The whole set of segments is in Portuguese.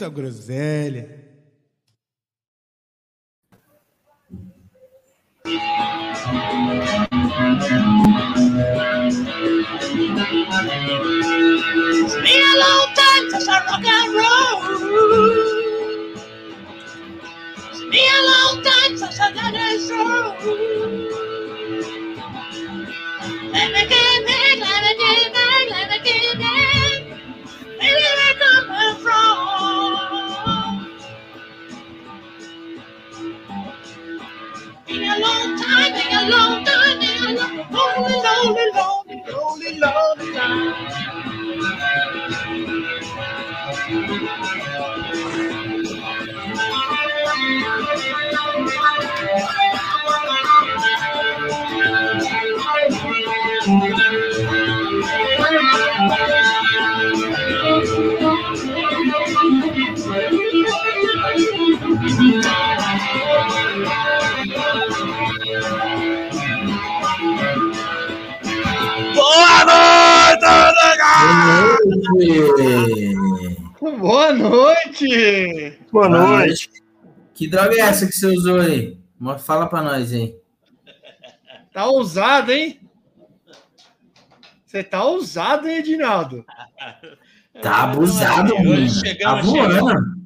Muita groselha. Long long. Let me get long long, lonely, lonely, lonely, lonely, lonely. Boa noite! Boa noite. Que droga é essa que você usou aí? Fala pra nós aí. Tá ousado, hein? Você tá ousado, hein, Edinaldo? Tá abusado, mano. Tá voando.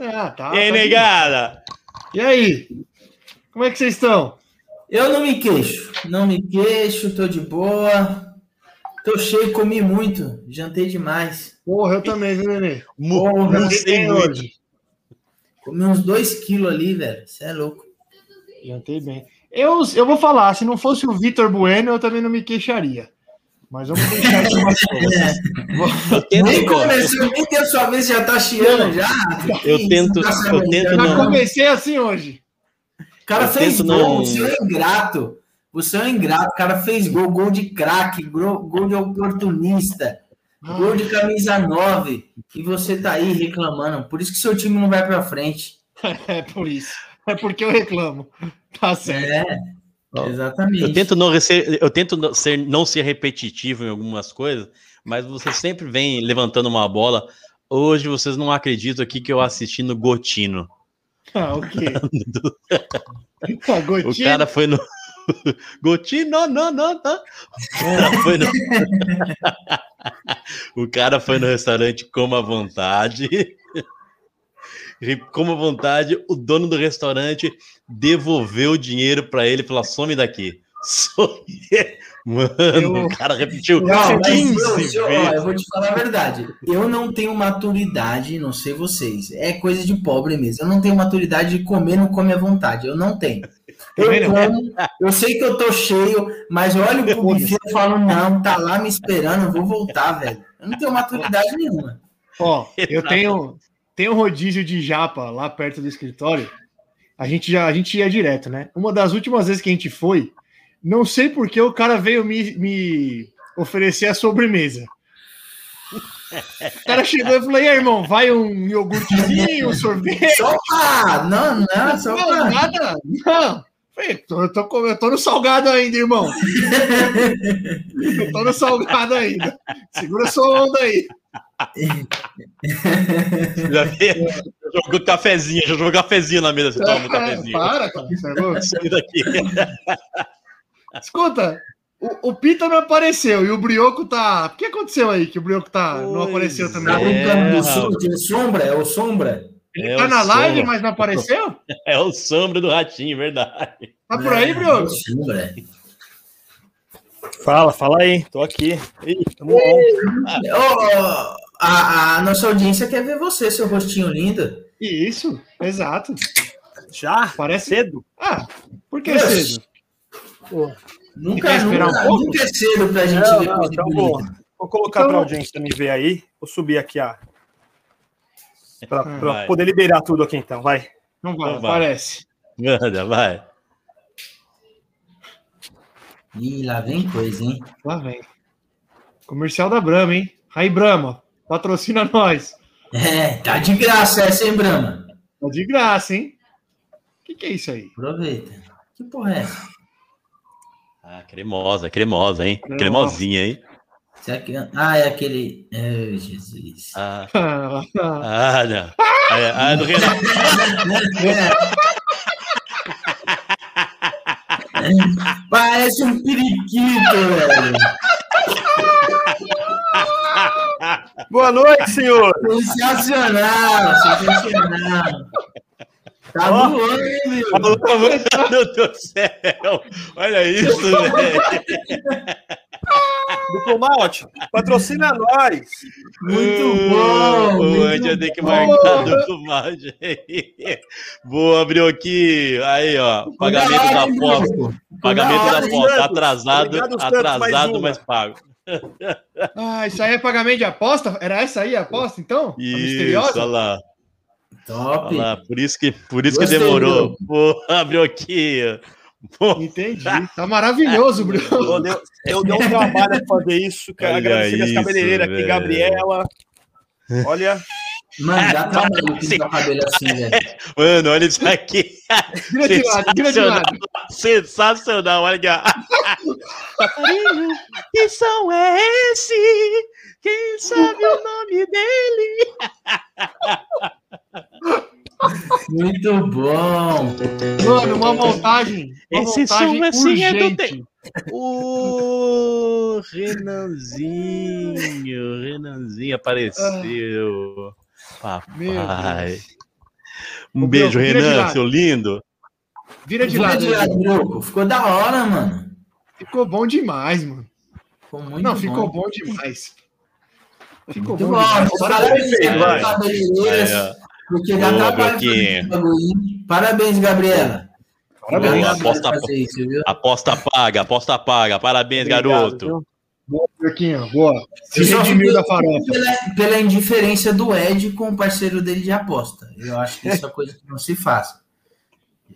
Ah, tá. E aí, tá negada? E aí? Como é que vocês estão? Eu não me queixo. Não me queixo, tô de boa. Tô cheio, comi muito. Jantei demais. Porra, eu também, viu, Nenê? Porra, Não sei hoje. comi uns 2 quilos ali, velho. Você é louco. Jantei bem. Eu, eu vou falar, se não fosse o Vitor Bueno, eu também não me queixaria. Mas vamos deixar isso mais Eu tento, Nem começou, nem tem a sua vez, já tá chiando já. Eu tento- tá eu tento Já não- comecei assim hoje. O cara Eu fez gol, não- você é ingrato. Você é um ingrato. O cara fez gol, gol de craque, gol, gol de oportunista, gol de camisa 9. E você tá aí reclamando. Por isso que seu time não vai pra frente. É por isso. É porque eu reclamo. Tá certo. É, exatamente. eu tento não ser, eu tento não ser, não ser repetitivo em algumas coisas, mas você sempre vem levantando uma bola. Hoje vocês não acreditam aqui que eu assisti no Gotino. Ah, o quê? A O cara foi no Gotino, não, não, não. O cara foi no O cara foi no restaurante Coma à Vontade. E Coma à Vontade, o dono do restaurante devolveu o dinheiro para ele pela some daqui. Mano, Eu- o cara repetiu Não, mas 15 eu, eu, ó, vezes. eu vou te falar a verdade. Eu não tenho maturidade, não sei vocês. É coisa de pobre mesmo. Eu não tenho maturidade de comer, não come à vontade. Eu não tenho. Eu, Também não. como, eu sei que eu tô cheio, mas eu olho pro buffet e falo, não, tá lá me esperando, eu vou voltar, velho. Eu não tenho maturidade nenhuma. Ó, eu tenho, tenho um rodízio de japa lá perto do escritório. A gente já a gente ia direto, né? Uma das últimas vezes que a gente foi, não sei por que o cara veio me, me oferecer a sobremesa. O cara chegou e falou: e aí, irmão, vai um iogurtezinho, um sorvete? Só pra... Não, não, só Não, nada, não. Eu, tô, eu tô no salgado ainda, irmão. Eu tô no salgado ainda. Segura sua onda aí. Já vi- jogou cafezinho, já jogou cafezinho na mesa. Você toma um cafezinho. Para, cara. você é? Sai daqui. Escuta, o, o Pita não apareceu e o Brioco tá. O que aconteceu aí que o Brioco tá, não apareceu Tá também? é. brincando do som- de sombra? É o sombra? Ele É tá na live, Sombra. mas não apareceu? É o sombra do ratinho, verdade. Tá por aí, É, Brioco? o sombra. Fala, fala aí, tô aqui. Ih, tamo bom. Ô, a, a nossa audiência quer ver você, seu rostinho lindo. Isso, exato. Já? Parece- cedo? Ah, por que Deus. cedo? Nunca, quer esperar nunca, um pouco? nunca é cedo pra gente Não, ver não, coisa então vou, vou colocar Então- pra audiência me ver aí. Vou subir aqui a, Pra, poder liberar tudo aqui, então, vai. Não vai, Então vai. aparece. Manda, vai. Ih, lá vem coisa, hein? Lá vem. Comercial da Brahma, hein? Aí, Brahma, patrocina nós. É, tá de graça essa, hein, Brahma? Tá de graça, hein? O que, que é isso aí? Aproveita. Que porra é essa? Ah, cremosa, cremosa, hein? Cremosa. Cremosinha, hein? Será que... Ah, é aquele. Ai, Jesus. Ah, Ah, ah não. Ah, é, ah, é do Renato. Parece um periquito, velho. Boa noite, senhor. Sensacional, sensacional. Tá Ó. voando, hein, meu? Mano do céu. Olha isso, velho. Duplo Malte, patrocina nós. Muito bom, O Andy ter que marcar do imagem. Boa, abriu aqui. Aí, ó. Pagamento da aposta. Pagamento da. Santos. Atrasado, Obrigado, atrasado, mas pago. Ah, isso aí é pagamento de aposta? Era essa aí a aposta, então? A Isso, misteriosa? olha lá. Top. Olha lá. Por isso que, por isso que Gostei, demorou. Pô, abriu aqui. Pô, Entendi. Tá maravilhoso, Bruno. Eu dei, eu dei um trabalho pra fazer isso, cara. Olha Agradecer minhas cabeleireiras aqui. Gabriela. Olha, Mano, dá trabalho pintar o cabelo assim, velho. mano, olha isso aqui. Vira de lado, vira de lado. Sensacional, olha aqui. que som é esse? Quem sabe o nome dele? Muito bom. Mano, uma montagem. Uma Esse montagem som assim é do urgente. O Renanzinho, Renanzinho apareceu. Meu Papai. Um beijo, vira de Renan, seu lindo. Vira de Vira lado. de lado. Ficou da hora, mano. Ficou bom demais, mano. Ficou muito Não, bom. ficou bom demais. Ficou Muito bom bom. demais. Parabéns, Vai. Porque Boa, bagulho, hein? Parabéns, Gabriela. Boa, Obrigado aposta- isso? Aposta paga, aposta paga. Parabéns, obrigado, garoto. viu? Boa, boa. Se redimiu fiquei da farofa. Pela, pela indiferença do Ed com o parceiro dele de aposta. Eu acho que isso é coisa que não se faz.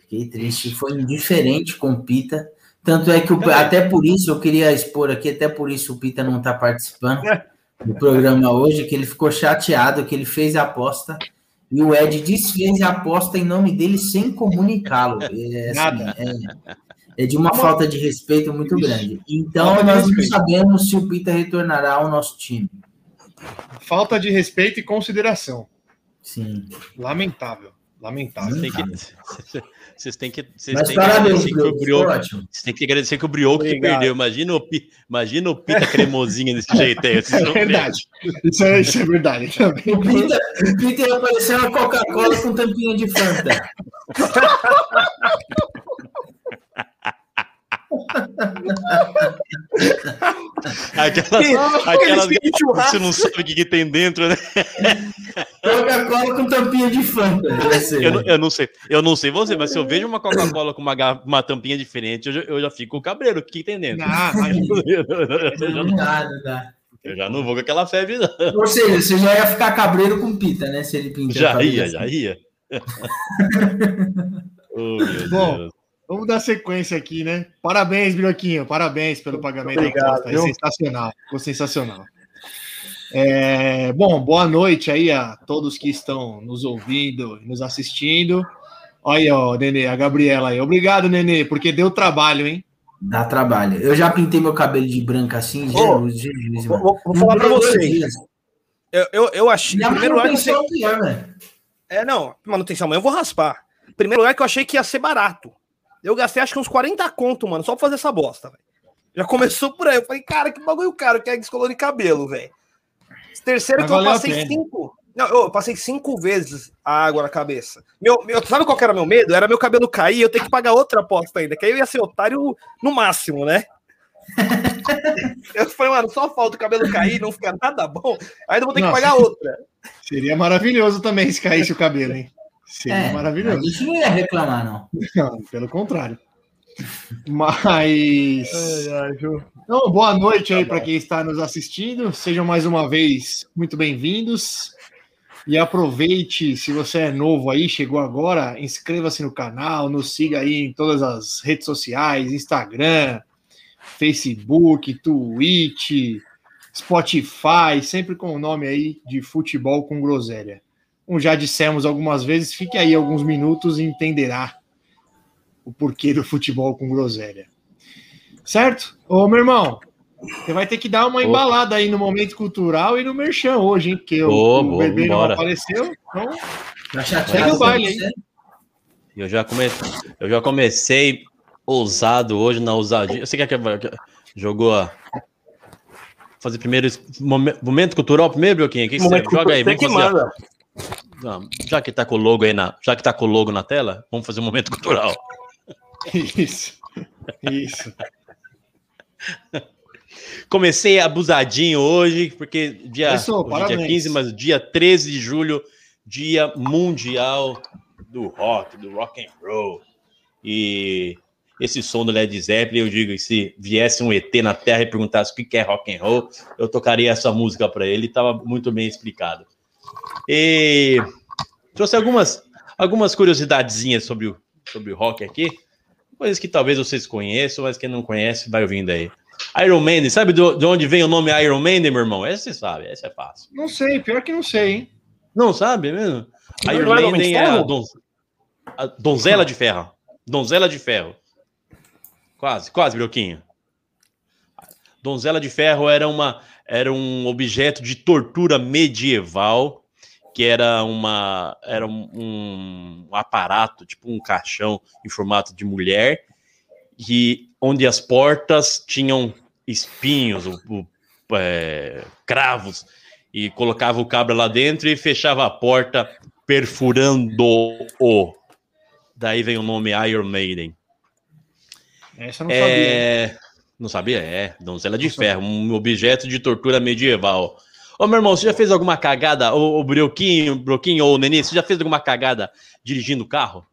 Fiquei triste. Foi indiferente com o Pita. Tanto é que o- até por isso eu queria expor aqui, até por isso o Pita não está participando do programa hoje, que ele ficou chateado, que ele fez a aposta e o Ed desfez a aposta em nome dele sem comunicá-lo. É, assim, é- é de uma falta de respeito muito grande. Então, Falta de nós não respeito. sabemos se o Pita retornará ao nosso time. Falta de respeito e consideração. Sim. Lamentável. Lamentável. Que. Vocês têm que. Vocês Mas têm que parabéns, agradecer que o. Brioco. Ótimo. Vocês têm que agradecer que o Brioco que perdeu. Imagina o, imagina o Pita cremosinho desse jeito aí. É verdade. Isso é, isso é verdade também. O Peter, o Peter apareceu na Coca-Cola com tampinha de Fanta. Aquelas, aquelas churrasco. você não sabe o que, que tem dentro, né? Coca-Cola com tampinha de Fanta. Eu, não- eu não sei, eu não sei você, mas se eu vejo uma Coca-Cola com uma, uma tampinha diferente, eu já, eu já fico cabreiro. O que, que tem dentro? Ah, imagina. Eu, já Não dá, não dá. eu já não vou com aquela febre, não. Ou seja, você já ia ficar cabreiro com Pita, né? Se ele pintar. Já ia, já ia. oh, Bom. Vamos dar sequência aqui, né? Parabéns, Brioquinho. Parabéns pelo pagamento Obrigado, da aposta. É viu? sensacional. Ficou sensacional. É, bom, boa noite aí a todos que estão nos ouvindo e nos assistindo. Olha aí, ó, Nenê, a Gabriela aí. Obrigado, Nenê, porque deu trabalho, hein? Dá trabalho. Eu já pintei meu cabelo de branco assim, Ô, Jesus, Jesus, Vou, vou- vou falar dois vocês. Eu, eu, eu achei. E a Primeiro lugar que achei. manutenção é pior. É, não, manutenção, mas eu vou raspar. Primeiro lugar que eu achei que ia ser barato. Eu gastei acho que uns 40 conto, mano, só pra fazer essa bosta, velho. Já começou por aí. Eu falei, cara, que bagulho caro que é descolorir cabelo, velho. Terceiro Mas que eu passei cinco. Não, eu passei cinco vezes a água na cabeça. Meu, meu, sabe qual que era meu medo? Era meu cabelo cair e eu ter que pagar outra aposta ainda, que aí eu ia ser otário no máximo, né? eu falei, mano, só falta o cabelo cair, não ficar nada bom, eu vou ter que Nossa. pagar outra. Seria maravilhoso também se caísse o cabelo, hein? Seria É, a maravilhoso. gente não ia reclamar, não. Não, pelo contrário. Mas. Então, boa noite aí para quem está nos assistindo. Sejam mais uma vez muito bem-vindos. E aproveite, se você é novo aí, chegou agora, inscreva-se no canal, nos siga aí em todas as redes sociais, Instagram, Facebook, Twitch, Spotify, sempre com o nome aí de Futebol com Groselha. Como já dissemos algumas vezes, fique aí alguns minutos e entenderá o porquê do futebol com groselha. Certo? Ô, meu irmão, você vai ter que dar uma embalada aí no momento cultural e no merchan hoje, hein? Porque o, Ô, o boa, bebê não apareceu. Então, Tá Segue o baile, você? Eu já, come... eu já comecei ousado hoje na ousadia. Você quer que jogou a. Fazer primeiro momento cultural primeiro, Bioquinha? Que você joga aí, vem você que. Não, já que tá com o logo aí na, já que tá com o logo na tela, vamos fazer um momento cultural. isso. Isso. Comecei abusadinho hoje, porque dia, Começou, hoje é dia parabéns. 15, mas dia 13 de julho, dia mundial do rock, do rock and roll. E esse som do Led Zeppelin, eu digo, se viesse um ET na Terra e perguntasse o que que é rock and roll, eu tocaria essa música para ele, estava muito bem explicado. E trouxe algumas, algumas curiosidadezinhas sobre o, sobre o rock aqui, coisas que talvez vocês conheçam, mas quem não conhece vai ouvindo aí. Iron Maiden, sabe do- de onde vem o nome Iron Maiden, meu irmão? Esse você sabe, esse é fácil. Não sei, pior que não sei, hein? Não sabe mesmo? Não Iron é Maiden é a, don- a donzela de ferro. Donzela de ferro. Quase, quase, Broquinho. Donzela de ferro era, uma, era um objeto de tortura medieval, que era, uma, era um, um aparato, tipo um caixão em formato de mulher, e onde as portas tinham espinhos, o- o- é, cravos, e colocava o cabra lá dentro e fechava a porta perfurando-o. Daí vem o nome Iron Maiden. Essa eu não sabia. É... Não sabia? É, donzela de ferro, um objeto de tortura medieval. Ô, meu irmão, você já fez alguma cagada, ô, ô Broquinho, Broquinho ou Nenê, você já fez alguma cagada dirigindo o carro?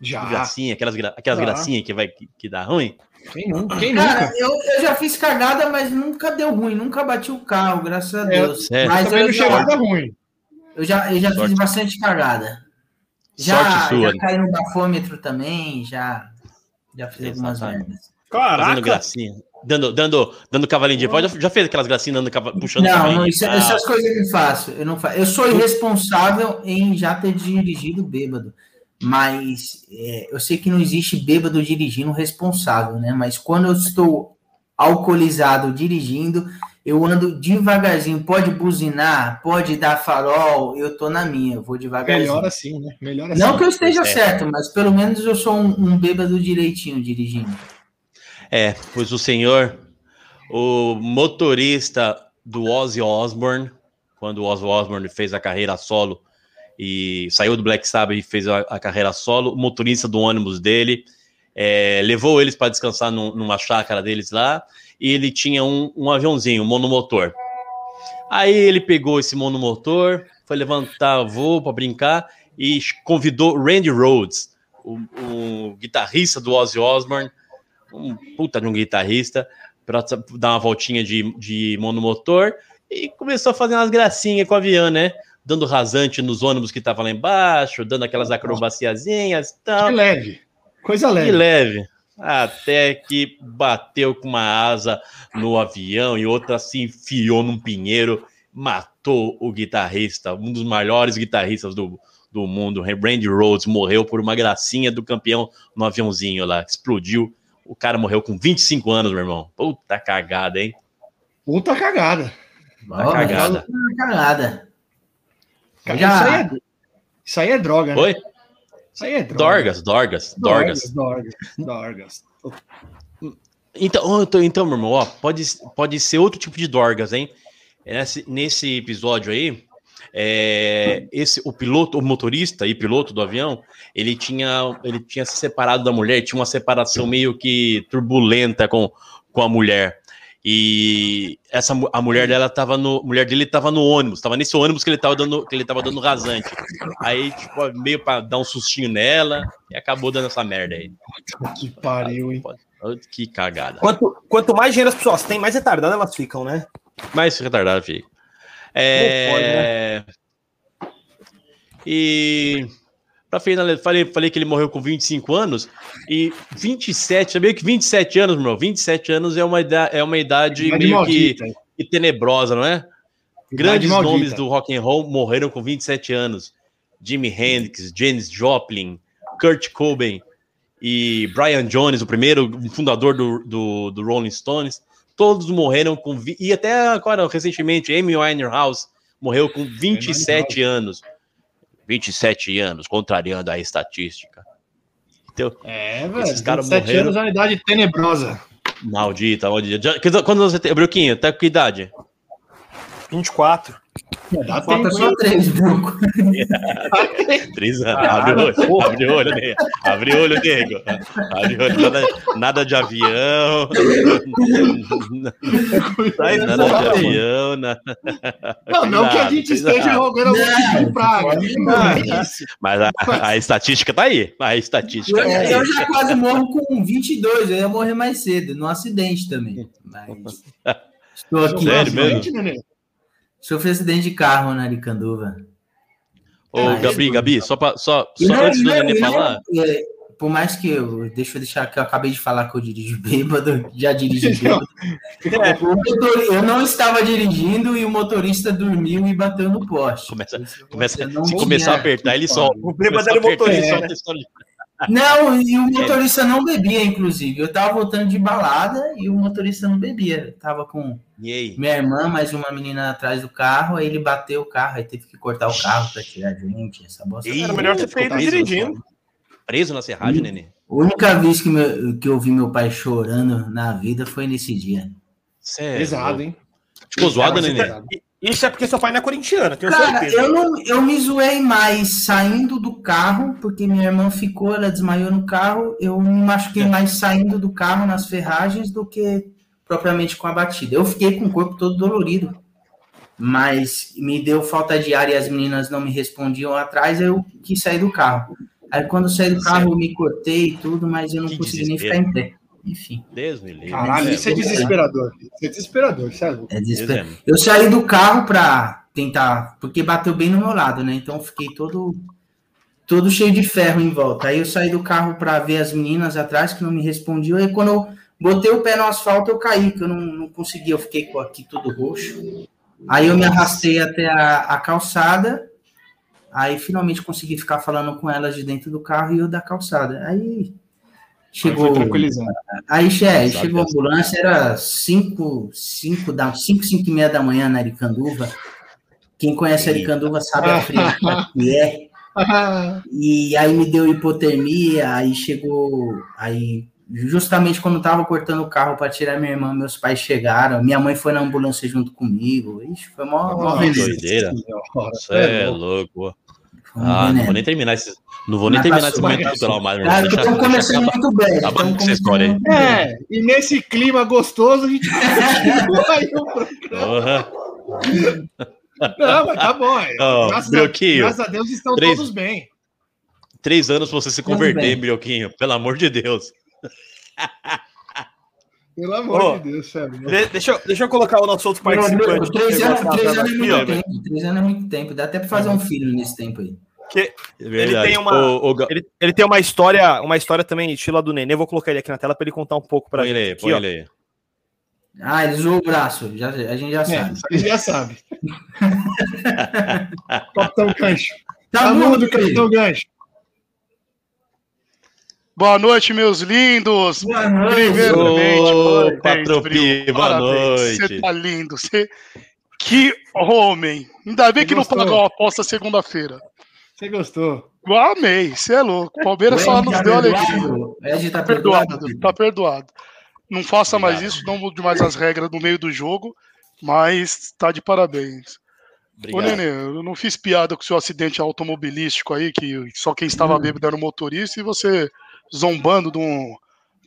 Já. Gracinha, aquelas, aquelas Já. gracinhas que, vai, que, que dá ruim? Quem nunca? Quem nunca? Cara, eu, eu já fiz cagada, mas nunca deu ruim, nunca bati o carro, graças a É, Deus. sério? mas Também eu não chegou a dar ruim. eu já, eu já Sorte. fiz bastante cagada. Já, Sorte sua. já caí no bafômetro também, já, já fiz algumas Exatamente. Merdas. Fazendo Caraca. gracinha. Dando, dando, dando cavalinho de pau. Já, já fez aquelas gracinhas dando puxando Não, cavalinho não de isso- pau? essas coisas eu não faço. Eu não faço. Eu sou irresponsável em já ter dirigido bêbado. Mas é, eu sei que não existe bêbado dirigindo responsável, né? Mas quando eu estou alcoolizado dirigindo, eu ando devagarzinho. Pode buzinar, pode dar farol, eu tô na minha, eu vou devagarzinho. Melhor assim, né? Melhor assim. Não que eu esteja É. certo, mas pelo menos eu sou um, um bêbado direitinho dirigindo. É, pois o senhor, o motorista do Ozzy Osbourne, quando o Ozzy Osbourne fez a carreira solo e saiu do Black Sabbath e fez a, a carreira solo, o motorista do ônibus dele é, levou eles para descansar num- numa chácara deles lá e ele tinha um, um aviãozinho, um monomotor. Aí ele pegou esse monomotor, foi levantar voo para brincar e convidou Randy Rhodes, o, o guitarrista do Ozzy Osbourne, um puta de um guitarrista, para dar uma voltinha de, de monomotor e começou a fazer umas gracinhas com o avião, né? Dando rasante nos ônibus que estavam lá embaixo, dando aquelas acrobaciazinhas e tal. Que leve. Coisa Que leve. leve. Até que bateu com uma asa no avião e outra se enfiou num pinheiro, matou o guitarrista, um dos maiores guitarristas do, do mundo. Randy Rhodes morreu por uma gracinha do campeão no aviãozinho lá. Explodiu. O cara morreu com 25 anos, meu irmão. Puta cagada, hein? Puta cagada. Uma Ó, cagada. Uma cagada. Cara, Já- Isso, aí é, isso aí é droga, né? Oi? Isso aí é droga. Dorgas, Dorgas, Dorgas. Dorgas. Dorgas. Então, então, então, meu irmão, ó, pode, pode ser outro tipo de Dorgas, hein? Nesse, nesse episódio aí, é, esse, o piloto, o motorista e piloto do avião, ele tinha, ele tinha se separado da mulher, tinha uma separação meio que turbulenta com, com a mulher. E essa a mulher dela tava no, a mulher dele estava no ônibus, estava nesse ônibus que ele estava dando, que ele tava dando rasante. Aí, tipo, meio para dar um sustinho nela e acabou dando essa merda aí. Que pariu, hein? Que cagada. Quanto, quanto mais dinheiro as pessoas têm, mais retardadas elas ficam, né? Mais retardado, filho. É... E para finalizar, falei, falei que ele morreu com 25 anos e 27, sabia que 27 anos, meu, 27 anos é uma idade, é uma idade Idade meio maldita. que, que tenebrosa, não é? Grandes maldita. nomes do rock and roll morreram com 27 anos. Jimi Hendrix, Janis Joplin, Kurt Cobain e Brian Jones, o primeiro fundador do, do, do Rolling Stones, todos morreram com vi- e até agora recentemente Amy Winehouse morreu com 27 anos. 27 anos, contrariando a estatística. Então, É, velho. Esses caras 27 morreram. anos é uma idade tenebrosa. maldita, maldita. Já- quando- você tem, Bruquinho, tá com que idade? 24. É, dá Falta tempo, só três, Bruco. Três anos. Abre o olho, abre o olho, nego. Abre o olho, nego. Abre o olho. Nada, nada de avião. Aí, Nada de avião. Nada. Não, não que a gente esteja cuidado. rogando algum tipo de praga. É isso. Mas a, a estatística tá aí. A estatística Eu, tá aí. eu já quase morro com 22, eu ia morrer mais cedo, num acidente também. Mas estou aqui. Sério mesmo? Gente, Sofri acidente de carro na Aricanduva. Ô, Mas- Gabi, Gabi, só, pra, só, só não- antes do Nenê não- falar. é, por mais que eu. Deixa eu deixar que eu acabei de falar que eu dirijo bêbado, já dirigi bêbado. O motor- eu não estava dirigindo e o motorista dormiu e bateu no poste. Começa- Isso Começa, eu se começar a apertar, ele solta. O bêbado a era o motorista, solta né? Não, e o motorista não bebia, inclusive. Eu tava voltando de balada e o motorista não bebia. Eu tava com E aí? minha irmã, mais uma menina atrás do carro, aí ele bateu o carro, aí teve que cortar o carro pra tirar a gente, essa bosta. Era melhor ter ficou feito preso, dirigindo. Preso na serragem, Nenê? A única vez que, meu- que eu vi meu pai chorando na vida foi nesse dia. Sério? Pesado, hein? Ficou zoado, Cara, Nenê? Isso é porque seu pai não é corintiano, tenho Cara, certeza. eu, não, eu me zoei mais saindo do carro, porque minha irmã ficou, ela desmaiou no carro. Eu me machuquei mais saindo do carro nas ferragens do que propriamente com a batida. Eu fiquei com o corpo todo dolorido, mas me deu falta de ar e as meninas não me respondiam atrás, eu quis sair do carro. Aí quando eu saí do carro, eu me cortei e tudo, mas eu não Que consegui nem desespero. ficar em pé. Enfim, Deus me livre. Caralho, isso é desesperador. Isso é desesperador, sério. é desespero. Deus é- Eu saí do carro pra tentar, porque bateu bem no meu lado, né? Então eu fiquei todo todo cheio de ferro em volta. Aí eu saí do carro pra ver as meninas atrás que não me respondiam. Aí quando eu botei o pé no asfalto, eu caí, que eu não, não consegui, eu fiquei com aqui tudo roxo. Aí eu me arrastei até a, a calçada. Aí finalmente consegui ficar falando com elas de dentro do carro e eu da calçada. Aí chegou. Aí, Sabe chegou a ambulância, era 5, 5, da, 5, 5 e meia da manhã na Aricanduva. Quem conhece Aricanduva sabe a fria que é. E aí me deu hipotermia, aí chegou. Aí, justamente quando eu tava cortando o carro para tirar minha irmã, meus pais chegaram. Minha mãe foi na ambulância junto comigo. Ixi, foi Nossa, veneno. doideira. Senhora, Você é louco. Ah, não vou nem terminar esse. Não vou nem terminar passou, esse momento cultural mais. Deixa, estamos começando muito bem. Estamos com essa história aí. É, e nesse clima gostoso a gente aí o programa. Não, mas tá bom. Ó, graças, a, Brioquinho, graças a Deus estão três- todos bem. Três anos pra você se converter. Brioquinho. Pelo amor de Deus. Pelo amor Ô, de Deus, sério. De- deixa, eu, deixa eu colocar o nosso outro participante. Três anos, chegou três atrasado anos é aqui, muito ó. tempo. Três anos é muito tempo. Dá até para fazer um filho nesse tempo aí. Que É verdade. tem uma- ô, Ga- ele, ele tem uma história, uma história também estilo do Nenê. Vou colocar ele aqui na tela para ele contar um pouco pra Põe ele aí, Aqui, põe ó. ele aí. Ah, ele zoou o braço. Já, a gente já É, sabe. gente já sabe. Capitão Gancho. Tá Tá mudo. Capitão Gancho. Boa noite, meus lindos. Boa noite. Primeiramente, Ô, parabéns, Patropi, boa noite. Você tá lindo. Você... Que homem. Ainda bem Você que não gostou? pagou a aposta segunda-feira. Você gostou? Eu amei, você é louco. O Palmeiras só nos tá deu perdoado? alegria. O Ed tá Tá perdoado, perdoado. tá perdoado. Não faça mais Obrigado. isso, não mude mais as regras no meio do jogo, mas tá de parabéns. Ô, Obrigado. Nenê, eu não fiz piada com o seu acidente automobilístico aí, que só quem estava Hum. bêbado era o motorista, e você zombando de um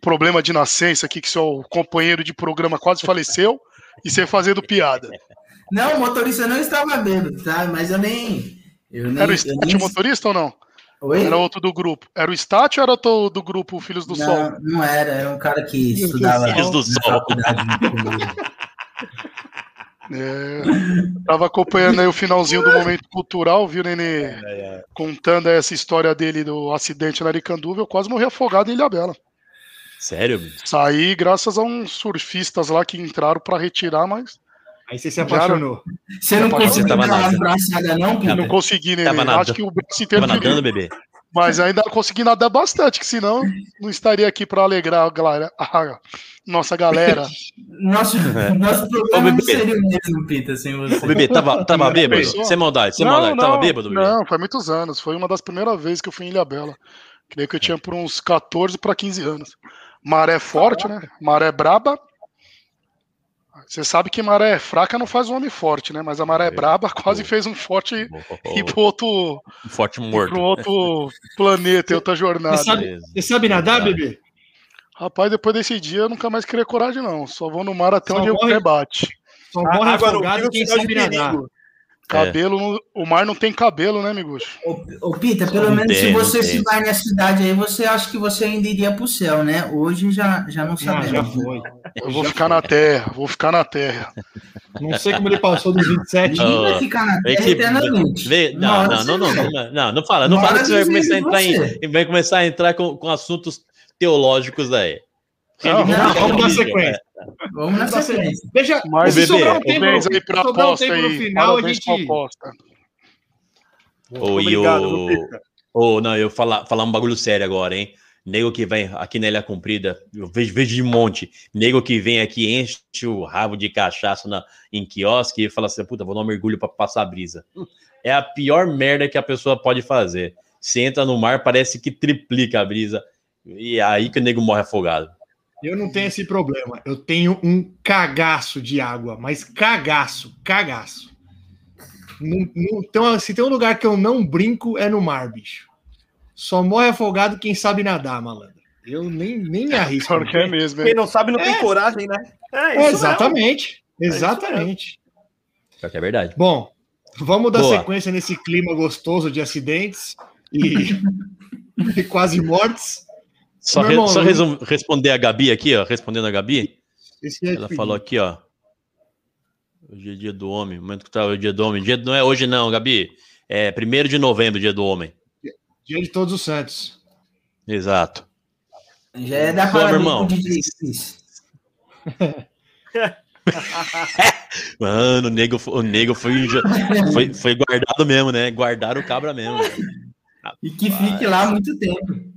problema de nascença aqui, que seu companheiro de programa quase faleceu, e você fazendo piada. Não, o motorista não estava bêbado, tá? Mas eu nem. Eu nem Era o eu Stat nem- motorista ou não? Oi? Era outro do grupo. Era o Stat ou era o do grupo Filhos do Sol? Não, não era, era um cara que Filhos do estudava Filhos do Sol. É, tava acompanhando aí o finalzinho do momento cultural, viu, Nenê? Contando essa história dele do acidente na Aricanduva, eu quase morri afogado em Ilhabela. Sério? Saí graças a uns surfistas lá que entraram pra retirar, mas Aí você se apaixonou. Você não conseguiu dar uma abraçada, não, Pita? não consegui, Nenê. Tava. Acho que o braço inteiro Tava nadando, bebê? Mas ainda consegui nadar bastante, que senão não estaria aqui pra alegrar a, galera, a nossa galera. Nosso, nosso Ô, programa não bebê. seria o mesmo, Pita, sem O você. bebê tava, tava bêbado? Sem maldade, sem não, maldade. não, Tava bêbado, bebê? não, faz muitos anos. Foi uma das primeiras vezes que eu fui em Ilhabela. Creio que eu tinha por uns 14 para 15 anos. Maré forte, né? Maré braba. Você sabe que maré fraca não faz um homem forte, né? Mas a maré braba quase fez um forte e ir pro outro, Um forte pro morto. outro planeta, em outra jornada. Você sabe, você sabe nadar, bebê? Rapaz, depois desse dia eu nunca mais queria coragem, não. Só vou no mar até Só onde o morre- pé bate. Só morre afogado quem sabe de nadar. perigo. Cabelo, no- o mar não tem cabelo, né, amigos? Ô, ô, Pita, pelo Não menos tem, se não você se vai na cidade aí, você acha que você ainda iria pro céu, né? Hoje já, já não sabemos. já foi. Eu vou ficar na terra, vou ficar na terra. Não sei como ele passou dos 27. Ah, Ninguém vai ficar na Vem terra que- eternamente. vê- Uma não, não, não, não, não, não, não fala, não fala que você vai começar a entrar em, vai começar a entrar com, com assuntos teológicos aí. Não, Não, vamos dar É. sequência. Vamos na sequência. Deixa, Mas, se bebê, sobrar um tempo, Parabéns aí pra sobrar um tempo no aí. final, a Parabéns pra gente... Ô, e Obrigado, o... Ô, não, eu falar, falar um bagulho sério agora, hein? Nego que vem aqui na Ilha Comprida, eu vejo, vejo de monte. Nego que vem aqui, enche o rabo de cachaça na, em quiosque e fala assim: puta, vou dar um mergulho pra passar a brisa. É a pior merda que a pessoa pode fazer. Você entra no mar, parece que triplica a brisa. E é aí que o nego morre afogado. Eu não tenho esse problema. Eu tenho um cagaço de água, mas cagaço, cagaço. Não, não- então, se tem um lugar que eu não brinco, é no mar, bicho. Só morre afogado quem sabe nadar, malandro. Eu nem, nem me arrisco. Pior que é mesmo, Quem hein? não sabe não tem É. coragem, né? É, É, exatamente. isso Exatamente. Que é verdade. Bom, vamos dar Boa. sequência nesse clima gostoso de acidentes e, e quase mortes. Só, re- irmão, só resum- responder a Gabi aqui, ó. Respondendo a Gabi. Esse é Ela falou aqui, ó. Hoje é dia do homem. O momento que tá o dia do homem. Dia, não é hoje, não, Gabi. É 1 de novembro, dia do homem. Dia de Todos os Santos. Exato. Já é da parabéns irmão. Mano, o nego, o nego foi, foi, foi guardado mesmo, né? Guardaram o cabra mesmo. E que fique lá muito tempo.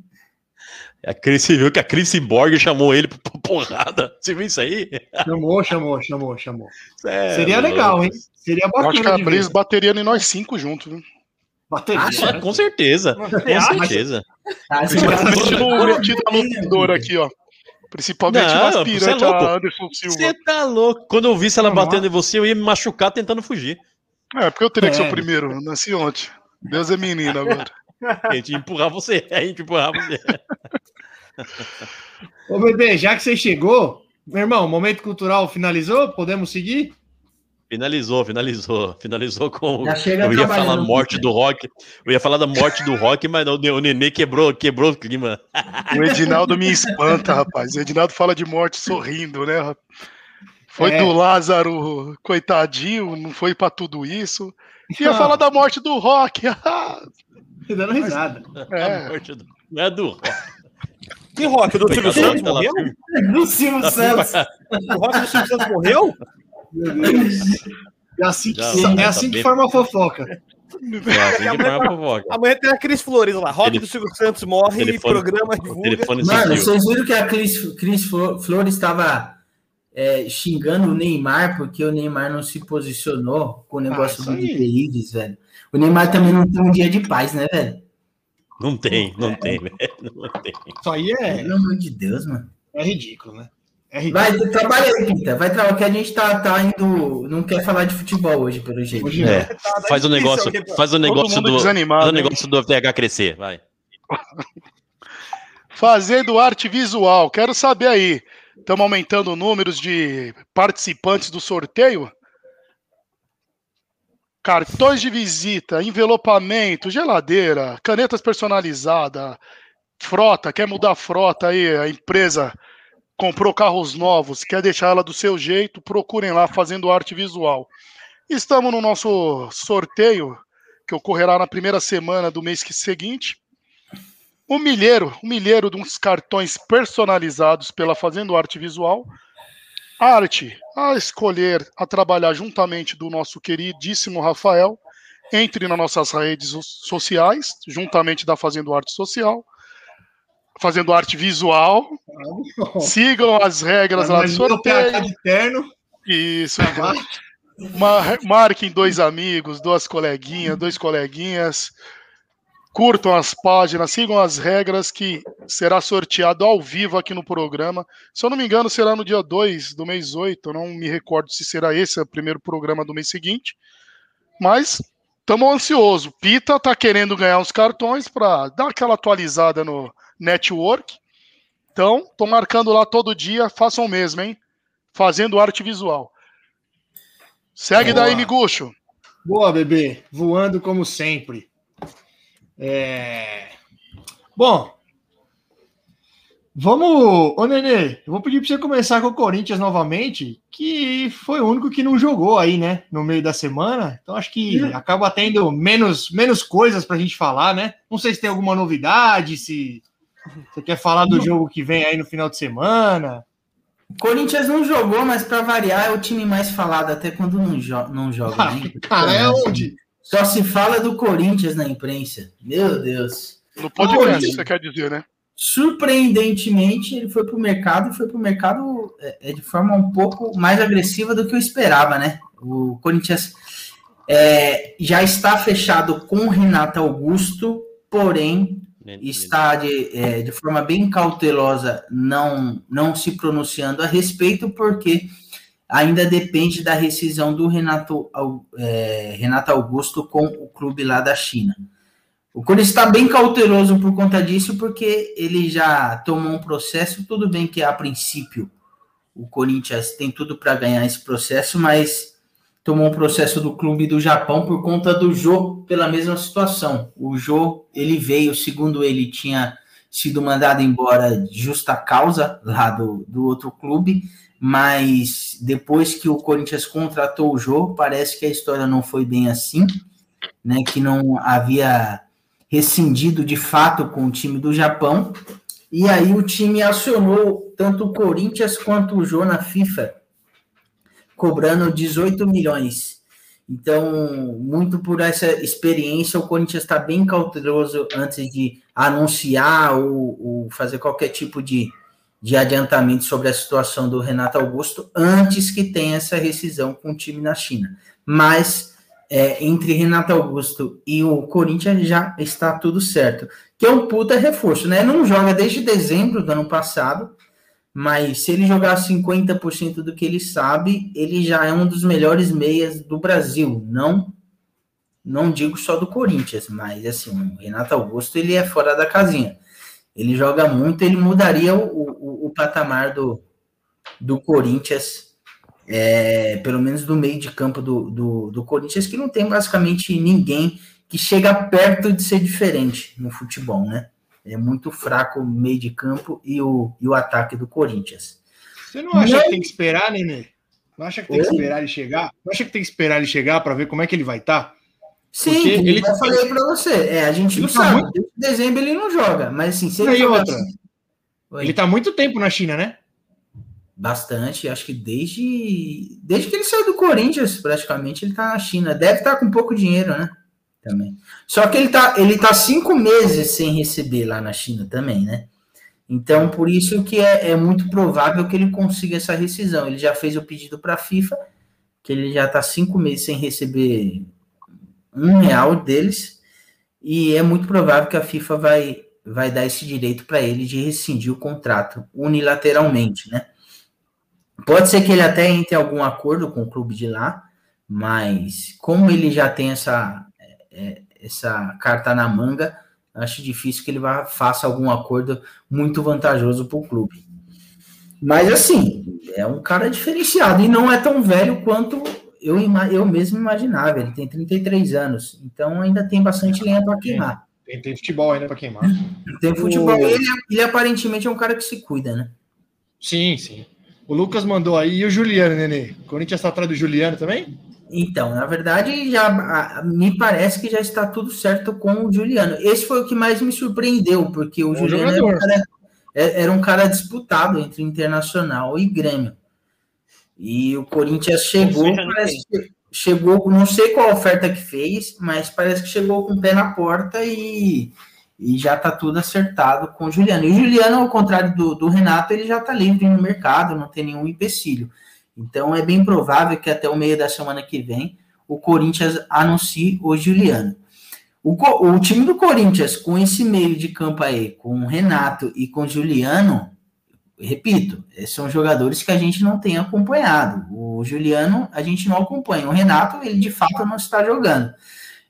A Cris, você viu que a Chris Borg chamou ele pra porrada. Você viu isso aí? Chamou, chamou, chamou, chamou. É, Seria louco. legal, hein? Seria Eu acho que bacana a ver. bateria em nós cinco juntos, viu? Bateria, Acha? né? Com certeza. Com certeza. Tá, metido lutador aqui, ó. Principalmente Não, você é louco. Anderson Silva. Você tá louco. Quando eu visse ela Normal. batendo em você, eu ia me machucar tentando fugir. É, porque eu teria que ser É. o primeiro. eu Nasci ontem. Deus é menino agora. A gente ia empurrar você. A gente ia empurrar você. Ô, bebê, já que você chegou, meu irmão, o momento cultural finalizou? Podemos seguir? Finalizou, finalizou. Finalizou com. Eu ia falar morte do rock. Eu ia falar da morte do rock, mas não, o Nenê quebrou, quebrou o clima. O Edinaldo me espanta, rapaz. O Edinaldo fala de morte sorrindo, né? Foi É. do Lázaro, coitadinho, não foi pra tudo isso. Ia Não. falar da morte do rock. Dando risada. A é. morte do... Não é do rock. Que rock? O do Silvio Santos morreu? Do Silvio Santos. O rock do Silvio Santos morreu? É assim que, Já, é tá assim que bem- forma a fofoca. É, assim que forma a fofoca. Amanhã tem a Cris Flores lá. Rock do Silvio Santos morre, telefone- programa divulga. telefone Mano, vocês viram que a Cris, Cris Flo- Flores estava é, xingando o Neymar porque o Neymar não se posicionou com o negócio isso do. Davis, velho. O Neymar também não tem um dia de paz, né, velho? Não tem, não tem, velho. Não tem. Isso aí é, Pelo amor de Deus, mano. é ridículo, né? É ridículo. Vai, trabalha aí, Pita. Vai trabalhar, que a gente tá, tá indo. Não quer falar de futebol hoje, pelo jeito. Hoje. É, faz o negócio, faz o negócio do, faz o negócio do FTH crescer, vai. Fazendo arte visual. Quero saber aí. Estamos aumentando o números de participantes do sorteio? Cartões de visita, envelopamento, geladeira, canetas personalizadas, frota, quer mudar a frota aí, a empresa comprou carros novos, quer deixar ela do seu jeito, procurem lá fazendo arte visual. Estamos no nosso sorteio, que ocorrerá na primeira semana do mês seguinte. O milheiro, o milheiro de uns cartões personalizados pela Fazendo Arte Visual. Arte a escolher, a trabalhar juntamente do nosso queridíssimo Rafael. Entre nas nossas redes so- sociais, juntamente da Fazendo Arte Social. Fazendo arte visual. Sigam as regras lá do sorteio. Isso. Ma- Marquem dois amigos, duas coleguinhas, dois coleguinhas. Curtam as páginas, sigam as regras que será sorteado ao vivo aqui no programa. Se eu não me engano, será no dia 2 do mês 8. Eu não me recordo se será esse o primeiro programa do mês seguinte. Mas estamos ansiosos. Pita tá querendo ganhar uns cartões para dar aquela atualizada no network. Então, tô marcando lá todo dia. Façam o mesmo, hein? Fazendo arte visual. Segue Boa. daí, Miguxo. Boa, bebê. Voando como sempre. É... Bom, vamos. Ô, Nenê, eu vou pedir para você começar com o Corinthians novamente, que foi o único que não jogou aí, né? No meio da semana. Então acho que acaba tendo menos, menos coisas para a gente falar, né? Não sei se tem alguma novidade, se você quer falar do jogo que vem aí no final de semana. Corinthians não jogou, mas para variar é o time mais falado até quando não, jo não joga. né? Cara, é onde? Só se fala do Corinthians na imprensa. Meu Deus. No podcast, Corinthians. você quer dizer, né? Surpreendentemente, ele foi para o mercado e foi para o mercado é, é, de forma um pouco mais agressiva do que eu esperava, né? O Corinthians é, já está fechado com o Renato Augusto, porém está de, é, de forma bem cautelosa não, não se pronunciando a respeito, porque ainda depende da rescisão do Renato, é, Renato Augusto com o clube lá da China. O Corinthians está bem cauteloso por conta disso, porque ele já tomou um processo. Tudo bem que a princípio o Corinthians tem tudo para ganhar esse processo, mas tomou um processo do clube do Japão por conta do Jô pela mesma situação. O Jô, ele veio, segundo ele, tinha sido mandado embora de justa causa lá do, do outro clube, mas depois que o Corinthians contratou o Jô, parece que a história não foi bem assim, né? Que não havia rescindido de fato com o time do Japão. E aí o time acionou tanto o Corinthians quanto o Jô na FIFA, cobrando 18 milhões. Então, muito por essa experiência, o Corinthians está bem cauteloso antes de anunciar ou, ou fazer qualquer tipo de, de adiantamento sobre a situação do Renato Augusto, antes que tenha essa rescisão com o time na China. Mas é, entre Renato Augusto e o Corinthians já está tudo certo. Que é um puta reforço, né? Não joga desde dezembro do ano passado, mas se ele jogar 50% do que ele sabe, ele já é um dos melhores meias do Brasil. Não não digo só do Corinthians, mas assim, o Renato Augusto ele é fora da casinha. Ele joga muito, ele mudaria o, o, o patamar do, do Corinthians, é, pelo menos do meio de campo do, do, do Corinthians, que não tem basicamente ninguém que chega perto de ser diferente no futebol, né? É muito fraco o meio de campo e o, e o ataque do Corinthians. Você não acha que tem que esperar, Nenê? Não acha que tem que Oi? esperar ele chegar? Não acha que tem que esperar ele chegar para ver como é que ele vai estar? Sim, Porque ele eu falei para você. É, a gente não tá sabe. muito- Desde dezembro ele não joga, mas assim, se ele jogar outra? assim- Oi. Ele tá muito tempo na China, né? Bastante, acho que desde desde que ele saiu do Corinthians, praticamente, ele tá na China. Deve estar com pouco dinheiro, né? Também. Só que ele tá, ele tá cinco meses sem receber lá na China também, né? Então, por isso que é, é muito provável que ele consiga essa rescisão. Ele já fez o pedido para a FIFA, que ele já tá cinco meses sem receber um real deles, e é muito provável que a FIFA vai, vai dar esse direito para ele de rescindir o contrato unilateralmente, né? Pode ser que ele até entre em algum acordo com o clube de lá, mas como ele já tem essa, é, essa carta na manga, acho difícil que ele vá, faça algum acordo muito vantajoso para o clube. Mas assim, é um cara diferenciado e não é tão velho quanto eu, eu mesmo imaginava. Ele tem 33 anos, então ainda tem bastante lenha para queimar. Tem, tem futebol ainda para queimar. Tem futebol. Ele, ele aparentemente é um cara que se cuida, né? Sim, sim. O Lucas mandou aí. E o Juliano, Nenê? O Corinthians está atrás do Juliano também? Então, na verdade, já me parece que já está tudo certo com o Juliano. Esse foi o que mais me surpreendeu, porque o Bom Juliano era um, cara, é- era um cara disputado entre Internacional e Grêmio. E o Corinthians chegou, parece que chegou, não sei qual oferta que fez, mas parece que chegou com o pé na porta e, e já está tudo acertado com o Juliano. E o Juliano, ao contrário do, do Renato, ele já está livre no mercado, não tem nenhum empecilho. Então é bem provável que até o meio da semana que vem o Corinthians anuncie o Juliano. O, o time do Corinthians, com esse meio de campo aí, com o Renato e com o Juliano, repito, esses são jogadores que a gente não tem acompanhado. O Juliano a gente não acompanha. O Renato, ele de fato não está jogando.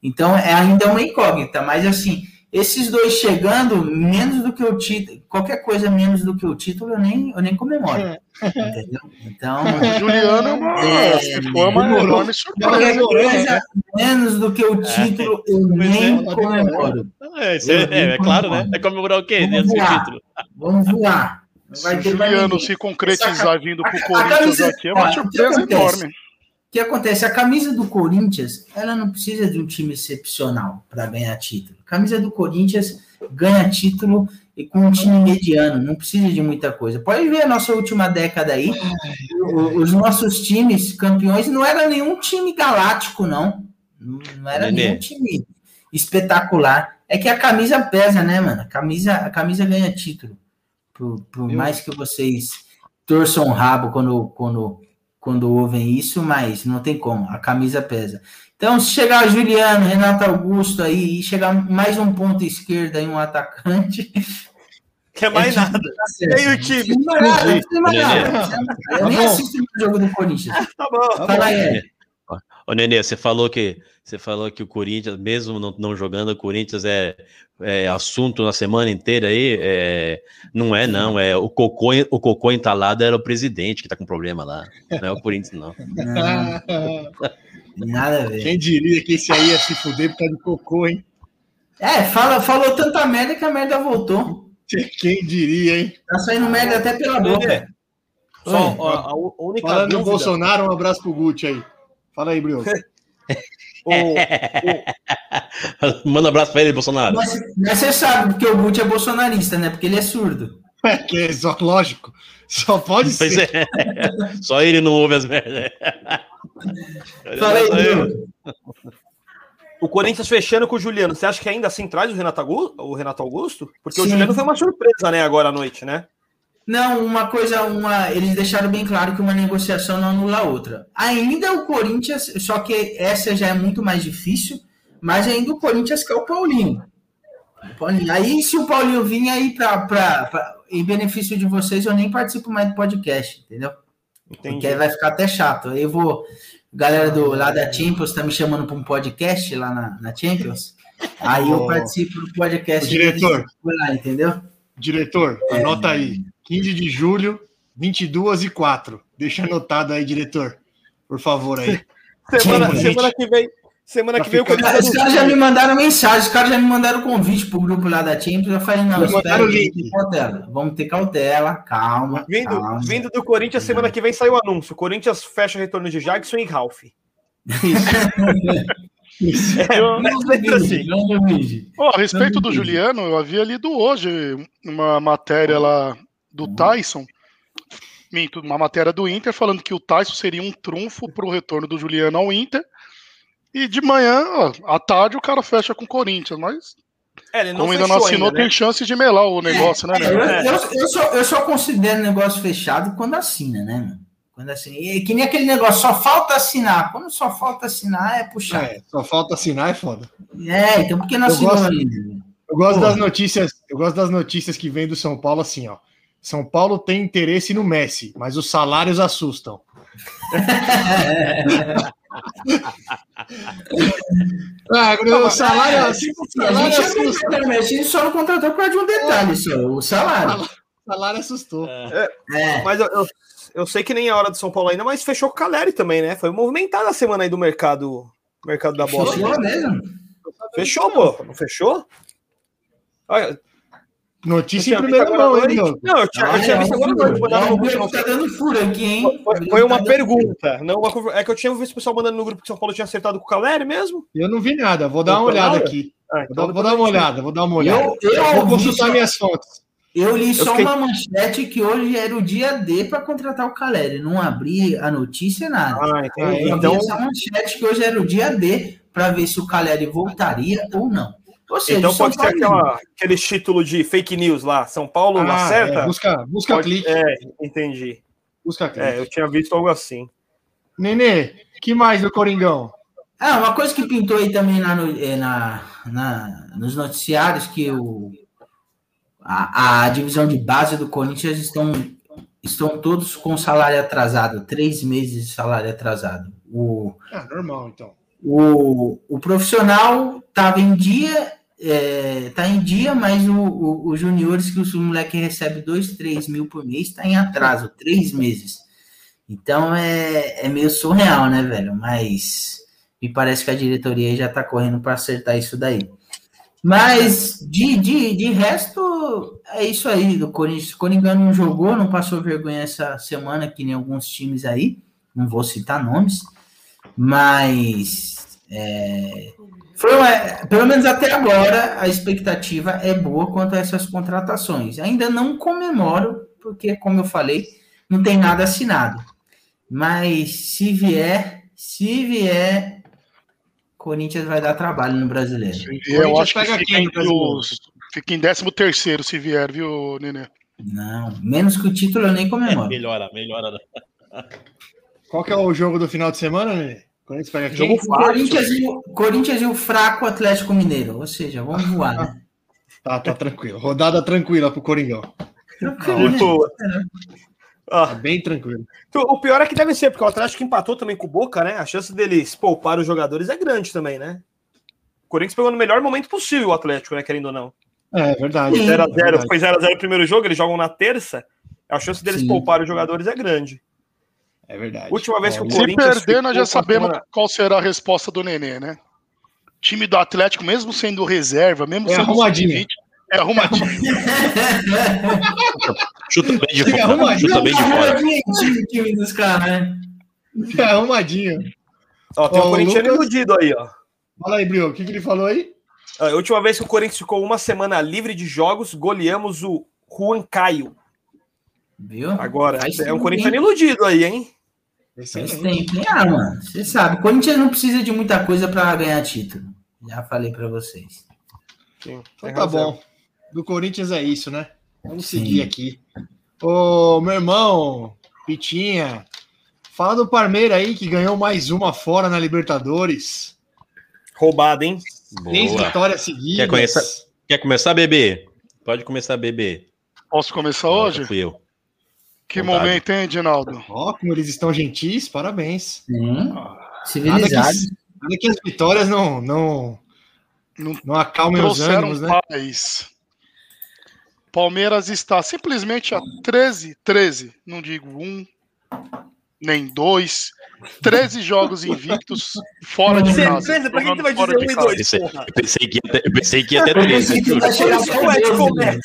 Então é ainda uma incógnita, mas assim, esses dois chegando, menos do que o título, qualquer coisa menos do que o título, eu nem, eu nem comemoro. Entendeu? Então, O Juliano é uma, É, uma demorou. enorme surpresa. qualquer coisa menos do que o título, eu Pois nem é, comemoro. É, é, é, é claro, né? É comemorar o quê? Vamos voar. título. Vamos voar. Não Se vai o Juliano se concretizar vindo a- pro a Corinthians camisa- aqui é uma ó, o que surpresa acontece? enorme. O que acontece? A camisa do Corinthians, ela não precisa de um time excepcional para ganhar título. A camisa do Corinthians ganha título e com um time mediano, não precisa de muita coisa. Pode ver a nossa última década aí, o- os nossos times campeões não era nenhum time galáctico, não. Não era Nenê. nenhum time espetacular. É que a camisa pesa, né, mano? A camisa, a camisa ganha título. Por, por mais que vocês torçam o rabo quando, quando, quando ouvem isso, mas não tem como, a camisa pesa. Então, se chegar Juliano, Renato Augusto aí, e chegar mais um ponto esquerda e um atacante. Quer mais é nada. tá aí o time? Não mais nada, não precisa mais nada. Eu nem Tá assisto o jogo do Corinthians. Tá bom. Fala aí, Ed. Ô, Nenê, você falou que você falou que o Corinthians, mesmo não, não jogando, o Corinthians é, é assunto na semana inteira aí. é, não é, não. É o cocô, o cocô entalado era o presidente que tá com problema lá. Não é o Corinthians, não. Não, nada a ver. Quem diria que esse aí ia se fuder por causa de cocô, hein? É, fala, falou tanta merda que a merda voltou. Quem diria, hein? Tá saindo merda até pela boca. Só a, a única Falando dúvida, Bolsonaro, um abraço pro Gucci aí. Fala aí, Brioco. o- Manda um abraço pra ele, Bolsonaro. Mas, mas você sabe porque o Guti é bolsonarista, né? Porque ele é surdo. É que é só lógico. Só pode Pois ser. é. Só ele não ouve as merdas. Fala aí, o Corinthians fechando com o Juliano, você acha que ainda assim traz o Renato Augusto? O Renato Augusto? Porque o Sim. Juliano foi uma surpresa, né, agora à noite, né? Não, uma coisa, uma, eles deixaram bem claro que uma negociação não anula a outra. Ainda o Corinthians, só que essa já é muito mais difícil, mas ainda o Corinthians quer o Paulinho. O Paulinho. Aí, se o Paulinho vir aí para em benefício de vocês, eu nem participo mais do podcast, entendeu? Porque Entendi. aí vai ficar até chato. Aí eu vou. Galera do lá da Champions tá me chamando para um podcast lá na, na Champions. Aí eu Ô, participo do podcast. ô, diretor. Lá, entendeu? Diretor, anota aí. 15 de julho, 22 e 4. Deixa anotado aí, diretor. Por favor aí. Semana, Sim, semana que vem. Semana Pra que vem o ficar- Os Corinthians. caras já me mandaram mensagem, os caras já me mandaram convite pro grupo lá da Champions. Eu falei, não, espera, o cautela. Vamos ter cautela, calma. Vindo, calma. vindo do Corinthians, semana que vem saiu o anúncio. O Corinthians fecha o retorno de Jackson e Ralph. Eu- Mas letra assim. Não duvide. Ó, a respeito do Juliano, eu havia lido hoje uma matéria lá do Tyson, minto, uma matéria do Inter falando que o Tyson seria um trunfo para o retorno do Juliano ao Inter. E de manhã, ó, à tarde, o cara fecha com o Corinthians, mas É, ele não como ainda não assinou, ainda, né? tem chance de melar o negócio, né, Eu, né? eu, eu só, eu só considero negócio fechado quando assina, né, mano? Quando assina. E que nem aquele negócio, só falta assinar. Quando só falta assinar, é puxar. É, só falta assinar, é foda. É, então por que não Eu assinou gosto- ainda? né? Eu gosto Pô. das notícias, eu gosto das notícias que vêm do São Paulo assim, ó. São Paulo tem interesse no Messi, mas os salários assustam. Ah, o salário, É, assim, o Sim, a salário gente, assusta. a só não contratou por causa de um detalhe, só, o salário. O salário assustou. É. Mas eu, eu, eu sei que nem a hora do São Paulo ainda, mas fechou com o Caleri também, né? Foi movimentada a semana aí do mercado, mercado da bola. Fechou mesmo? Fechou, pô. Não fechou? Olha, Notícia Eu em primeira agora mão, hein. Diogo? Não, eu tinha, eu tinha visto agora à noite. mandaram no grupo. O tá dando furo aqui, hein? Foi- Foi uma pergunta. Não, uma conver- é que eu tinha visto o pessoal mandando no grupo que São Paulo tinha acertado com o Caleri mesmo. Eu não vi nada, vou dar uma Não olhada nada? aqui. Ah, Vou então dar, vou uma olhada, vou dar uma olhada. Eu, eu Vou ouvi consultar só- minhas fontes. Eu li só fiquei- uma manchete que hoje era o dia D para contratar o Caleri. Não abri a notícia, nada. Ah, Eu entendi. vi Então, essa manchete que hoje era o dia D para ver se o Caleri voltaria ou não. Seja, então pode ser aquela, aquele título de fake news lá. São Paulo Ah, acerta? é, busca busca Pode- clique. É, entendi. Busca clique. É, eu tinha visto algo assim. Nenê, que mais do Coringão? Ah, uma coisa que pintou aí também lá no- eh, na, na- nos noticiários que o, a, a divisão de base do Corinthians estão, estão todos com salário atrasado, três meses de salário atrasado. O, Ah, normal, então. O, o profissional estava em dia, é, tá em dia, mas o, o- os juniores que o moleque recebe dois, três mil por mês está em atraso, três meses. Então é, é meio surreal, né, velho? Mas me parece que a diretoria já tá correndo para acertar isso daí. Mas de, de, de resto, é isso aí do Corinthians. O Coringão não jogou, não passou vergonha essa semana, que nem alguns times aí. Não vou citar nomes, mas é, foi uma- pelo menos até agora a expectativa é boa quanto a essas contratações. Ainda não comemoro, porque, como eu falei, não tem nada assinado. Mas se vier, se vier, Corinthians vai dar trabalho no brasileiro. Eu acho que pega fica entre brasileiro? os. Fica em 13 terceiro se vier, viu, Nenê? Não, menos que o título eu nem comemoro. Melhora, melhora. Qual que é o jogo do final de semana, Nenê? Corinthians pega? Jogo O Corinthians, e o, Corinthians e o fraco Atlético Mineiro. Ou seja, vamos voar, né? Tá, tá tranquilo. Rodada tranquila pro Coringão. Tranquilo, né? Tipo, Tá bem tranquilo. Então, O pior é que deve ser, porque o Atlético empatou também com o Boca, né? A chance deles poupar os jogadores é grande também, né? O Corinthians pegou no melhor momento possível o Atlético, né? Querendo ou não. É, verdade. Sim. 0x0, verdade. foi 0x0 o primeiro jogo, eles jogam na terça. A chance deles Sim. poupar os jogadores é grande. É verdade. Última vez que o Se Corinthians perder, nós já sabemos semana- qual será a resposta do Nenê, né? Time do Atlético, mesmo sendo reserva, mesmo É sendo arrumadinho. sub-20, é arrumadinho. Chuta bem de fora. arrumadinho. Chuta bem de fora. o time dos caras, né? É arrumadinho. Ó, tem Ó, o o Corinthians Lucas- iludido aí, ó. Fala aí, Brio. O que, que ele falou aí? A última vez que o Corinthians ficou uma semana livre de jogos, goleamos o Juan Caio. Viu? Agora, Faz é um Corinthians iludido aí, hein? Excelente. tempo, hein? Ah, mano, você sabe. Corinthians não precisa de muita coisa para ganhar título. Já falei para vocês. Sim, Então tá razão. bom. Do Corinthians é isso, né? Vamos Sim. seguir aqui. Ô, meu irmão, Pitinha, fala do Parmeira aí que ganhou mais uma fora na Libertadores. Roubado, hein? Três Boa. vitórias seguidas. Quer conhecer? Quer começar, bebê? Pode começar, bebê. Posso começar Nossa, hoje? Fui eu. Que Vontade. momento, hein, Edinaldo? Ó, como eles estão gentis, parabéns. Sim. Nada Civilizado. que, nada que as vitórias não, não, Não não acalmem os trouxeram ânimos, né? paz. Palmeiras está simplesmente a 13, 13, não digo um, nem dois, 13 jogos invictos fora de casa. Certeza, pra que você vai dizer de um e casa. dois, Pensei, porra? eu pensei que ia até, eu pensei que ia até Eu três. pensei que juro. ia chegar até Como é que o 12. começa?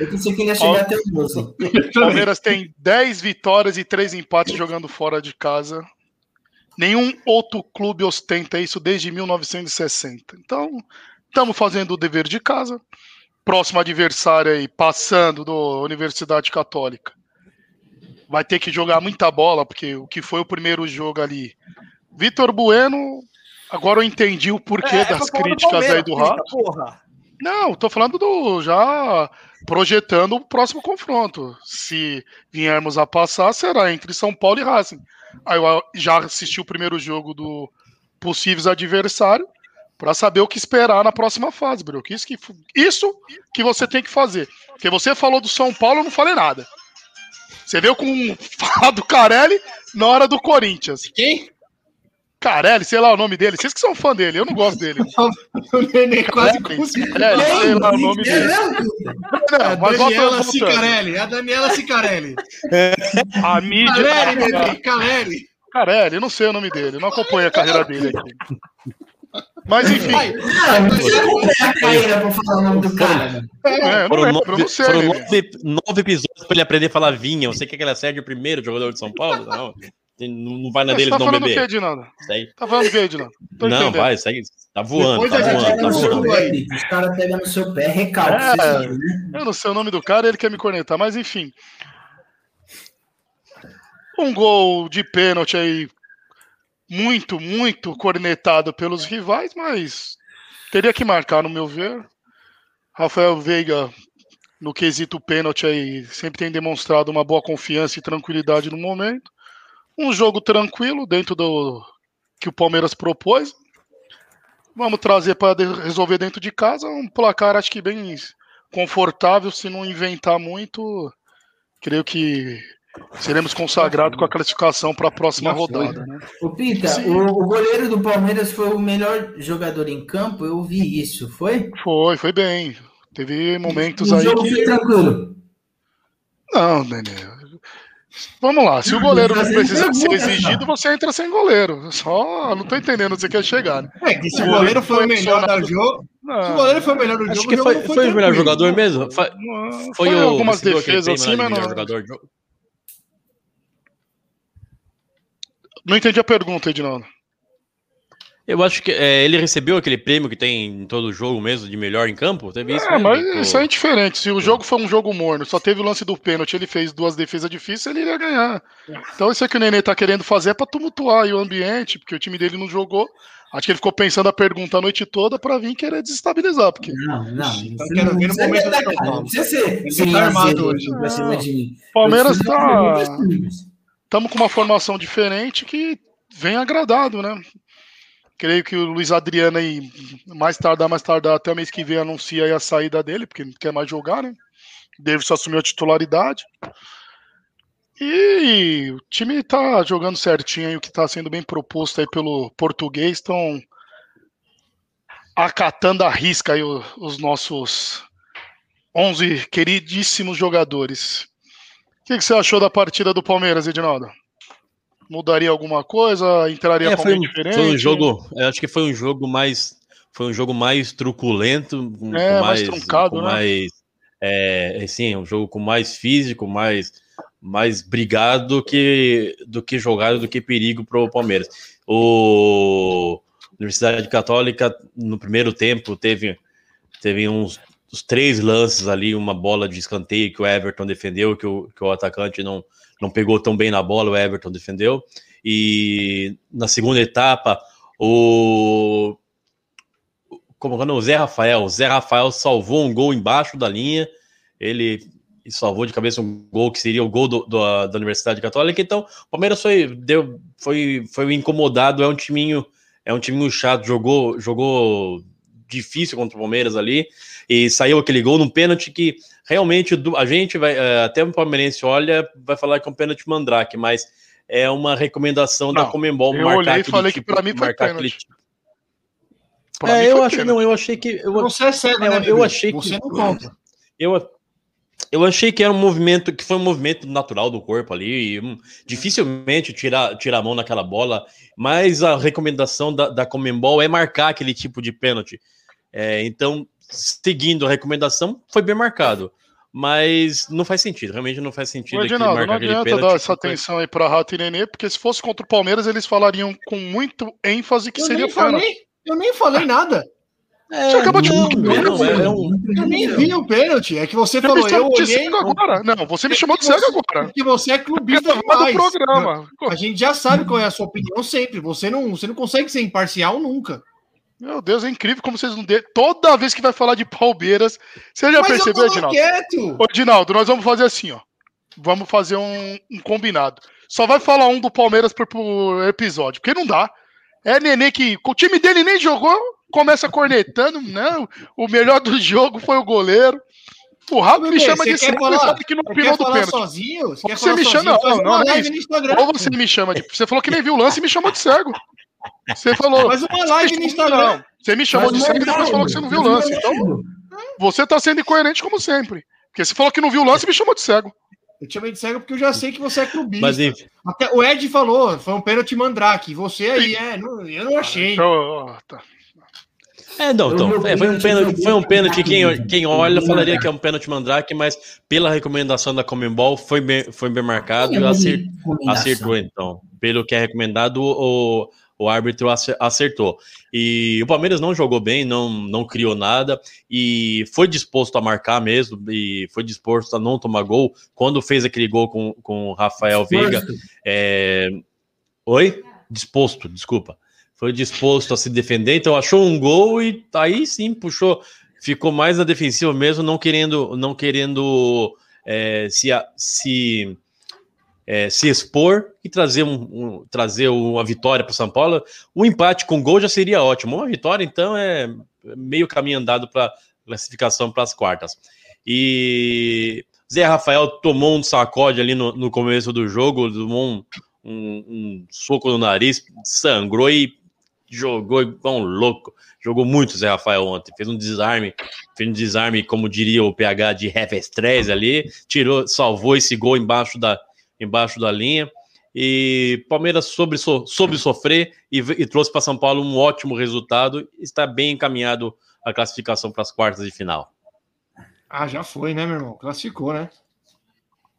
Eu pensei que ele ia chegar até o 12. Palmeiras tem 10 vitórias e 3 empates jogando fora de casa. Nenhum outro clube ostenta isso desde 1960. Então, estamos fazendo o dever de casa. Próximo adversário aí, passando do Universidade Católica. Vai ter que jogar muita bola, porque o que foi o primeiro jogo ali. Vitor Bueno, agora eu entendi o porquê É, é das falar do críticas aí do. Porra. Não, tô falando do já projetando o próximo confronto. Se viermos a passar, será entre São Paulo e Racing. Aí eu já assisti o primeiro jogo do possíveis adversário para saber o que esperar na próxima fase, Brook. Isso que isso que você tem que fazer. Porque você falou do São Paulo, eu não falei nada. Você veio com falar do Carelli na hora do Corinthians. Quem? Carelli, sei lá o nome dele. Vocês que são fã dele, eu não gosto dele. O Nenê quase Carelli, conseguiu. Carelli, sei lá o nome dele. A Não, mas volta- Daniela voltando. Cicarelli. A Daniela Cicarelli. A mídia. Nenê. Caleri. Carelli, eu não sei o nome dele, não acompanho a carreira dele aqui. Mas enfim, Vai. Ah, não precisa comprar a carreira pra falar o nome do cara. né? é, não Foram, nove, sei. foram nove, nove episódios pra ele aprender a falar vinha. Você quer que ele acerte o primeiro jogador de São Paulo? Não. Não vai na dele tá não falando o que, beber. Edinaldo? Segue. Tá falando o que, Edinaldo? Não, entendendo. vai, segue. Tá voando, Depois tá a gente voando, vai tá no voando. jogo aí. Os caras pegam no seu pé, recalque. É. né? Eu não sei o nome do cara, ele quer me cornetar, mas enfim. Um gol de pênalti aí, muito, muito cornetado pelos rivais, mas teria que marcar, no meu ver. Rafael Veiga, no quesito pênalti aí, sempre tem demonstrado uma boa confiança e tranquilidade no momento. Um jogo tranquilo dentro do que o Palmeiras propôs. Vamos trazer para resolver dentro de casa um placar, acho que bem confortável, se não inventar muito. Creio que seremos consagrados com a classificação para a próxima foi. rodada. Né? Ô, Pita, o, o goleiro do Palmeiras foi o melhor jogador em campo, eu vi isso, foi? Foi, foi bem. Teve momentos o aí jogo foi que. tranquilo. Não, Nenê. Vamos lá, se o goleiro não precisa ser exigido, você entra sem goleiro. Só não tô entendendo onde você quer chegar. Né? É, que se o goleiro foi o foi melhor do jogo. Se o goleiro foi o melhor do jogo, Acho o que foi, não foi o melhor jogador mesmo. Foi, foi foi o algumas defesas assim, mas melhor não, jogador do jogo. Não entendi a pergunta, Edinaldo. Eu acho que é, ele recebeu aquele prêmio que tem em todo jogo mesmo de melhor em campo. Teve isso É, mesmo, mas pô. isso aí é diferente. Se o jogo foi um jogo morno, só teve o lance do pênalti, ele fez duas defesas difíceis, ele iria ganhar. Então isso é que o Nenê tá querendo fazer é pra tumultuar aí o ambiente, porque o time dele não jogou. Acho que ele ficou pensando a pergunta a noite toda pra vir querer desestabilizar, porque Não, não. Então quero não ver no momento atacar, do São Não precisa ser tá armado hoje. Palmeiras tá-. Estamos com uma formação diferente que vem agradado, né? Creio que o Luiz Adriano aí, mais tardar, mais tardar, até o mês que vem anuncia a saída dele, porque não quer mais jogar, né? Davidson assumiu a titularidade. E o time tá jogando certinho aí, o que tá sendo bem proposto aí pelo português, estão acatando a risca aí os nossos 11 queridíssimos jogadores. O que, que você achou da partida do Palmeiras, Edinaldo? Mudaria alguma coisa? Entraria É, com foi, alguém um- diferente? foi um jogo. Eu acho que foi um jogo mais. Foi um jogo mais truculento, É, mais mais, truncado, né? mais é, sim, um jogo com mais físico, mais mais brigado do que do que jogado, do que perigo para o Palmeiras. O Universidade Católica no primeiro tempo teve teve uns os três lances ali, uma bola de escanteio que o Everton defendeu, que o, que o atacante não, não pegou tão bem na bola, o Everton defendeu. E na segunda etapa, o. Como que é o Zé Rafael. O Zé Rafael salvou um gol embaixo da linha. Ele salvou de cabeça um gol que seria o gol do- do- da Universidade Católica. Então, o Palmeiras foi, deu, foi, foi incomodado. É um timinho, é um timinho chato. Jogou, jogou difícil contra o Palmeiras ali. E saiu aquele gol num pênalti que realmente a gente vai. eh, Até o palmeirense olha, vai falar que é um pênalti mandrake, mas é uma recomendação da Não, Comembol eu marcar olhei e aquele falei que tipo- pra mim foi marcar pênalti. aquele tipo. É, eu achei, pênalti. não, eu achei que eu, Você é cego, eu- né, eu achei que- Você não conta. eu, eu achei que era um movimento que foi um movimento natural do corpo ali. E, hum, dificilmente tirar, tirar a mão naquela bola, mas a recomendação da, da Comembol é marcar aquele tipo de pênalti. É, então, seguindo a recomendação, foi bem marcado. Mas não faz sentido, realmente não faz sentido Edinaldo, não adianta pênalti. dar essa atenção aí pra Rato e Nenê, porque se fosse contra o Palmeiras, eles falariam com muito ênfase que Eu seria nem, pênalti. falei, eu nem falei nada. É, Você acabou de não, não, pênalti, é um- Eu nem vi o pênalti. É que você Você falou, eu de olhei. cego agora. Não, você me chamou de cego agora. Porque você é clubista demais. programa. A gente já sabe qual é a sua opinião sempre. Você não, você não consegue ser imparcial nunca. Meu Deus, é incrível como vocês não dê. Toda vez que vai falar de Palmeiras, você já Mas percebeu, Edinaldo? quieto. Ô, Edinaldo, nós vamos fazer assim, ó. Vamos fazer um, um combinado. Só vai falar um do Palmeiras por, por episódio, porque não dá. É Nenê que. O time dele nem jogou, começa cornetando. Não, o melhor do jogo foi o goleiro. O Rato me chama de cego falar- fala que não quer do pênalti. sozinho? Você Você me chama- sozinho? não, Faz não, uma não é. Ou você me chama de. Você falou que nem viu o lance e me chamou de cego. Você falou. Faz uma live no Instagram. Você me chamou de Mas cego e é depois falou que você não viu o lance. Então, você tá sendo incoerente como sempre. Porque você falou que não viu o lance e me chamou de cego. Eu te chamei de cego porque eu já sei que você é clubista. Mas enfim, Até o Ed falou, foi um pênalti mandrake. Você aí, é, não- eu não achei. Então, tá. É, não, então, é, foi um pênalti, foi um pênalti quem, quem olha falaria que é um pênalti mandrake, mas pela recomendação da Comembol foi bem, foi bem marcado e acer- acertou então. Pelo que é recomendado, o, o árbitro ace- acertou. E o Palmeiras não jogou bem, não, não criou nada e foi disposto a marcar mesmo e foi disposto a não tomar gol. Quando fez aquele gol com, com o Rafael Veiga, é... Oi? Disposto, desculpa. Foi disposto a se defender, então achou um gol e aí sim puxou, ficou mais na defensiva mesmo, não querendo, não querendo é, se, se, é, se expor e trazer, um, um- trazer uma vitória para o São Paulo. O empate com gol já seria ótimo. Uma vitória, então, é meio caminho andado para classificação para as quartas. E Zé Rafael tomou um sacode ali no, no começo do jogo, tomou um, um- um soco no nariz, sangrou e jogou igual um louco. Jogou muito Zé Rafael ontem, fez um desarme, fez um desarme, como diria o PH de Heavy Stress ali, tirou, salvou esse gol embaixo da, embaixo da linha. E Palmeiras soube, so- soube sofrer e, e trouxe para São Paulo um ótimo resultado. Está bem encaminhado a classificação para as quartas de final. Ah, já foi, né, meu irmão? Classificou, né?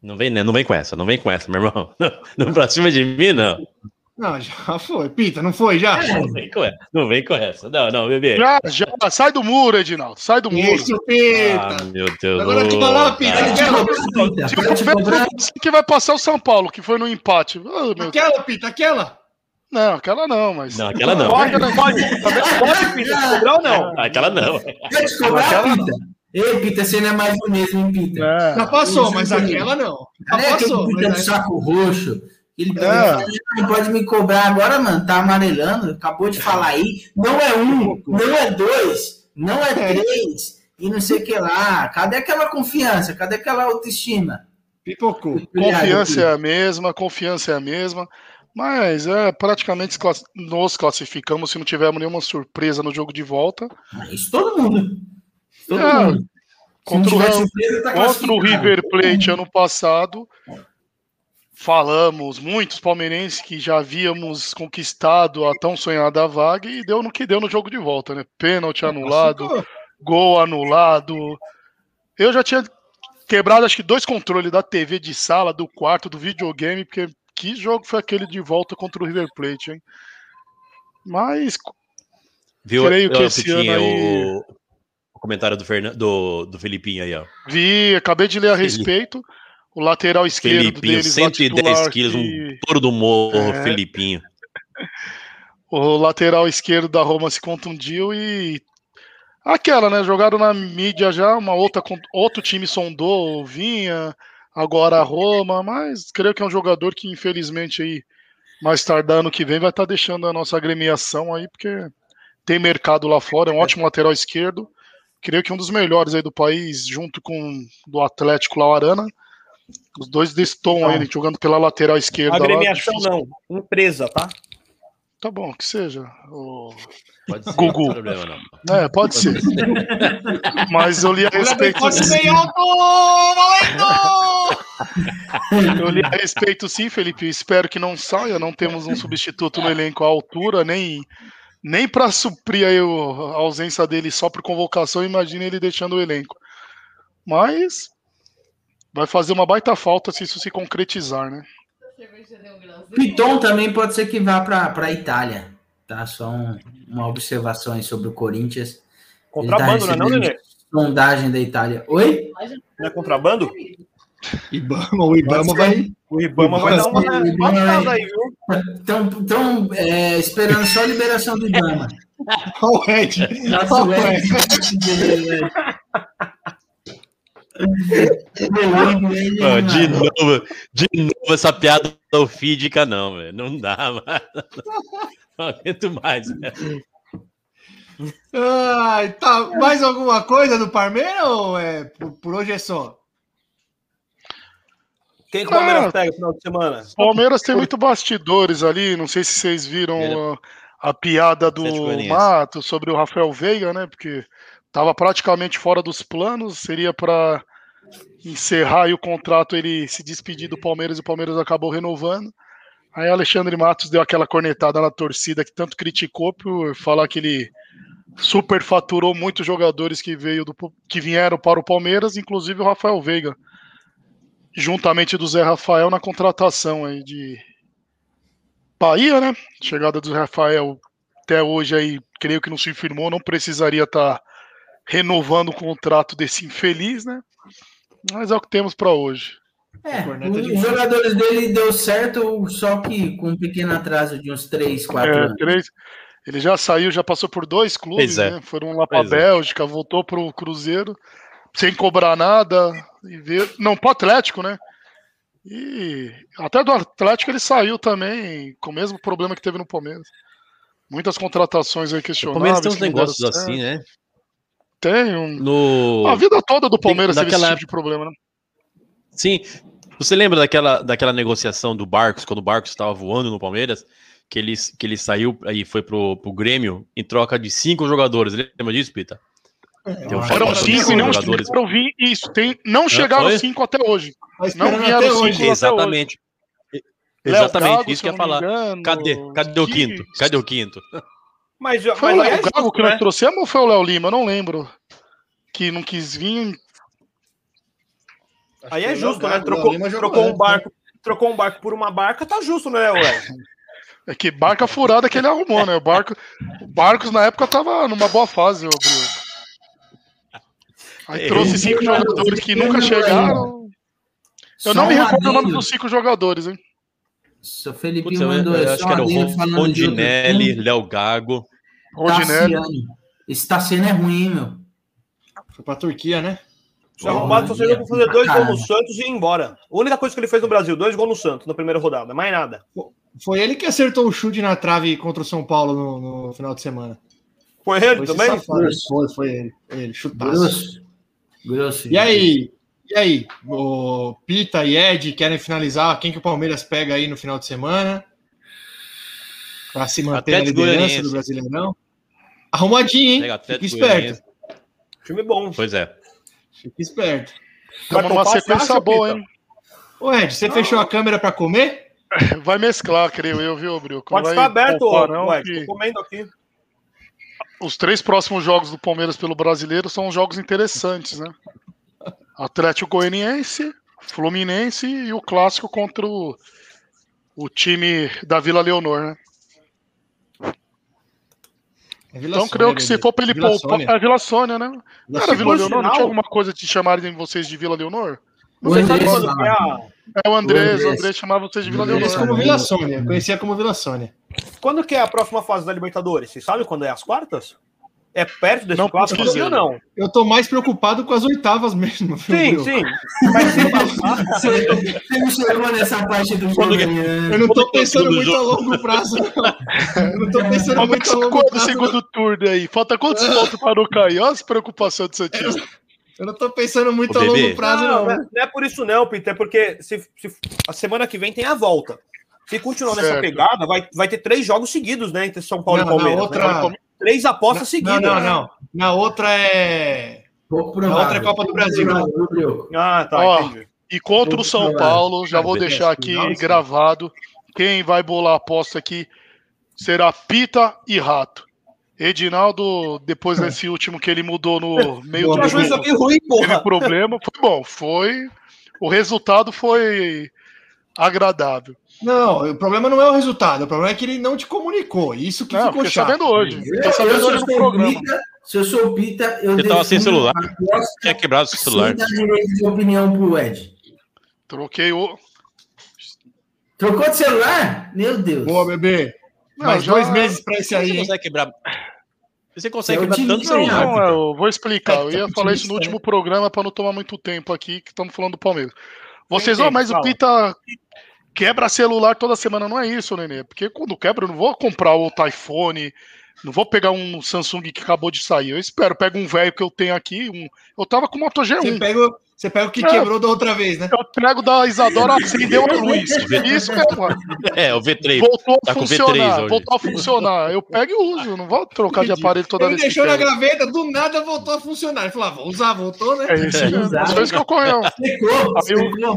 Não vem, né? Não vem com essa, não vem com essa, meu irmão. Não, não pra cima de mim, não. Não, já foi. Pita, não foi já? Não vem com essa. Não vem com essa. Não, não, bebê. Já, já, sai do muro, Edinaldo. Sai do muro. Isso, Pita. Ah, meu Deus. Agora que falar, Pita, cara. aquela, Se o Palmeiras você que vai passar o São Paulo, que foi no empate. Ah, meu- aquela, Pita, aquela. Não, aquela não, mas. Não, aquela não. Pode, pode. Também pode, Pita, cobrar ou não? Aquela não. Quer te cobrar, Pita? Ei, Pita, você não é mais o mesmo, hein, Pita? É. Já passou, mas aquela não. Já aquele passou. Pita Mas saco roxo? Ele É. não pode me cobrar agora, mano. Tá amarelando. Acabou de falar aí. Não é um, não é dois, não é três. E não sei o que lá. Cadê aquela confiança? Cadê aquela autoestima? Pipocou. Confiança é a mesma, confiança é a mesma. Mas é praticamente nos classificamos se não tivermos nenhuma surpresa no jogo de volta. Ah, Isso todo mundo. Todo É, mundo. Contra o surpresa, tá Contra o. River Plate ano passado, falamos, muitos palmeirenses que já havíamos conquistado a tão sonhada vaga e deu no que deu no jogo de volta, né? Pênalti anulado, gol anulado. Eu já tinha quebrado acho que dois controles da TV de sala, do quarto, do videogame, porque que jogo foi aquele de volta contra o River Plate, hein? Mas Viu? Creio que esse ano aí- o, o comentário do, Fernan... do, do Felipinho aí, ó. vi, acabei de ler a respeito. O lateral esquerdo Felipinho, deles, lá, 110 titular, quilos, que- um touro do morro, É. Felipinho. o lateral esquerdo da Roma se contundiu e aquela, né? Jogaram na mídia já, uma outra outro time sondou, o vinha, agora a Roma, mas creio que é um jogador que infelizmente aí mais tardar ano que vem vai estar deixando a nossa agremiação aí porque tem mercado lá fora, é um ótimo lateral esquerdo. Creio que um dos melhores aí do país, junto com do Atlético lá, o Arana. Os dois destoam aí, jogando pela lateral esquerda. lá. Agremiação Difícil- não, empresa, tá? Tá bom, que seja. O- Pode ser, Gugu. não problema não. É, pode ser. Mas eu li a respeito. Pode bem alto, valendo! Eu li a respeito sim, Felipe. Espero que não saia. Não temos um substituto no elenco à altura, nem, nem para suprir aí a ausência dele só por convocação. Imagina ele deixando o elenco. Mas vai fazer uma baita falta se isso se concretizar, né? Piton também pode ser que vá para a Itália. Tá? Só um- uma observação aí sobre o Corinthians. Contrabando, não é não, recebendo Nenê? Sondagem da Itália. Oi? Não é contrabando? Ibama, o Ibama vai. O Ibama vai dar uma vai- aí, viu? Estão esperando só a liberação do Ibama. Olha o Ed. Nossa, Olha o o Ed. Ó, de novo, de novo essa piada ofídica, não, velho. Não dá, mais. Não aguento mais, velho. Ai, tá. Mais alguma coisa do Parmeira ou é por, por hoje é só? Quem que o Palmeiras Ah. pega no final de semana? Palmeiras tem muito bastidores ali. Não sei se vocês viram a, a piada do. Mato sobre o Rafael Veiga, né? Porque estava praticamente fora dos planos. Seria para encerrar aí o contrato, ele se despedir do Palmeiras e o Palmeiras acabou renovando. Aí Alexandre Matos deu aquela cornetada na torcida que tanto criticou por falar que ele superfaturou muitos jogadores que, veio do, que vieram para o Palmeiras, inclusive o Rafael Veiga, juntamente do Zé Rafael na contratação aí de Bahia, né? Chegada do Rafael até hoje aí, creio que não se firmou, não precisaria estar renovando o contrato desse infeliz, né? Mas é o que temos para hoje. É, os jogadores dele deu certo, só que com um pequeno atraso de uns 3, 4 É, anos. três- ele já saiu, já passou por dois clubes, é. né? Foram lá para Pois é. Bélgica, voltou para o Cruzeiro, sem cobrar nada, e ver... não, para Atlético, né? E até do Atlético ele saiu também, com o mesmo problema que teve no Palmeiras. Muitas contratações aí O questionáveis. Palmeiras tem uns negócios assim, né? Tem um. No... A vida toda do Palmeiras teve esse naquela- tipo de problema, né? Sim. Você lembra daquela, daquela negociação do Barcos, quando o Barcos estava voando no Palmeiras? Que ele, que ele saiu e foi pro, pro Grêmio em troca de cinco jogadores. Lembra disso, Pita? Tem Foram Foram cinco e cinco não jogadores. chegaram a vir. Isso, tem, não chegaram foi? cinco até hoje. Tá Não vieram até cinco hoje. até Exatamente. Léo Exatamente, Gago, isso que eu eu ia não falar. engano, Cadê? Cadê o quinto? Cadê o quinto? Mas, Foi mas o aí Léo é Gago justo, que nós né? trouxemos ou foi o Léo Lima? Eu não lembro. Que não quis vir. Aí é Acho que o justo, Léo né? Trocou, Léo trocou um barco, trocou um barco por uma barca, tá justo, né, ué? É que barca furada que ele arrumou, né? O barco, o Barcos na época tava numa boa fase, ô Bruno. Aí É, trouxe eu- cinco jogadores que nunca chegaram. Eu não Só me recordo o nome dos cinco jogadores, hein? Seu Felipe Putz, eu, mandou eu só acho que era o Rondinelli. Léo Gago. Rodinelli. Tassiano. Esse Tassiano é ruim, hein, meu. Foi pra Turquia, né? Se arrombado só serviu pra fazer dois gols no. Santos e ir embora. A única coisa que ele fez no Brasil, dois gols no Santos na primeira rodada, mais nada. Foi ele que acertou o chute na trave contra o São Paulo no, no final de semana. Foi ele Foi também? safado. Foi, foi ele. Foi ele, chutaço. Grosso. Grosso. E aí? E aí? O Pita e Ed querem finalizar? Quem que o Palmeiras pega aí no final de semana? Pra se manter na liderança do Brasileirão? Arrumadinho, hein? Pega Fica Atlético esperto. Goianiense. Time bom. Pois é. Fica esperto. Estamos numa sequência boa, Pita? hein? Ô, Ed, você fechou a câmera pra comer? Vai mesclar, creio eu, viu, Bril? Pode Não ficar aberto, poupar, não, ué. que Tô comendo aqui. Os três próximos jogos do Palmeiras pelo Brasileiro são jogos interessantes, né? Atlético Goianiense, Fluminense e o clássico contra o, o time da Vila Leonor, né? É Vila Então, Sônia, creio que se for pra ele Vila poupar. Sônia. É Vila Sônia, né? Não Vila Vila por Leonor? Não sinal- tinha alguma coisa de chamarem vocês de Vila Leonor? O Você sabe Andrés quando fala. que é a... É o Andrés, O Andrés. Andrés chamava vocês de Vila Andrés Conhecia Leonor. como Vila Sônia. Conhecia como Vila Sônia. Quando que é a próxima fase da Libertadores? Você sabe quando é as quartas? É perto desse Não clássico ou não? Eu tô mais preocupado com as oitavas mesmo. Sim, Bruno? sim. Mas Você não chegou nessa parte do jogo, né? Eu não tô pensando muito a longo prazo, não. Eu não tô pensando Falta muito a longo prazo. não. segundo turno aí? Falta quantos pontos para não cair? Olha as preocupações do Santista. Eu não tô pensando muito a longo prazo, não, não. não é- é por isso não, Peter, é porque se, se- a semana que vem tem a volta. Se continuar nessa Certo. pegada, vai, vai ter três jogos seguidos, né? Entre São Paulo Não, e Palmeiras. na outra- né? Três apostas Não, seguidas. não, né? não. Na outra é. Na outra é Copa do Brasil. Ah, tá, Ó, entendi. E contra o São Paulo, já vou deixar aqui gravado. Quem vai bolar a aposta aqui será Pita e Rato. Edinaldo, depois desse último que ele mudou no meio do jogo, aqui ruim, teve porra. problema. Foi bom, foi. O resultado foi agradável. Não, o problema não é o resultado, o problema é que ele não te comunicou. Isso que Não, ficou chato. sabendo hoje. Eu, Fiquei eu, sabendo se eu hoje no sou programa. Pita, se eu sou Pita, eu Você tava sem celular. Tinha quebrado o celular. sem dar direito de opinião pro Ed. Troquei o. Trocou de celular? Meu Deus. Boa, bebê. Não, Mais já- dois meses pra esse Você aí, hein? consegue quebrar. Você consegue É o quebrar tanto celular. Não, eu vou explicar. Eu ia É, falar isso no último programa para não tomar muito tempo aqui, que estamos falando do Palmeiras. Vocês, ó, mas o Pita quebra celular toda semana. Não é isso, Nenê. Porque quando quebra, eu não vou comprar outro iPhone, não vou pegar um Samsung que acabou de sair. Eu espero, pego um velho que eu tenho aqui. Um... Eu tava com o Moto Você G1. pega, o- você pega o que quebrou da outra vez, né? Eu pego da Isadora, acendeu a luz. Isso mesmo. É, o V3. Voltou a Tá com V3 funcionar. hoje. Voltou a funcionar. Eu pego e uso. Não vou trocar de aparelho toda Ele vez. que deixou na gaveta, do nada voltou a funcionar. Ele falou, ah, vou usar, voltou, né? É isso. Exato. Foi isso que ocorreu. Secou, secou.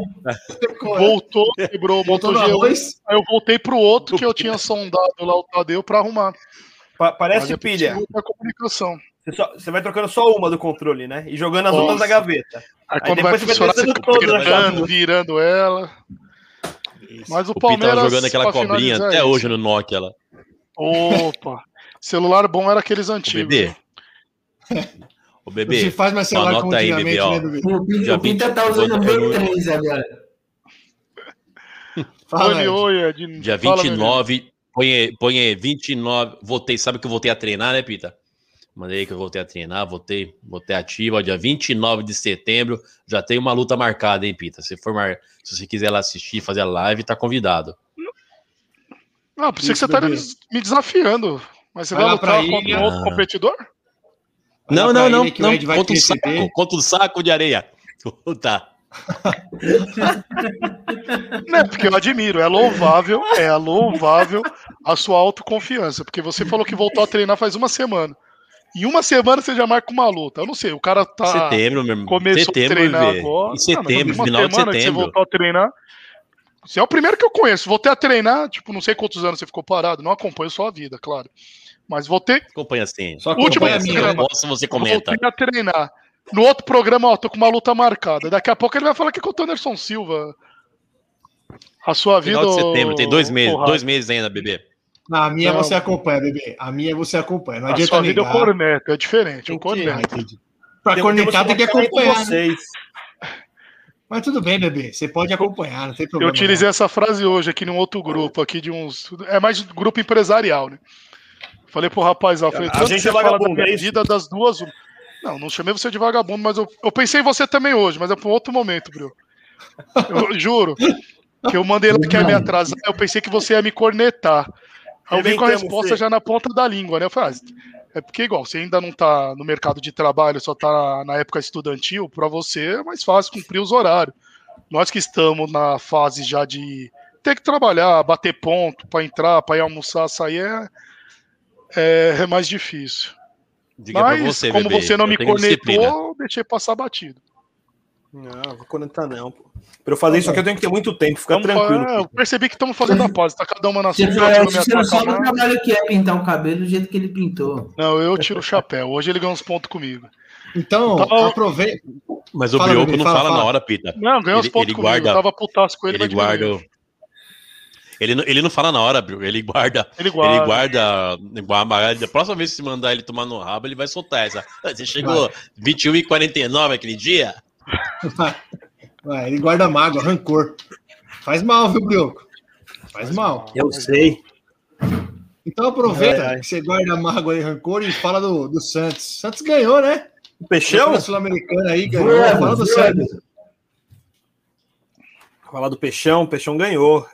Ficou, né? Voltou, quebrou Moto Voltou no G1. arroz. Aí eu voltei pro outro que eu tinha sondado lá, o Tadeu, pra arrumar. Pa- parece é pilha. outra comunicação. Você, só- você vai trocando só uma do controle, né? E jogando as Nossa. outras da gaveta. Aí Aí quando vai depois você vai você testando fica todas, né? virando, virando ela. Mas o O Pita Palmeiras. tava jogando aquela cobrinha finalizar até isso. hoje no Nokia lá. Opa! Celular bom era aqueles O antigos. bebê. O bebê. se faz mais celular anota aí, bebê, ó. né, bebê? O Pinta, Dia o Pinta 20, tá usando o vou- eu- B3 agora. Fala, Oi, oi. Dia Fala, meu 29, põe, aí- põe aí, 29. Voltei, sabe que eu voltei a treinar, né, Pita? Mandei que eu voltei a treinar, voltei, voltei ativo. ó, Dia 29 de setembro, já tem uma luta marcada, hein, Pita? Se, for mar... Se você quiser lá assistir, fazer a live, tá convidado. Ah, que Isso, você estaria bebê. me desafiando. Mas você Vai vai, lutar contra ilha. um outro Ah. competidor? Não, não, não, que não. Contra o saco, contra o saco de areia. Tá. Não, porque eu admiro, é louvável, é louvável a sua autoconfiança, porque você falou que voltou a treinar faz uma semana. Em uma semana você já marca uma luta. Eu não sei, o cara tá setembro, meu irmão. começou setembro, a treinar bebê. agora. Em setembro, final de semana que você setembro. voltou a treinar. Você é o primeiro que eu conheço. Voltei a treinar, tipo, não sei quantos anos você ficou parado. Não acompanho sua vida, claro. Mas voltei, Acompanha assim. Só Último acompanha a Acompanha assim. minha. Eu programa. posso, você comenta. voltei a treinar. No outro programa, ó, tô com uma luta marcada. Daqui a pouco ele vai falar que é com o Anderson Silva. A sua vida. Final de setembro, tem dois meses, porra, dois meses ainda, bebê. Não, a minha Não. você acompanha, bebê. A minha você acompanha. Não A adianta sua vida é o negar. corneto, é diferente. Ah, corneto. Temos- cornetar tem que acompanhar. né? vocês. Mas tudo bem, bebê. Você pode acompanhar, não tem Eu problema. utilizei essa frase hoje aqui num outro grupo, aqui de uns. É mais grupo empresarial, né? Falei pro rapaz, ó, falei, A tanto gente que você é fala da vagabundo, minha é vida das duas. Não, não chamei você de vagabundo, mas eu, eu pensei em você também hoje, mas é pra um outro momento, Brio. Eu juro. Que eu mandei lá que ia me atrasar, eu pensei que você ia me cornetar. Vim com a resposta Fê. já na ponta da língua, né? Eu falei, ah, é porque igual, você ainda não tá no mercado de trabalho, só tá na época estudantil, pra você é mais fácil cumprir os horários. Nós que estamos na fase já de ter que trabalhar, bater ponto pra entrar, pra ir almoçar, sair é, é, é mais difícil. Diga pra Mas você, como bebê. você não me tenho disciplina. deixei passar batido. Não, vou conectar não, pô. Pra eu fazer isso aqui eu tenho que ter muito tempo, fica Vamos tranquilo. é, eu percebi que estamos fazendo a paz, tá cada uma na sua, Você, não sabe o trabalho que é pintar o cabelo do jeito que ele pintou. Não, eu tiro o chapéu. Hoje ele ganhou uns pontos comigo. Então, Então- aproveita. Mas o Fala, Brioco não fala, fala, fala. na hora, Pita. Não, ganhou uns Ele- pontos ele comigo. guarda- Eu tava putaço com ele, Ele guarda. Ele não, ele não fala na hora, Brioco. Ele guarda. Ele guarda. Ele guarda. guarda da próxima vez que se mandar ele tomar no rabo, ele vai soltar essa. Você chegou 21 e 49 aquele dia? Vai, ele guarda mágoa, rancor. Faz mal, viu, Brioco? Faz mal. Eu sei. Então aproveita Ai, ai. que você guarda mágoa e rancor e fala do, do Santos. Santos ganhou, né? O Peixão? Na Sul-Americana aí, ganhou. Vamos, Fala do. Santos. Falar do Peixão, o Peixão ganhou.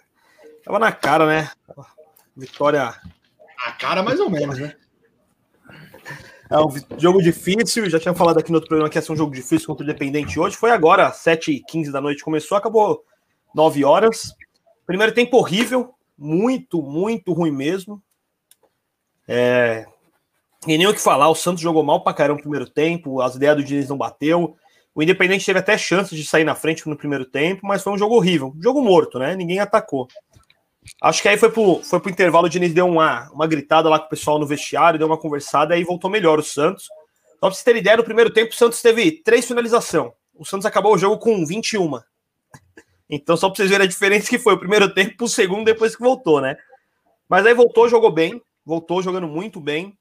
Tava na cara, né? Vitória. A cara mais ou menos, né? É um jogo difícil. Já tinha falado aqui no outro programa que ia ser um jogo difícil contra o Independente hoje. Foi agora, 7h15 da noite começou, acabou 9 horas. Primeiro tempo horrível. Muito, muito ruim mesmo. É... E nem o que falar, o Santos jogou mal pra caramba no primeiro tempo, as ideias do Diniz não bateu. O Independente teve até chances de sair na frente no primeiro tempo, mas foi um jogo horrível. Jogo morto, né? Ninguém atacou. Acho que aí foi pro, foi pro intervalo, o Diniz deu uma, uma gritada lá com o pessoal no vestiário, deu uma conversada, aí voltou melhor o Santos. Só pra vocês terem ideia, no primeiro tempo o Santos teve três finalização. O Santos acabou o jogo com 21. Então, só pra vocês verem a diferença que foi o primeiro tempo pro segundo depois que voltou, né? Mas aí voltou, jogou bem, voltou jogando muito bem.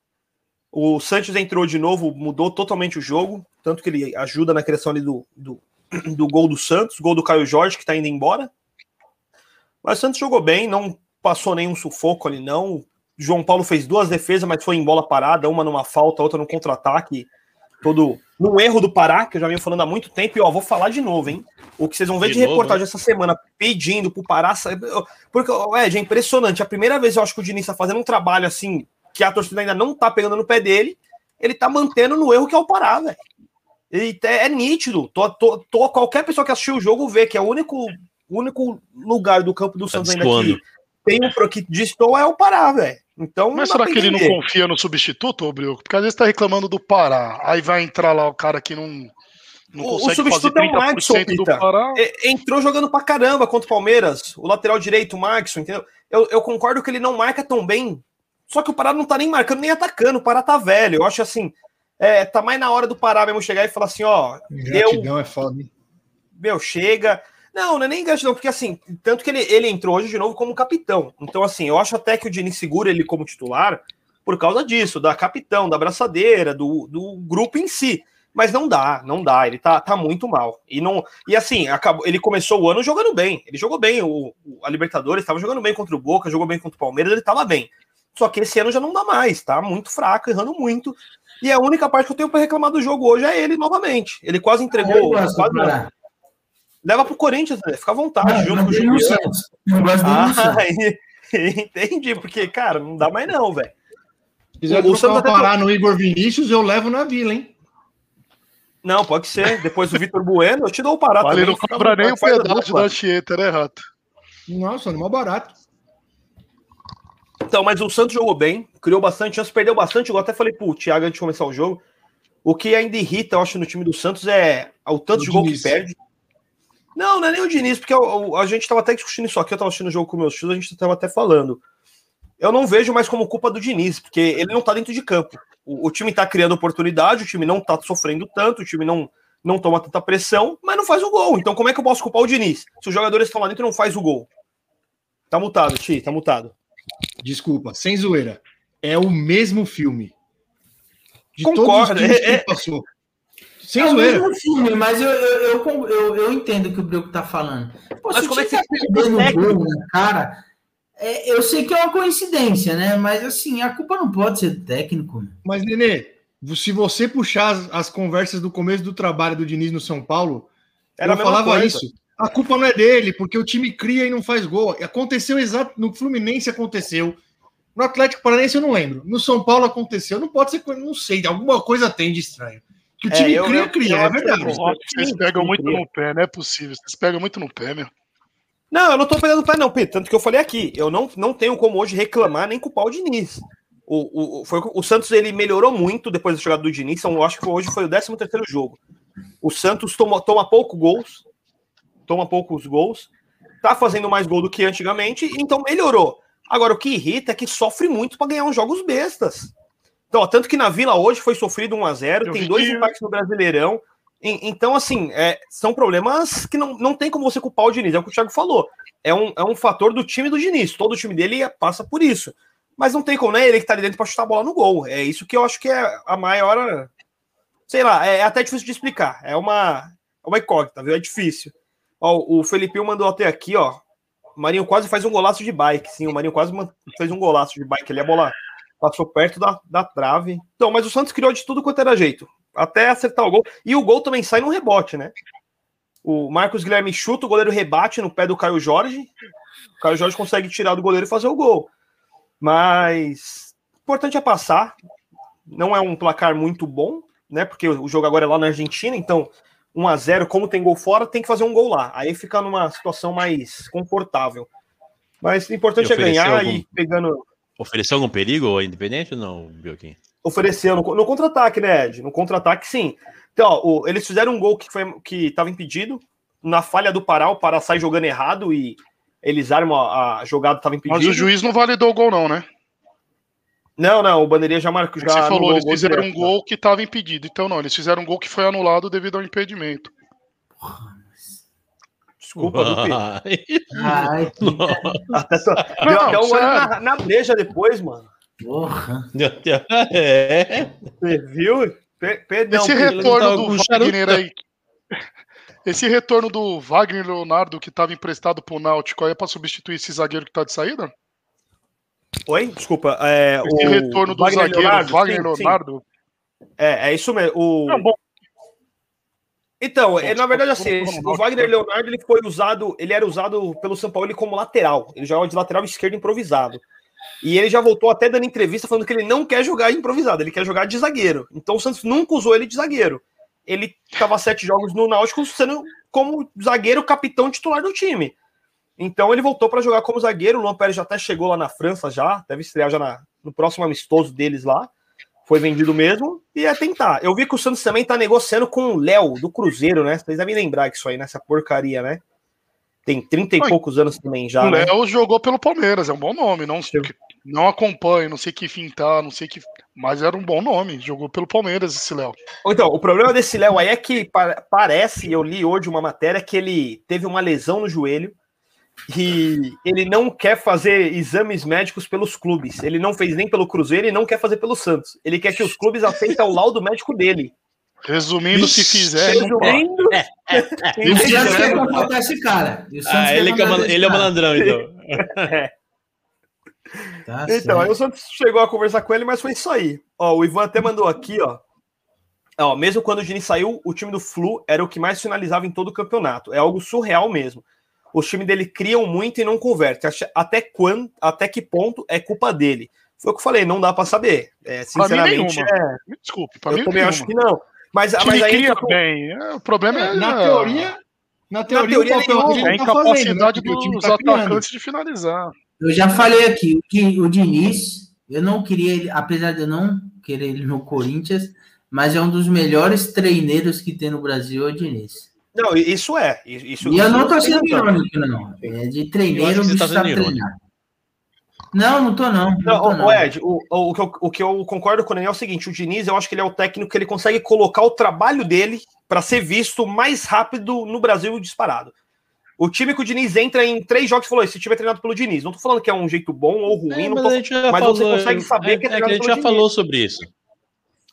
O Santos entrou de novo, mudou totalmente o jogo, tanto que ele ajuda na criação ali do, do, do gol do Santos, gol do Caio Jorge, que tá indo embora. Mas o Santos jogou bem, não passou nenhum sufoco ali, não. João Paulo fez duas defesas, mas foi em bola parada, uma numa falta, outra no contra-ataque. Todo num erro do Pará, que eu já venho falando há muito tempo, e ó, vou falar de novo, hein? O que vocês vão ver de, De novo, reportagem né? essa semana pedindo pro Pará. Porque, Ed, é impressionante. A primeira vez eu acho que o Diniz tá fazendo um trabalho assim, que a torcida ainda não tá pegando no pé dele, ele tá mantendo no erro que é o Pará, velho. É, é nítido. Tô, tô- tô- qualquer pessoa que assistiu o jogo vê que é o único, único lugar do campo do Tá Santos ainda que tem um pro que distou é o Pará, velho. Então, Mas será que ele não confia no substituto, ô Brioco? Porque às vezes tá reclamando do Pará. Aí vai entrar lá o cara que não, não O- o substituto é o 30% Maxson, do Pita. Pará. É, entrou jogando pra caramba contra o Palmeiras, o lateral direito, o Maxson, entendeu? Eu, eu concordo que ele não marca tão bem Só que o Pará não tá nem marcando, nem atacando. O Pará tá velho. Eu acho assim. É, tá mais na hora do Pará mesmo chegar e falar assim: ó, deu, Gratidão é foda, hein? meu, chega. Não, não é nem gratidão, porque assim, tanto que ele, ele entrou hoje de novo como capitão. Então, assim, eu acho até que o Diniz segura ele como titular por causa disso, da capitão, da abraçadeira, do, do grupo em si. Mas não dá, não dá, ele tá, tá muito mal. E não e assim, acabou, ele começou o ano jogando bem. Ele jogou bem, o, o- a Libertadores estava jogando bem contra o Boca, jogou bem contra o Palmeiras, ele tava bem. Só que esse ano já não dá mais, tá muito fraco, errando muito. E a única parte que eu tenho para reclamar do jogo hoje é ele novamente. Ele quase Eu entregou, do quase não. Leva pro Corinthians, né? fica à vontade, Não, junto com o Juliano. Santos. Gosto. Ah, entendi, porque, cara, não dá mais não, velho. Se quiser Santos até- parar no Igor Vinícius, eu levo na vila, hein? Não, pode ser. Depois do Vitor Bueno, eu te dou o Pará Vale, também. não cobra nem o dupla. da Anchieta, né, Rato? Nossa, animal barato. Então, mas o Santos jogou bem, criou bastante chance, perdeu bastante. Eu até falei pro Thiago antes de começar o jogo. O que ainda irrita, eu acho, no time do Santos é o tanto O de gol Diniz. que perde. Não, não é nem o Diniz, porque o- o- a gente tava até discutindo isso aqui, eu tava assistindo o jogo com meus filhos, a gente tava até falando. Eu não vejo mais como culpa do Diniz, porque ele não tá dentro de campo. O, o time tá criando oportunidade, o time não tá sofrendo tanto, o time não, não toma tanta pressão, mas não faz o gol. Então, como é que eu posso culpar o Diniz? Se os jogadores estão lá dentro e não faz o gol. Tá mutado, Ti, tá mutado. Desculpa, sem zoeira. É o mesmo filme. De Concordo, todos os é- que é- passou. Sem É o zoeira. mesmo filme, mas eu, eu, eu, eu, eu entendo o que o Brioco tá falando. Pô, Mas se o como é que tá você- perdendo técnico? gol na cara, é, eu sei que é uma coincidência, né? Mas assim, a culpa não pode ser do técnico. Mas, Nenê, se você puxar as, as conversas do começo do trabalho do Diniz no São Paulo, Era a eu mesma falava coisa. isso. A culpa não é dele, porque o time cria e não faz gol. Aconteceu exato. No Fluminense aconteceu. No Atlético Paranaense eu não lembro. No São Paulo aconteceu. Não pode ser. Não sei. Alguma coisa tem de estranho. Que o É, time eu- cria, eu- cria. eu é verdade. é Vocês pegam muito no pé, não é possível. Vocês pegam muito no pé, meu. Não, eu não tô pegando pé, não, Pedro. Tanto que eu falei aqui, eu não, não tenho como hoje reclamar nem culpar o Diniz. O, o, foi, o Santos ele melhorou muito depois da chegada do Diniz. Então, eu acho que hoje foi o 13 terceiro jogo. O Santos toma, toma pouco gols, toma poucos gols, tá fazendo mais gol do que antigamente, então melhorou. Agora, o que irrita é que sofre muito para ganhar uns jogos bestas. Então, ó, tanto que na Vila hoje foi sofrido 1 a 0 Eu tem dois empates no Brasileirão. En- Então, assim, é, são problemas que não, não tem como você culpar o Diniz, é o que o Thiago falou. É um, é um fator do time do Diniz. Todo o time dele passa por isso. Mas não tem como, né? Ele que tá ali dentro pra chutar a bola no gol. É isso que eu acho que é a maior. Sei lá, é até difícil de explicar. É uma, é uma incógnita, viu? É difícil. Ó, o Felipinho mandou até aqui, ó. O Marinho quase faz um golaço de bike. Sim, o Marinho quase fez um golaço de bike ali. A bola passou perto da, da trave. Então, mas o Santos criou de tudo quanto era jeito. Até acertar o gol. E o gol também sai num rebote, né? O Marcos Guilherme chuta, o goleiro rebate no pé do Caio Jorge. O Caio Jorge consegue tirar do goleiro e fazer o gol. Mas o importante é passar. Não é um placar muito bom, né? Porque o jogo agora é lá na Argentina, então 1 a 0 como tem gol fora, tem que fazer um gol lá. Aí fica numa situação mais confortável. Mas o importante é ganhar algum- e pegando. Ofereceu algum perigo ao Independente ou não, Bioquim? Ofereceu no, no contra-ataque, né, Ed? No contra-ataque, sim. Então, ó, o- eles fizeram um gol que foi que estava impedido. Na falha do Pará, o Pará sai jogando errado e eles armam a, a jogada estava impedida. Mas o juiz não validou o gol, não, né? Não, não, o Bandeirinha já marcou. Já Você falou, anulou eles fizeram um direto, gol que estava impedido. Então, não, eles fizeram um gol que foi anulado devido ao impedimento. Desculpa, Pedro? Ai, que Até Deu Não, até um olho na, na breja depois, mano. porra. é. Você viu? Per- Perdão, Esse retorno do Wagner aí. Esse retorno do Wagner Leonardo que estava emprestado pro Náutico aí é para substituir esse zagueiro que tá de saída? Oi? Desculpa. É, Esse o retorno do Wagner zagueiro Leonardo, Wagner sim, sim. Leonardo. É, é isso mesmo. O... Não, bom, Então, é, na desculpa, verdade, assim, o Wagner. Leonardo ele foi usado, ele era usado pelo São Paulo como lateral. Ele jogava de lateral esquerdo improvisado. E ele já voltou até dando entrevista falando que ele não quer jogar improvisado, ele quer jogar de zagueiro. Então o Santos nunca usou ele de zagueiro. Ele estava sete jogos no Náutico sendo como zagueiro capitão titular do time. Então ele voltou para jogar como zagueiro. O Luan Pérez já até chegou lá na França já, deve estrear já na- no próximo amistoso deles lá. Foi vendido mesmo e é tentar. Eu vi que o Santos também tá negociando com o Léo do Cruzeiro, né? Vocês devem lembrar que isso aí nessa porcaria, né? Tem 30 e poucos anos também já. o né? Léo jogou pelo Palmeiras, é um bom nome. Não, Não acompanho, não sei que fintar, não sei que. Mas era um bom nome. Jogou pelo Palmeiras esse Léo. Então, o problema desse Léo aí é que pa- parece, eu li hoje uma matéria, que ele teve uma lesão no joelho e ele não quer fazer exames médicos pelos clubes. Ele não fez nem pelo Cruzeiro e não quer fazer pelo Santos. Ele quer que os clubes aceitem o laudo médico dele. Resumindo, se Ixi, fizer, não pode. Resumindo, E o Santos quer contratar esse cara. Ah, ele, que é, ele é malandrão, então. Tá Então, aí certo. o Santos chegou a conversar com ele, mas foi isso aí. Ó, o Ivan até mandou aqui, ó. Ó, mesmo quando o Diniz saiu, o time do Flu era o que mais finalizava em todo o campeonato. É algo surreal mesmo. Os times dele criam muito e não convertem. Acha- Até quando, até que ponto é culpa dele? Foi o que eu falei, não dá pra saber. É, Pra mim, sinceramente, é, Me desculpe, pra eu mim também nenhuma. acho que não. Mas, mas aí cria bem. é, o problema é, Na teoria, na teoria, teoria, o papel ele- dele é a tá fazendo, incapacidade Porque o time dos tá atacantes de finalizar. Eu já falei aqui, o Diniz, eu não queria ele, apesar de eu não querer ele no Corinthians, mas é um dos melhores treineiros que tem no Brasil, é o Diniz. Não, isso é. Isso, E eu não tô tem sendo irônico, não. É de treineiro, você bicho tá treinar. Não, não tô não. Não, Não, tô, o- não. o Ed, o, o, o que eu, o que eu concordo com o Daniel é o seguinte: o Diniz, eu acho que ele é o técnico que ele consegue colocar o trabalho dele para ser visto mais rápido no Brasil disparado. O time que o Diniz entra em três jogos falou: esse time é treinado pelo Diniz. Não tô falando que é um jeito bom ou ruim, É, não mas tô- mas falou, você consegue saber é, que é é que a treinado gente pelo já Diniz. falou sobre isso.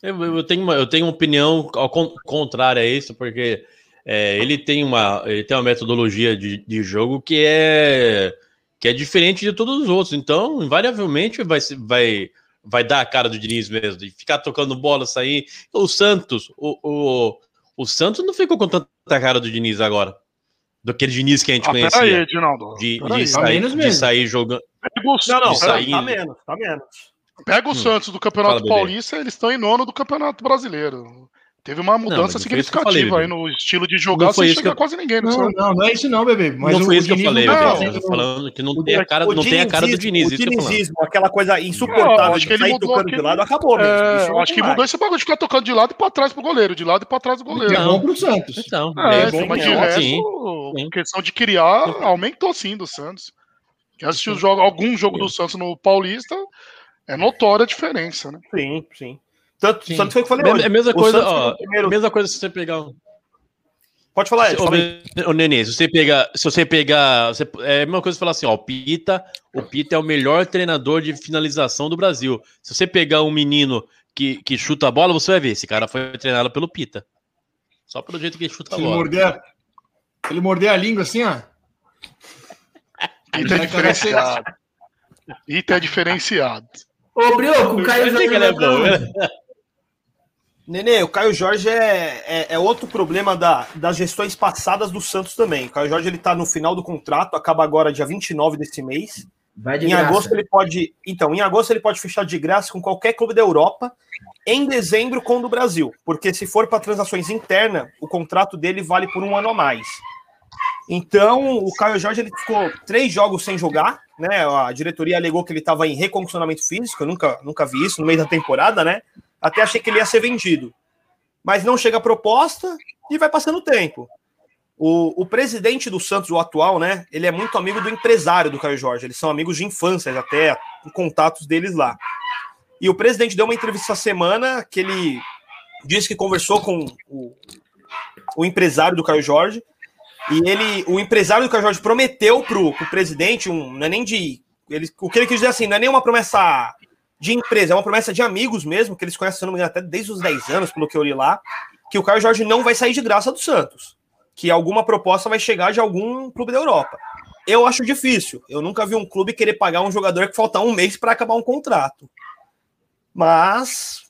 Eu, eu tenho uma, eu tenho uma opinião ao con- contrária a isso, porque é, ele tem uma, ele tem uma metodologia de, de jogo que é que é diferente de todos os outros. Então, invariavelmente vai se- vai vai dar a cara do Diniz mesmo, de ficar tocando bola, sair. O Santos, o, o, o Santos não ficou com tanta cara do Diniz agora. Do aquele Diniz que a gente Ah, peraí, conhecia. Edinaldo. De, de, Tá sair, menos de mesmo. sair jogando. Pega o, Não, não, de tá, sair- tá menos, tá menos. pega o Hum. Santos do Campeonato Fala. Paulista, eles estão em nono do Campeonato Brasileiro. Teve uma mudança não significativa falei, aí no estilo de jogar, Não foi sem isso chegar que eu- quase ninguém no Não, Santos. não, não é isso não, bebê. Mas não o- foi o isso que eu falei, não tá bebê. Eu tô falando que não o- tem a cara, não tem a cara do Diniz. O dinizismo, aquela coisa Não, insuportável acho que ele sair mudou tocando de lado, acabou mesmo. É, Isso eu não acho que mudou esse bagulho de ficar tocando de lado e pra trás pro goleiro, de lado e pra trás do É goleiro. bom pro Santos. Então, É, é bom, mas de resto, questão de criar aumentou sim do Santos. Quem assistiu algum jogo do Santos no Paulista, é notória a diferença, né? Sim, sim. Tanto, Sim. tanto foi o que eu falei É hoje. a mesma O coisa, ó, o primeiro- mesma coisa se você pegar um. Pode falar, Ed, Ô, fala aí. ô, Nenê, se você pegar, se você pegar, você- é a mesma coisa que falar assim, ó, o Pita, o Pita é o melhor treinador de finalização do Brasil. Se você pegar um menino que, que chuta a bola, você vai ver, esse cara foi treinado pelo Pita. Só pelo jeito que ele chuta a Se ele bola. morder, se ele morder a língua assim, ó. Ita é diferenciado. Ita é diferenciado. Ô, Brioco, o Caio ele é bom, Jorge né? Nenê, o Caio Jorge é, é, é outro problema da, das gestões passadas do Santos também. O Caio Jorge ele tá no final do contrato, acaba agora dia 29 desse mês. vai de Em graça. agosto ele pode. Então, em agosto ele pode fechar de graça com qualquer clube da Europa. Em dezembro com o do Brasil. Porque se for para transações internas, o contrato dele vale por um ano a mais. Então, o Caio Jorge ele ficou três jogos sem jogar, né? A diretoria alegou que ele estava em recondicionamento físico. Eu nunca, nunca vi isso no meio da temporada, né? Até achei que ele ia ser vendido. Mas não chega a proposta e vai passando o tempo. O, o presidente do Santos, o atual, né? Ele é muito amigo do empresário do Caio Jorge. Eles são amigos de infância, até contatos deles lá. E o presidente deu uma entrevista essa semana que ele disse que conversou com o, o empresário do Caio Jorge. E ele, o empresário do Caio Jorge prometeu pro, pro presidente, um, não é nem de. Ele, o que ele quis dizer assim, não é nem uma promessa de empresa, é uma promessa de amigos mesmo, que eles conhecem, se não me engano, até desde os 10 anos, pelo que eu li lá, que o Caio Jorge não vai sair de graça do Santos. Que alguma proposta vai chegar de algum clube da Europa. Eu acho difícil. Eu nunca vi um clube querer pagar um jogador que falta um mês para acabar um contrato. Mas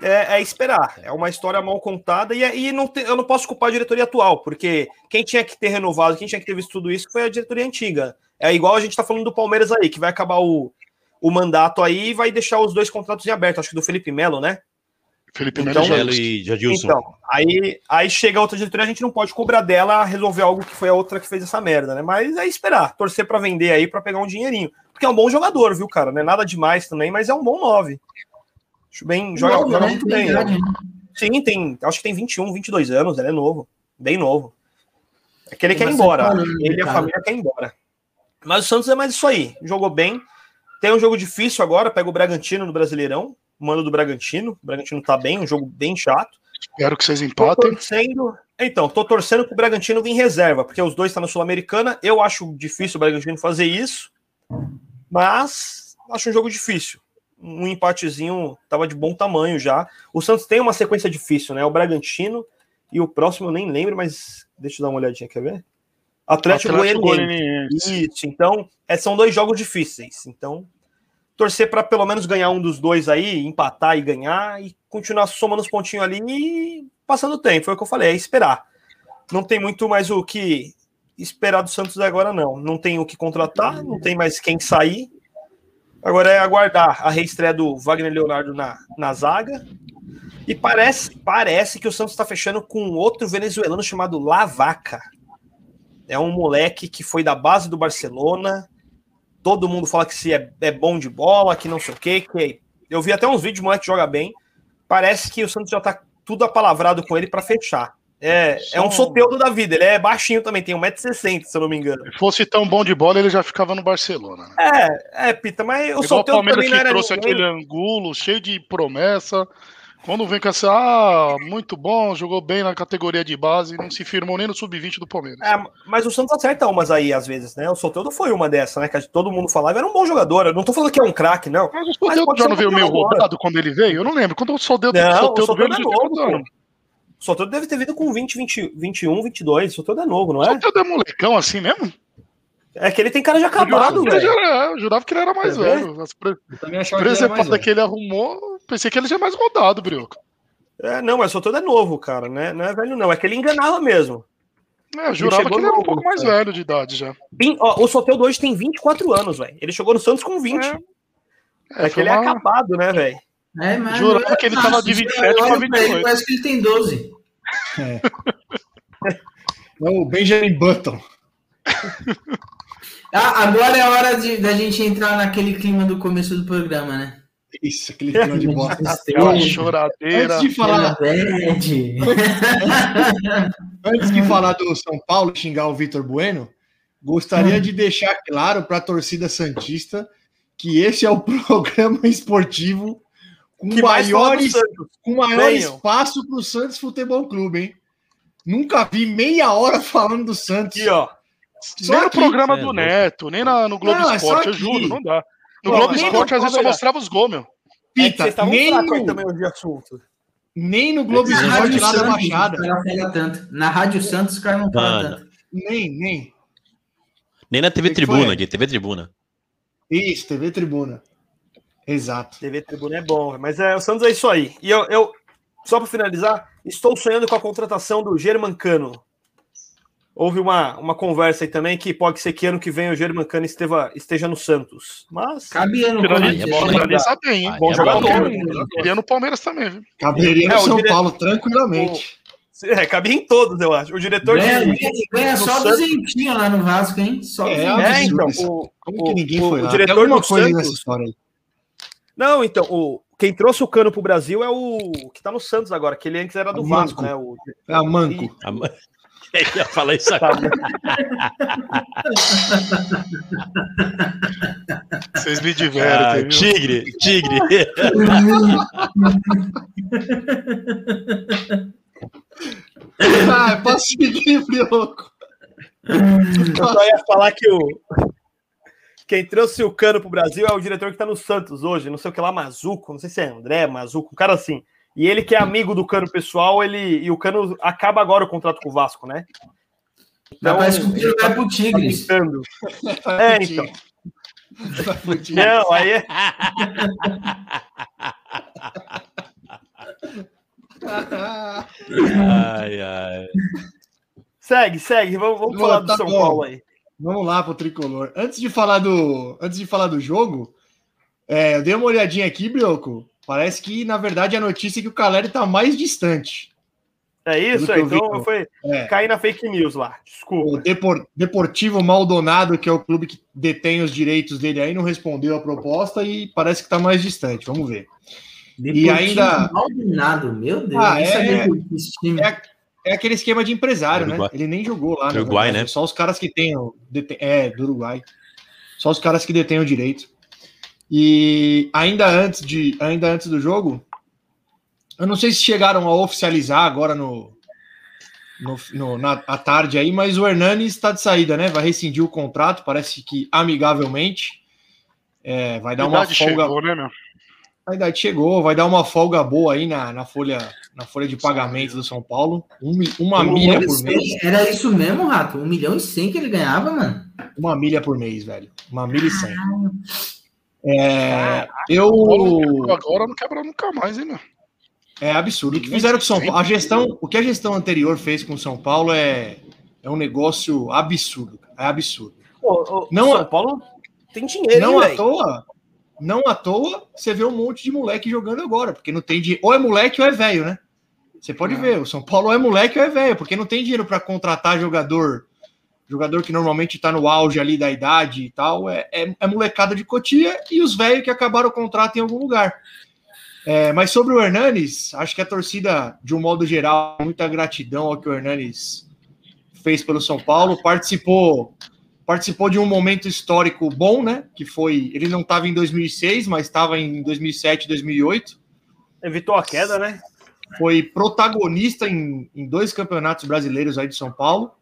é, é esperar. É uma história mal contada e, é- e não te- eu não posso culpar a diretoria atual, porque quem tinha que ter renovado, quem tinha que ter visto tudo isso foi a diretoria antiga. É igual a gente está falando do Palmeiras aí, que vai acabar o, o mandato aí e vai deixar os dois contratos em aberto. Acho que do Felipe Melo, né? Felipe Então, Melo e Jadilson. Então, aí, aí chega outra diretoria, a gente não pode cobrar dela resolver algo que foi a outra que fez essa merda, né? Mas é esperar, torcer pra vender aí pra pegar um dinheirinho. Porque é um bom jogador, viu, cara? Não é nada demais também, mas é um bom 9. Acho bem, joga, Novo, joga né? muito Tem bem. né? né? Sim, tem, acho que tem 21, 22 anos, ele é novo, bem novo. É que ele Tem quer ir embora, no ele e a família quer ir embora. Mas o Santos é mais isso aí, jogou bem, Tem um jogo difícil agora, pega o Bragantino no Brasileirão, mano do Bragantino. O Bragantino tá bem, um jogo bem chato. Espero que vocês Tô empatem. torcendo. Então, tô torcendo pro Bragantino vir em reserva, porque os dois estão na Sul-Americana. Eu acho difícil o Bragantino fazer isso, mas acho um jogo difícil. Um empatezinho tava de bom tamanho já. O Santos tem uma sequência difícil, né? O Bragantino e o próximo eu nem lembro, mas deixa eu dar uma olhadinha, quer ver? Atlético, Atlético Goianiense. Isso, então, é, são dois jogos difíceis. Então, torcer para pelo menos ganhar um dos dois aí, empatar e ganhar, e continuar somando os pontinhos ali e passando o tempo. Foi o que eu falei, é esperar. Não tem muito mais o que esperar do Santos agora, não. Não tem o que contratar, não tem mais quem sair. Agora é aguardar a reestreia do Wagner Leonardo na, na zaga. E parece, parece que o Santos está fechando com outro venezuelano chamado Lavaca. É um moleque que foi da base do Barcelona. Todo mundo fala que se é, é bom de bola, que não sei o quê. Que... Eu vi até uns vídeos, o moleque joga bem. Parece que o Santos já tá tudo apalavrado com ele para fechar. É, é um soteudo da vida. Ele é baixinho também, tem 1,60m, se eu não me engano. Se fosse tão bom de bola, ele já ficava no Barcelona. Né? É, é, Pita, mas o Igual o soteudo Palmeiras também que não era trouxe ninguém. aquele angulo cheio de promessa. Quando vem com essa, ah, muito bom, jogou bem na categoria de base, não se firmou nem no sub-20 do Palmeiras. É, mas o Santos acerta umas aí, às vezes, né? O Soteldo foi uma dessa, né? Que todo mundo falava, era um bom jogador. Eu não tô falando que é um craque, não. Mas o Soteldo já não veio meio rodado quando ele veio? Eu não lembro. Quando o Soteldo, Não, o Soteldo veio, é novo? O Soteldo deve ter vindo com 20, 20, 21, 22. O Soteldo é novo, não O é? Soteldo é molecão assim mesmo? É que ele tem cara de Eu jurava, acabado, que ele velho. era, eu jurava que ele era mais velho. As pre- Eu também achava que ele era mais presepada velho. que ele arrumou, pensei que ele já é mais rodado, Brioco. É, não, mas o Soteldo é novo, cara, né? Não é velho, não. É que ele enganava mesmo. É, eu jurava chegou que ele era um pouco mais cara. velho de idade já. Vim- ó, o Soteldo hoje tem 24 anos, velho. Ele chegou no Santos com 20. É, É, que foi ele é uma- acabado, né, velho? É, mas Jurava que ele tava de 27 pra olha ele, 28. Parece que ele tem 12. É o Benjamin Button. Ah, agora é a hora de, da gente entrar naquele clima do começo do programa, né? Isso, aquele clima de bosta. Aquela choradeira. Antes de falar, antes de falar do São Paulo xingar o Vitor Bueno, gostaria de deixar claro para a torcida Santista que esse é o programa esportivo com Que maior, com maior Venham. espaço para o Santos Futebol Clube, hein? Nunca vi meia hora falando do Santos. Aqui, ó. Só nem no aqui. programa Cê é do louco. Neto, nem na- no Globo Não, é Esporte, eu juro, não dá. No Globo Esporte, às vezes, só mostrava os gols, meu. É Pita, estavam nem, no, também hoje de assunto. nem no Globo Esporte lá da Baixada. falam tanto. Na Rádio Santos, os caras não Mano. tanto. Nem, nem. Nem na TV Que? Tribuna aqui, TV Tribuna. Isso, TV Tribuna. Exato. TV Tribuna é bom, mas é, o Santos é isso aí. E eu, eu só para finalizar, estou sonhando com a contratação do Germancano. Houve uma, uma conversa aí também que pode ser que ano que vem o Germancano esteva, esteja no Santos. Mas Cabia no é bom, né? bem, bom é jogador. né? Queria no Palmeiras também, viu? Caberia É, no o São dire- Paulo tranquilamente. é, cabia em todos, eu acho. O diretor Ganha, de. ganha- só duzentinho lá no Vasco, hein? Só É. É, então. O, Como o- que ninguém o foi lá? diretor Tem alguma do coisa Santos- nessa história aí. Não, então, o, quem trouxe o cano pro Brasil é o que tá no Santos agora, que ele antes era do O Vasco, Manco. né? O, É a Manco. A mãe- Eu ia falar isso agora. Vocês me Ah, divertem, viu? tigre, tigre. Ah, posso seguir, Brioco? Eu só ia falar que o. Quem trouxe o Cano pro Brasil é o diretor que tá no Santos hoje, não sei o que lá, Mazuco, não sei se é André, Mazuco, um cara assim. E ele que é amigo do Cano pessoal, ele. E o Cano acaba agora o contrato com o Vasco, né? Mas parece que o tá vai pro Tigres. tentando. É, então. Não, aí é. Ai, ai. Segue, segue. Vamos, vamos Bom, falar do tá São bom. Paulo aí. Vamos lá pro tricolor. Antes de falar do, antes de falar do jogo, é, eu dei uma olhadinha aqui, Brioco. Parece que, na verdade, a notícia é que o Caleri tá mais distante. É isso eu Então foi É, cair na fake news lá. Desculpa. o Depor- Deportivo Maldonado, que é o clube que detém os direitos dele aí, não respondeu a proposta e parece que tá mais distante. Vamos ver. Deportivo ainda- Maldonado, meu Deus. Ah, é-. É, é aquele esquema de empresário, né? Ele nem jogou lá. na Uruguai, né? Só os caras que têm. o- É, do Uruguai. Só os caras que detêm o direito. E ainda antes, de, ainda antes do jogo, eu não sei se chegaram a oficializar agora no, no, no- na à tarde aí, mas o Hernani está de saída, né? Vai rescindir o contrato, parece que amigavelmente. É, vai dar uma folga. chegou, né, meu? A idade chegou, vai dar uma folga boa aí na, na folha na folha de pagamento do São Paulo. Um uma milha por mês. Era isso mesmo, Rato? Um milhão e cem que ele ganhava, mano? Uma milha por mês, velho. Uma milha e cem. É, eu. Agora não quebra nunca mais, hein, meu? É absurdo. O que fizeram com o São Paulo? A gestão, o que a gestão anterior fez com o São Paulo é, é um negócio absurdo. É absurdo. Ô, ô, Não, São Paulo tem dinheiro, não hein, à velho? toa, não à toa, você vê um monte de moleque jogando agora, porque não tem dinheiro. Ou é moleque ou é velho, né? Você pode ver, o São Paulo ou é moleque ou é velho, porque não tem dinheiro para contratar jogador, jogador que normalmente está no auge ali da idade e tal, é, é, é molecada de cotia e os velhos que acabaram o contrato em algum lugar. É, mas sobre o Hernanes, acho que a torcida, de um modo geral, muita gratidão ao que o Hernanes fez pelo São Paulo, participou participou de um momento histórico bom, né? Que foi, ele não estava em 2006, mas estava em 2007, 2008. Evitou a queda, né? Foi protagonista em, em dois campeonatos brasileiros aí de São Paulo.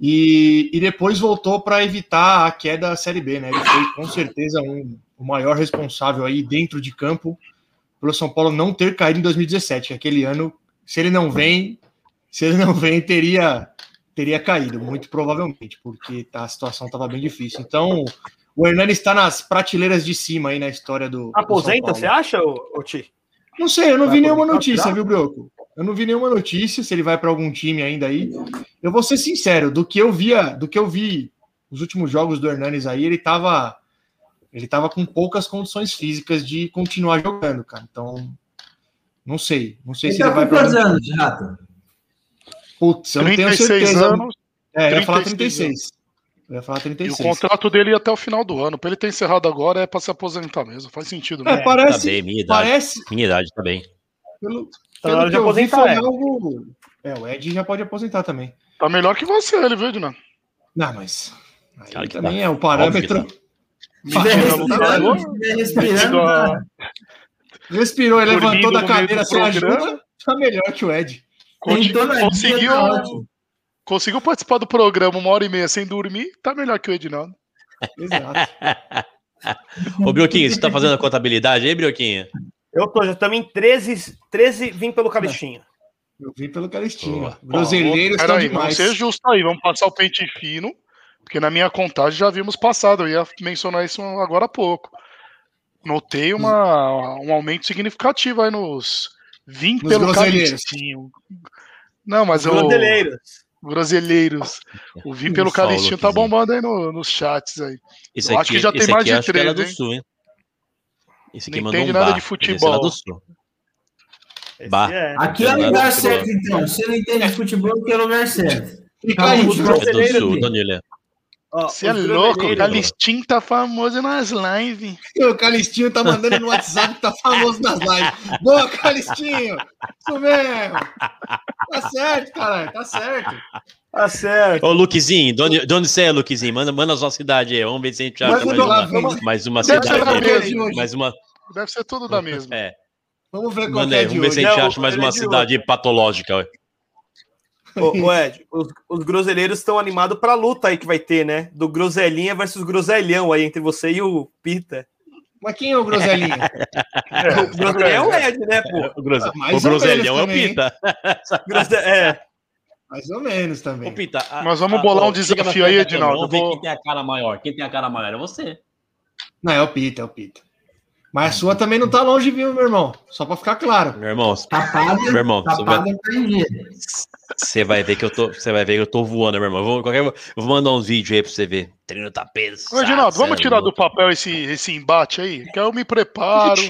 E, e depois voltou para evitar a queda da Série B, né? Ele foi com certeza um, o maior responsável aí dentro de campo pelo São Paulo não ter caído em 2017, que aquele ano, se ele não vem, se ele não vem, teria teria caído, muito provavelmente, porque a situação estava bem difícil. Então, o Hernani está nas prateleiras de cima aí na história do. do Aposenta, Paulo. você acha, ô, ô Ti? Não sei, eu não Vai vi nenhuma notícia, viu, Broco? Eu não vi nenhuma notícia se ele vai para algum time ainda aí. Eu vou ser sincero, do que eu via, do que eu vi os últimos jogos do Hernanes aí, ele tava ele tava com poucas condições físicas de continuar jogando, cara. Então, não sei, não sei Ele se ele tá vai com para quantos anos, Rato? Putz, eu não tenho 36 certeza. anos. É, eu ia falar 36 36. Eu ia falar E o 36. contrato dele ia até o final do ano. Pra ele ter encerrado agora é pra se aposentar mesmo. Faz sentido, É, né? parece, Tá bem, minha idade. parece Minha idade tá bem. pelo, Tá na hora de eu vi, aposentar, foi é. algo. É, o Ed já pode aposentar também. Tá melhor que você, ele, viu, Dinan? Não, mas aí Claro que também tá. é o parâmetro. Respirando, tá. Respirou e Dormindo levantou da cadeira sem ajuda, tá melhor que o Ed. Conseguiu, tá conseguiu participar do programa uma hora e meia sem dormir, tá melhor que o Edinaldo. Exato. Ô, Brioquinho, você tá fazendo a contabilidade aí, Brioquinho? Eu tô, já estamos em 13, 13 vim pelo Calistinho. Eu vim pelo Calistinho. Boa. Groselheiros estão Peraí, vamos demais. ser justo aí, vamos passar o pente fino, porque na minha contagem já vimos passado, eu ia mencionar isso agora há pouco. Notei uma, um aumento significativo aí nos 20 Nos pelo. Calistinho. Não, mas o Groseleiros. Groselheiros. O Vim pelo Paulo Calistinho tá bombando aí no- nos chats aí. Esse Eu acho que já tem mais aqui de acho que era três, do hein? Sul, hein? Esse aqui Não mandou entende um nada bar. de Esse futebol. do Sul. Bah. é. Aqui é o Agora lugar futebol. certo, então. Se não entende de futebol, aqui é o lugar certo. Fica aí, os. É Você é louco, o Calistinho tá famoso nas lives. O Calistinho tá mandando no WhatsApp que tá famoso nas lives. Boa, Calistinho! Isso mesmo! Tá certo, caralho, tá certo. Tá certo. Ô, Luquezinho, de onde, de onde você é, Luquezinho? Manda, manda a sua cidade aí. Vamos ver se a gente acha mais uma, vamos- mais uma Deve cidade. aí. Mais uma. Deve ser tudo da mesma. É, Vamos ver qual manda é aí, vamos ver se hoje. a gente Não, acha mais é uma de cidade patológica. ué. Ô, ô, Ed, os, os groselheiros estão animados pra luta aí que vai ter, né? Do Groselinha versus Groselhão aí entre você e o Pita. Mas quem é o Groselinho? O Groselhão é o Ed, né, pô? O, Grose... Mais o Groselhão é o? Pita. Grose... É. Mais ou menos Ô, também. Pita a- Nós vamos a- bolar ó, um desafio aí, Edinaldo, Vamos ver vou- quem tem a cara maior. Quem tem a cara maior é você. Não, é o Pita, é o Pita. Mas a sua também não tá longe, viu, meu irmão? Só pra ficar claro. Meu irmão, Tapada, meu irmão, você vai, tapada tá em dia. você vai ver que eu tô, você vai ver que eu tô voando, meu irmão. Eu vou, qualquer, eu vou mandar uns vídeos aí pra você ver. Treino tá pesado. Ô, Edinaldo, vamos é tirar do papel esse, esse embate aí? Que eu me preparo.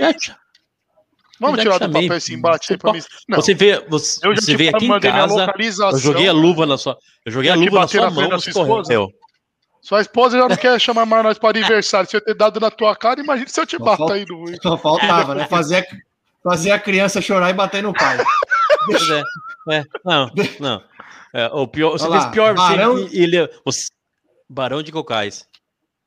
Vamos tirar te do papel esse embate aí pra mim. Não, Você vê, você, eu já você vê aqui em casa. localização. Eu joguei a luva na sua, eu joguei a luva na bater sua na mão, da você sua esposa? Sua esposa já não quer chamar mais nós para aniversário. Se eu ter dado na tua cara, imagina se eu te Só bato falta- aí no. Só faltava, né? Fazer a, fazer a criança chorar e bater no pai. Pois é, é, não, não. É, o pior, você Olha fez lá, pior. Barão- Você, ele, você- Barão de Cocais.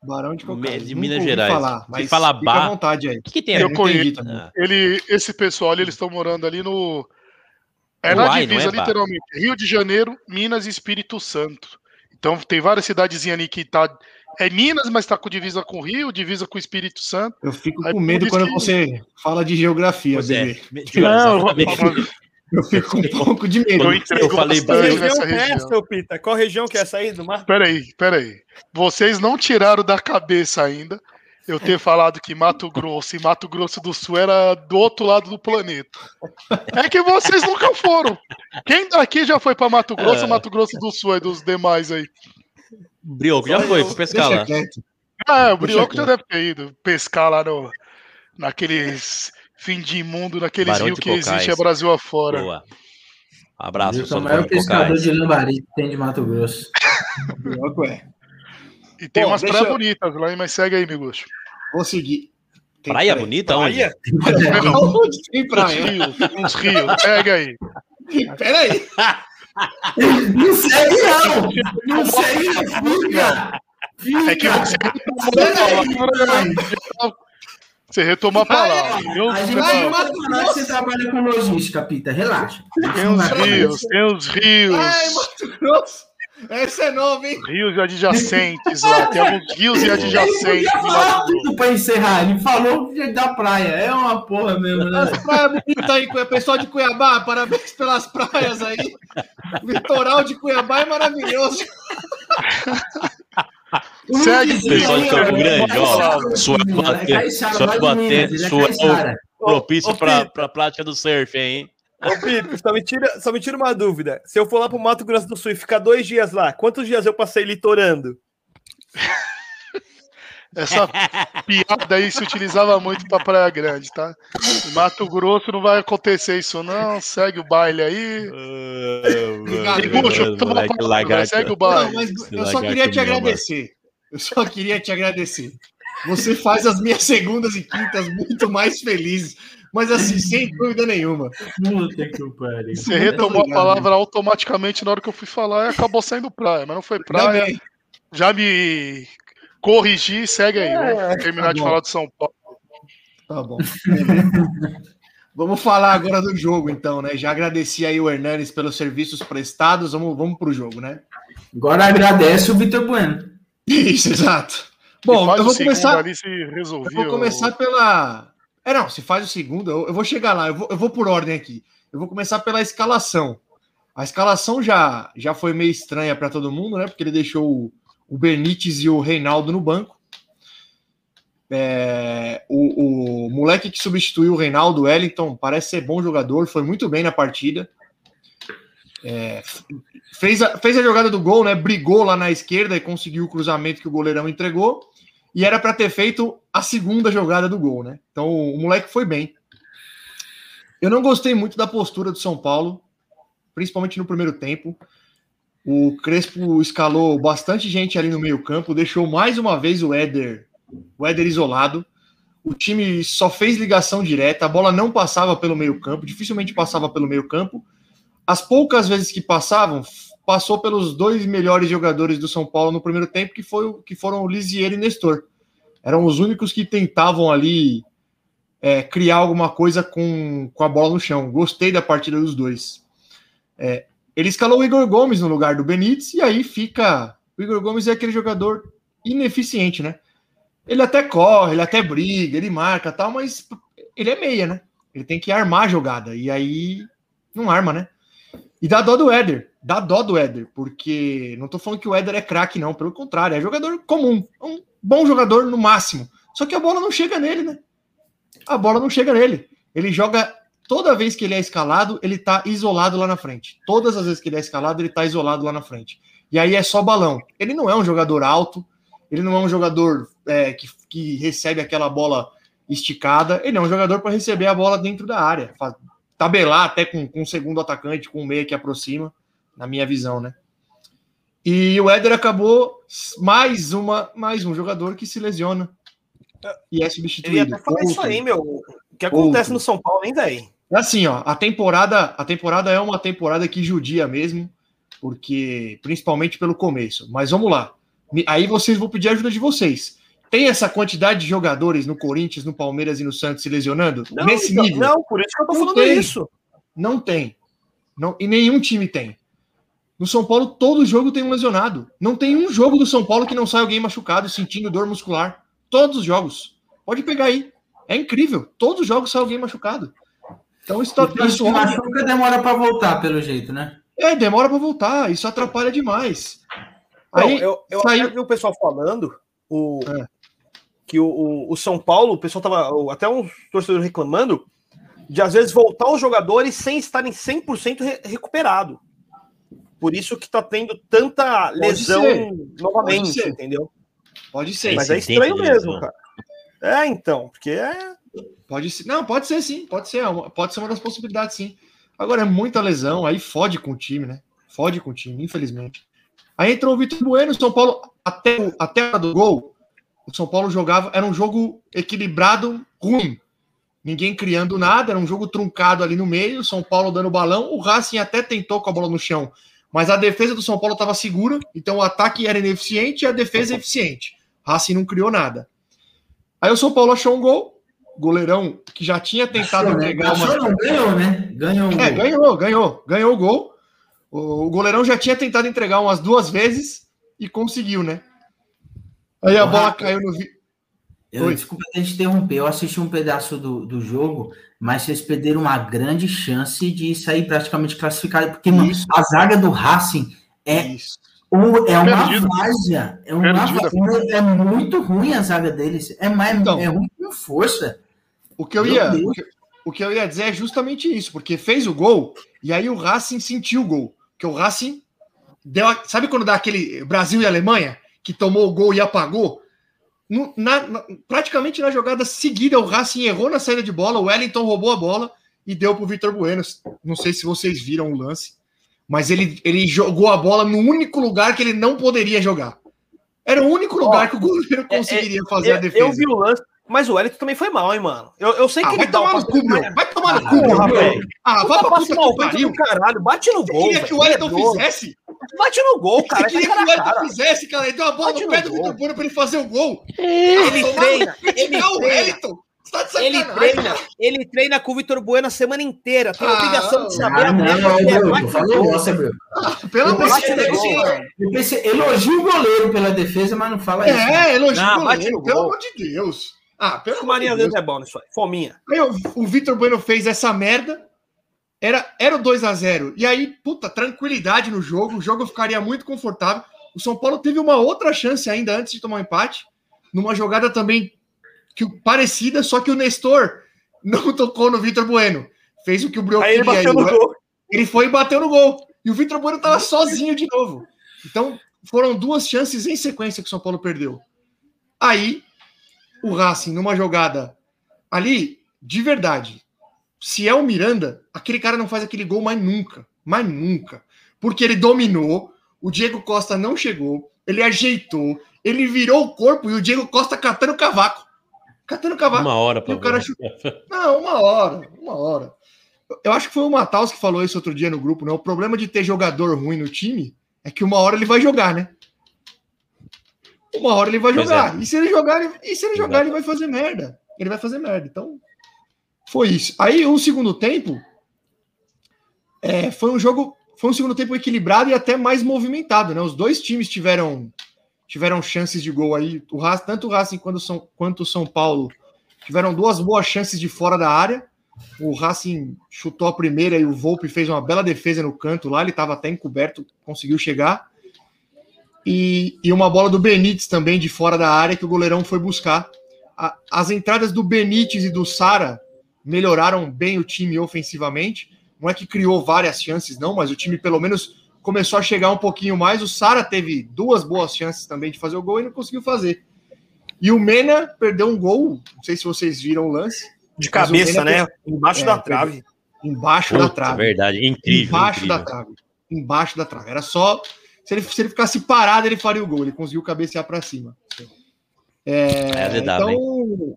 Barão de Cocais. de Minas Gerais. Falar, mas fala fica bar- à vontade aí. O que, que tem Eu a não entendi conheço. Ah, Ele, esse pessoal ali, eles estão morando ali no. É na Uai, não divisa, é, literalmente. Rio de Janeiro, Minas e Espírito Santo. Então tem várias cidadezinhas ali que tá. É Minas, mas tá com divisa com Rio, divisa com o Espírito Santo. Eu fico Aí com medo quando que- você fala de geografia, Pois é. Não. Eu fico com um pouco de medo. eu eu falei bastante região nessa é região. Pita? Qual região que é essa aí do mar? Peraí, peraí. Vocês não tiraram da cabeça ainda eu ter falado que Mato Grosso e Mato Grosso do Sul era do outro lado do planeta. É que vocês nunca foram. Quem daqui já foi pra Mato Grosso É. ou Mato Grosso do Sul aí dos demais aí? Brioco, já foi, foi pescar lá. Ah, o Brioco já quieto. deve ter ido pescar lá no, naqueles fim de mundo, naqueles Barão rios que Cocais. existe é Brasil afora. Boa. Abraço, Eu sou pessoal o maior pescador Cocais. de lambari que tem de Mato Grosso. É. E tem Bom, umas praias eu- bonitas lá, mas segue aí, Miguel. Vou seguir. Tem Praia praia. bonita onde? Praia? Onde tem Uns praia? rios, uns rios, pega aí. Peraí. Não segue, não! Não segue, fica! É que você palavra. Você retomou a palavra. viu? A gente Vai, que você trabalha com logística, Pita. Relaxa. Tem uns rios, tem uns rios. Ai, Mato Grosso. Essa é nova, hein? Rios adjacentes lá. Tem alguns rios e Ele adjacentes. tudo pra encerrar. Ele falou da praia. É uma porra mesmo, né? As praias bonitas aí, pessoal de Cuiabá, parabéns pelas praias aí. O litoral de Cuiabá é maravilhoso. Segue, Pessoal de Campo Grande, ó. Suel É bater, Caixara, suel é propício pra, Pita. pra prática do surf, hein? Ô, Pita, só me, tira, só me tira uma dúvida. Se eu for lá pro Mato Grosso do Sul e ficar dois dias lá, quantos dias eu passei litorando? Essa piada aí se utilizava muito pra Praia Grande, tá? Em Mato Grosso não vai acontecer isso, não. Segue o baile aí. Obrigado, Miguel, toma Moleque a palavra, lagarto. segue o Não, baile. mas Esse eu só lagarto queria te agradecer. Eu só queria te agradecer. Você faz as minhas segundas e quintas muito mais felizes. Mas assim, sem dúvida nenhuma. Puta que pariu. Você retomou a palavra automaticamente na hora que eu fui falar e acabou saindo praia, mas não foi praia. Já me corrigi, segue aí. Vamos terminar tá de falar de São Paulo. Tá bom. Vamos falar agora do jogo, então, né? Já agradeci aí o Hernanes pelos serviços prestados. Vamos, vamos pro jogo, né? Agora agradece o Vitor Bueno. Isso, exato. Bom, eu vou começar. ali se Eu vou começar pela. É, não, se faz o segundo, eu, eu vou chegar lá, eu vou, eu vou por ordem aqui. Eu vou começar pela escalação. A escalação já, já foi meio estranha para todo mundo, né? Porque ele deixou o, o Benítez e o Reinaldo no banco. É, o, o moleque que substituiu o Reinaldo, o Wellington, parece ser bom jogador, foi muito bem na partida. É, fez, a, fez a jogada do gol, né? Brigou lá na esquerda e conseguiu o cruzamento que o goleirão entregou. E era para ter feito a segunda jogada do gol, né? Então o moleque foi bem. Eu não gostei muito da postura do São Paulo, principalmente no primeiro tempo. O Crespo escalou bastante gente ali no meio-campo, deixou mais uma vez o Éder, o Éder isolado. O time só fez ligação direta, a bola não passava pelo meio-campo, dificilmente passava pelo meio-campo. As poucas vezes que passavam, passou pelos dois melhores jogadores do São Paulo no primeiro tempo, que, foi, que foram o Lisier e Nestor. Eram os únicos que tentavam ali é, criar alguma coisa com, com a bola no chão. Gostei da partida dos dois. É, ele escalou o Igor Gomes no lugar do Benítez, e aí fica. O Igor Gomes é aquele jogador ineficiente, né? Ele até corre, ele até briga, ele marca tal, mas ele é meia, né? Ele tem que armar a jogada, e aí não arma, né? E dá dó do Éder, dá dó do Éder, porque não tô falando que o Éder é craque, não, pelo contrário, é jogador comum, um bom jogador no máximo. Só que a bola não chega nele, né? A bola não chega nele. Ele joga toda vez que ele é escalado, ele tá isolado lá na frente. Todas as vezes que ele é escalado, ele tá isolado lá na frente. E aí é só balão. Ele não é um jogador alto, ele não é um jogador é, que, que recebe aquela bola esticada, ele é um jogador para receber a bola dentro da área, tabelar até com, com o segundo atacante, com o meia que aproxima, na minha visão, né? E o Éder acabou mais uma mais um jogador que se lesiona e é Eu ia substituído. até falar isso Outro. aí, meu. O que acontece Outro. no São Paulo, hein, velho? É assim, ó, a temporada, a temporada é uma temporada que judia mesmo, porque principalmente pelo começo. Mas vamos lá. Aí vocês vão pedir ajuda de vocês. Tem essa quantidade de jogadores no Corinthians, no Palmeiras e no Santos se lesionando? Não, Nesse então, nível? não, por isso que eu tô Não falando tem. isso. Não tem. Não, e nenhum time tem. No São Paulo, todo jogo tem um lesionado. Não tem um jogo do São Paulo que não sai alguém machucado, sentindo dor muscular. Todos os jogos. Pode pegar aí. É incrível. Todos os jogos sai alguém machucado. Então isso, tá, Então, isso machuca, demora pra voltar, pelo jeito, né? é, demora para voltar. Isso atrapalha demais. Não, Aí eu, eu saiu- até vi o pessoal falando o, É. que o, o, o São Paulo, o pessoal tava. Até uns torcedores reclamando de às vezes voltar os jogadores sem estarem 100% re, recuperado. Por isso que tá tendo tanta lesão ser. novamente, Pode entendeu? pode ser. Mas é estranho mesmo, cara. É, então, porque é. Pode ser. Não, pode ser sim. Pode ser. é uma- Pode ser uma das possibilidades, sim. Agora é muita lesão, aí fode com o time, né? Fode com o time, infelizmente. Aí entrou o Vitor Bueno, o São Paulo, até, até a do gol, o São Paulo jogava, era um jogo equilibrado, ruim. Ninguém criando nada, era um jogo truncado ali no meio, o São Paulo dando balão, o Racing até tentou com a bola no chão, mas a defesa do São Paulo estava segura, então o ataque era ineficiente e a defesa eficiente. O Racing não criou nada. Aí o São Paulo achou um gol, goleirão que já tinha tentado Achou, né? pegar uma. Achou, não, ganhou, né? Ganhou. um É, gol. ganhou, ganhou, ganhou o gol. O, o goleirão já tinha tentado entregar umas duas vezes e conseguiu, né? Aí a bola caiu no. Eu, Oi. desculpa até te interromper, eu assisti um pedaço do, do jogo, mas vocês perderam uma grande chance de sair praticamente classificado, porque mano, a zaga do Racing é, Isso. um- é uma Perdido. várzea, é, uma, Perdida. várzea, é muito ruim a zaga deles, é, mais, Então. é ruim com força. O que eu Meu ia, o que, o que eu ia dizer é justamente isso, porque fez o gol e aí o Racing sentiu o gol. Que o Racing deu, sabe quando dá aquele Brasil e Alemanha que tomou o gol e apagou? No- na- na- praticamente na jogada seguida, o Racing errou na saída de bola, o Wellington roubou a bola e deu para o Vitor Bueno. Não sei se vocês viram o lance, mas ele, ele jogou a bola no único lugar que ele não poderia jogar. Era o único lugar que o goleiro conseguiria fazer a defesa. eu vi o lance, mas o Wellington também foi mal, hein, mano. Eu, eu sei Ah, que vai ele dá tomar no cu, meu. Vai tomar no Ah, cu, meu. Ah, vai pra puta que pariu. do caralho. Bate no Você gol, queria velho. que o Wellington Perdoa. fizesse? Bate no gol, Você cara. queria Vai que o Wellington fizesse, cara? Ele deu a bola Bate no pé do. Vitor Bueno pra ele fazer o gol. Ele treina, ele o treina. Wellington. Você tá Ele treina, ele treina com o Vitor Bueno a semana inteira. Tem a Ah, obrigação de saber Ah, a não, merda é. Bruno, Bruno. Pelo Eu amor de Deus. elogio o goleiro pela defesa, mas não fala isso. né? É, elogio Não, o bate goleiro, no pelo gol. amor de Deus. Ah, pelo O amor Marinho Deus. Deus é bom nisso aí. Fominha. Aí o, o Vitor Bueno fez essa merda. Era, era o 2 a 0 E aí, puta, tranquilidade no jogo. O jogo ficaria muito confortável. O São Paulo teve uma outra chance ainda antes de tomar um empate. Numa jogada também que, parecida, só que o Nestor não tocou no Vitor Bueno. Fez o que o Brioco Aí ele queria. bateu no o- gol. Ele foi e bateu no gol. E o Vitor Bueno tava sozinho de novo. Então, foram duas chances em sequência que o São Paulo perdeu. Aí, o Racing, numa jogada ali, de verdade, se é o Miranda, aquele cara não faz aquele gol mais nunca. Mais nunca. Porque ele dominou, o Diego Costa não chegou, ele ajeitou, ele virou o corpo e o Diego Costa catando cavaco. Catando cavaco. Uma hora pra o cara chutou. Não, uma hora, uma hora. Eu acho que foi o Mataus que falou isso outro dia no grupo, né? O problema de ter jogador ruim no time é que uma hora ele vai jogar, né? Uma hora ele vai jogar. E se ele jogar, ele, e se ele jogar, ele vai fazer merda. Ele vai fazer merda. Então, foi isso. Aí, o segundo tempo é, foi um jogo, foi um segundo tempo equilibrado e até mais movimentado, né? Os dois times tiveram tiveram chances de gol aí. O Racing, tanto o Racing quanto o São, quanto o São Paulo tiveram duas boas chances de fora da área. O Racing chutou a primeira e o Volpe fez uma bela defesa no canto lá. Ele estava até encoberto, conseguiu chegar. E, e uma bola do Benítez também de fora da área que o goleirão foi buscar. A- as entradas do Benítez e do Sara melhoraram bem o time ofensivamente. Não é que criou várias chances, não, mas o time pelo menos começou a chegar um pouquinho mais. O Sara teve duas boas chances também de fazer o gol e não conseguiu fazer. E o Mena perdeu um gol, não sei se vocês viram o lance, De cabeça, né? Embaixo É, da trave. embaixo da Puta, trave. verdade, incrível. embaixo incrível. da trave. Embaixo da trave. Era só. Se ele, se ele ficasse parado, ele faria o gol. Ele conseguiu cabecear para cima. É, É então,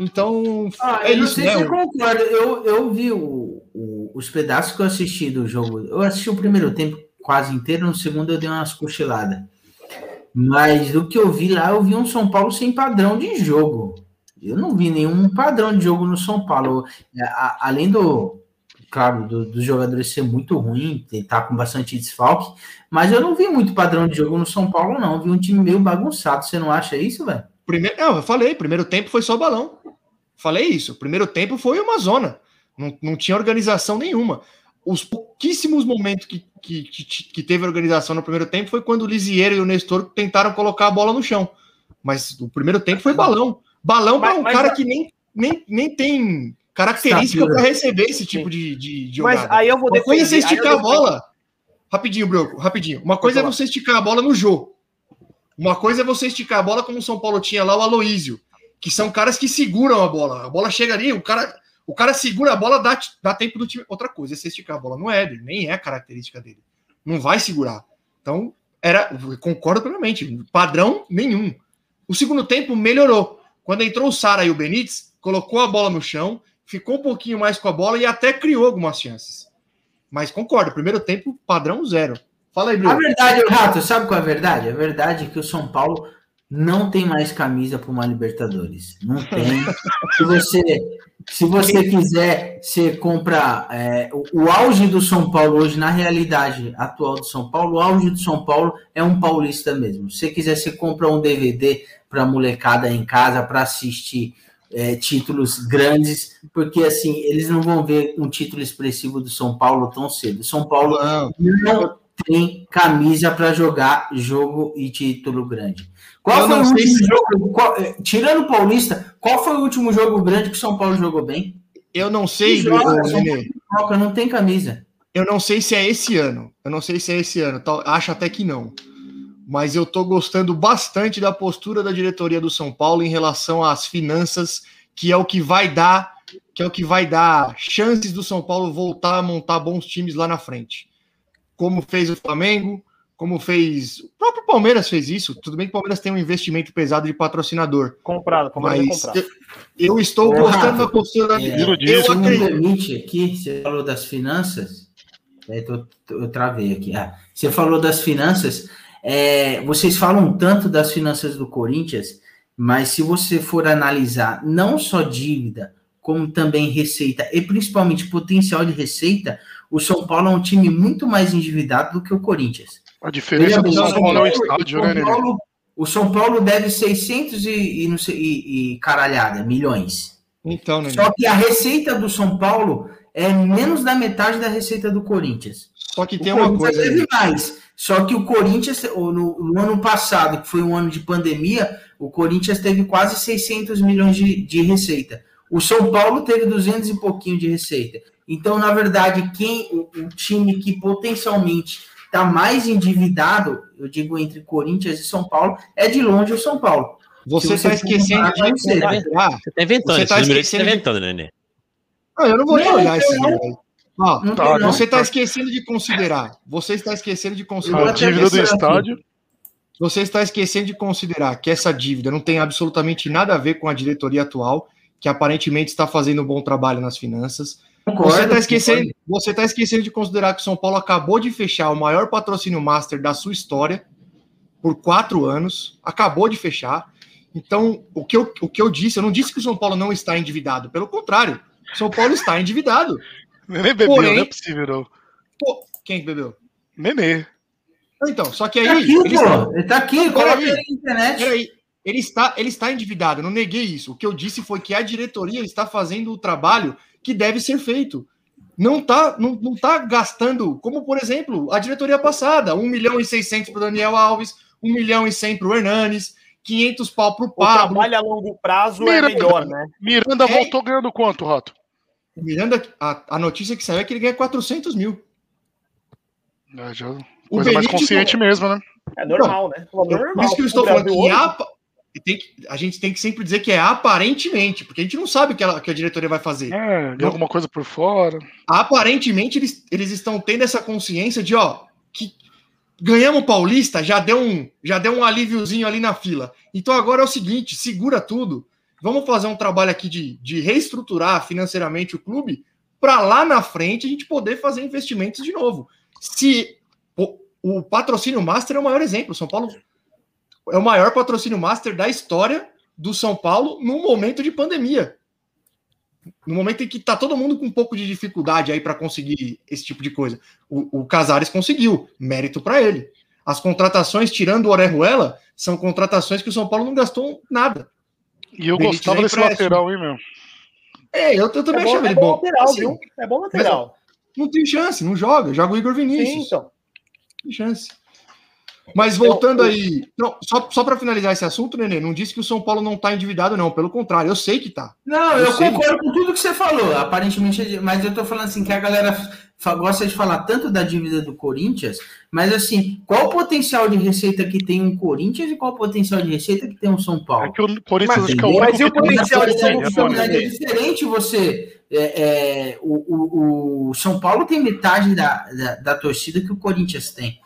então Ah, é eu não isso, sei né? se você concorda. Eu, eu vi o- o- os pedaços que eu assisti do jogo. Eu assisti o primeiro tempo quase inteiro, no segundo eu dei umas cochiladas. Mas do que eu vi lá, eu vi um São Paulo sem padrão de jogo. Eu não vi nenhum padrão de jogo no São Paulo. É, a- além do, claro, do- dos jogadores ser muito ruim, tá com bastante desfalque, mas eu não vi muito padrão de jogo no São Paulo, não. Eu vi um time meio bagunçado. Você não acha isso, velho? Primeiro, não, eu falei, primeiro tempo foi só balão. Falei isso. Primeiro tempo foi uma zona. Não, não tinha organização nenhuma. Os pouquíssimos momentos que, que, que, que teve organização no primeiro tempo foi quando o Lisieiro e o Nestor tentaram colocar a bola no chão. Mas o primeiro tempo foi balão. Balão para Mas- um mas cara a- que nem, nem, nem tem característica para receber esse tipo de, de, de Mas jogada. aí eu vou Uma coisa é você esticar a bola. Rapidinho, Broco, rapidinho. Uma coisa é você esticar a bola no jogo. Uma coisa é você esticar a bola como o São Paulo tinha lá, o Aloísio, que são caras que seguram a bola. A bola chega ali, o cara, o cara segura a bola, dá, dá tempo do time. Outra coisa é você esticar a bola no Éder, nem é a característica dele. Não vai segurar. Então, era, concordo plenamente, padrão nenhum. O segundo tempo melhorou. Quando entrou o Sara e o Benítez, colocou a bola no chão, ficou um pouquinho mais com a bola e até criou algumas chances. Mas concordo, primeiro tempo, padrão zero. Fala aí, A Bruno. verdade, Rato, sabe qual é a verdade? A verdade é que o São Paulo não tem mais camisa para uma Libertadores. Não tem. se você, se você quiser, você compra é, o, o auge do São Paulo hoje, na realidade atual do São Paulo, o auge do São Paulo é um paulista mesmo. Se você quiser, você compra um DVD para molecada em casa para assistir é, títulos grandes, porque assim eles não vão ver um título expressivo do São Paulo tão cedo. São Paulo Não, não tem camisa para jogar jogo e título grande. Qual Eu foi o último se- jogo? qual- eh, tirando o Paulista, qual foi o último jogo grande que o São Paulo jogou bem? eu não sei, joga. Paulo não tem camisa. Eu não sei se é esse ano. Eu não sei se é esse ano. Acho até que não. Mas eu tô gostando bastante da postura da diretoria do São Paulo em relação às finanças, que é o que vai dar, que é o que vai dar chances do São Paulo voltar a montar bons times lá na frente. Como fez o Flamengo, como fez. O próprio Palmeiras fez isso. Tudo bem que o Palmeiras tem um investimento pesado de patrocinador. Comprado, comprado, Mas comprado. eu, eu estou gostando da postura da é, Eu me acredito. permite aqui, você falou das finanças. É, tô- tô- eu travei aqui. Ah, você falou das finanças. É, vocês falam tanto das finanças do Corinthians, mas se você for analisar não só dívida, como também receita, e principalmente potencial de receita, o São Paulo é um time muito mais endividado do que o Corinthians. A diferença Veja do São o Paulo é o estádio, o né, São Nenê? Paulo- O São Paulo deve 600 e, e, não sei- e- e caralhada, milhões. Então, né? Só que a receita do São Paulo é menos da metade da receita do Corinthians. Só que O tem uma Corinthians coisa. mais. Só que o Corinthians, no, no ano passado, que foi um ano de pandemia, o Corinthians teve quase 600 milhões de, de receita. O São Paulo teve 200 e pouquinho de receita. Então, na verdade, quem o, o time que potencialmente está mais endividado, eu digo entre Corinthians e São Paulo, é de longe o São Paulo. Você está você esquecendo comparar, vai de considerar. Você tá inventando, Você esse tá você tá esquecendo de- inventando, Nenê. Não, eu não vou nem Não, olhar esse não. número aí. Ó, Não Tá, você está esquecendo de considerar. Você está esquecendo de A considerar. até dívida do estádio. Você está esquecendo de considerar que essa dívida não tem absolutamente nada a ver com a diretoria atual, que aparentemente está fazendo um bom trabalho nas finanças. Concordo, Você está esquecendo, você está esquecendo de considerar que o São Paulo acabou de fechar o maior patrocínio master da sua história por quatro anos, acabou de fechar. Então, o que, eu, o que eu disse, eu não disse que o São Paulo não está endividado, pelo contrário, o São Paulo está endividado. Nenê bebeu, Porém- não é possível, não. Pô, quem que bebeu? Nenê. Então, só que aí. Tá aqui, ele está- pô. Ele tá aqui, coloca ele na internet. Peraí, ele está, ele está endividado, eu não neguei isso. O que eu disse foi que a diretoria está fazendo o trabalho que deve ser feito. Não está não, não tá gastando, como por exemplo, a diretoria passada, 1 milhão e 600 para o Daniel Alves, 1 milhão e 100 para o Hernanes, 500 pau para o O Pablo. trabalho a longo prazo Miranda. é melhor, né? Miranda É. voltou ganhando quanto, Rato? O Miranda, a, a notícia que saiu é que ele ganha 400 mil. É, já... O Coisa mais Benítez consciente mesmo, né? É normal, né? Eu- normal. Por isso que eu estou O falando que apa- que- a gente tem que sempre dizer que é aparentemente, porque a gente não sabe o que, ela- que a diretoria vai fazer. É, Não. ganhou alguma coisa por fora. aparentemente eles, eles estão tendo essa consciência de, ó, que ganhamos o Paulista, já deu um, já deu um alíviozinho ali na fila. Então agora é o seguinte, segura tudo. Vamos fazer um trabalho aqui de, de reestruturar financeiramente o clube para lá na frente a gente poder fazer investimentos de novo. Se o, o patrocínio master é o maior exemplo, São Paulo é o maior patrocínio master da história do São Paulo num momento de pandemia. No momento em que tá todo mundo com um pouco de dificuldade aí para conseguir esse tipo de coisa. O, o Casares conseguiu, mérito para ele. As contratações, tirando o Orejuela, são contratações que o São Paulo não gastou nada. E eu Benítez gostava é desse lateral, hein, meu? É, eu, eu também É bom, achava é ele bom bom. lateral, Assim, viu? É bom lateral. Não tem chance, não joga. Joga o Igor Sim, Vinícius. então. Tem chance. Mas voltando aí, não, só, só para finalizar esse assunto, Nenê, não disse que o São Paulo não tá endividado, não. Pelo contrário, eu sei que tá. Não, Eu eu, sei. concordo com tudo que você falou, aparentemente, mas eu tô falando assim que a galera gosta de falar tanto da dívida do Corinthians, mas assim, qual o potencial de receita que tem um Corinthians e qual o potencial de receita que tem um São É Paulo? que o Corinthians Mas acho que é o único Mas e o que tem potencial de oportunidade. É diferente você. é, é, o, o- o São Paulo tem metade da, da, da torcida que o Corinthians tem.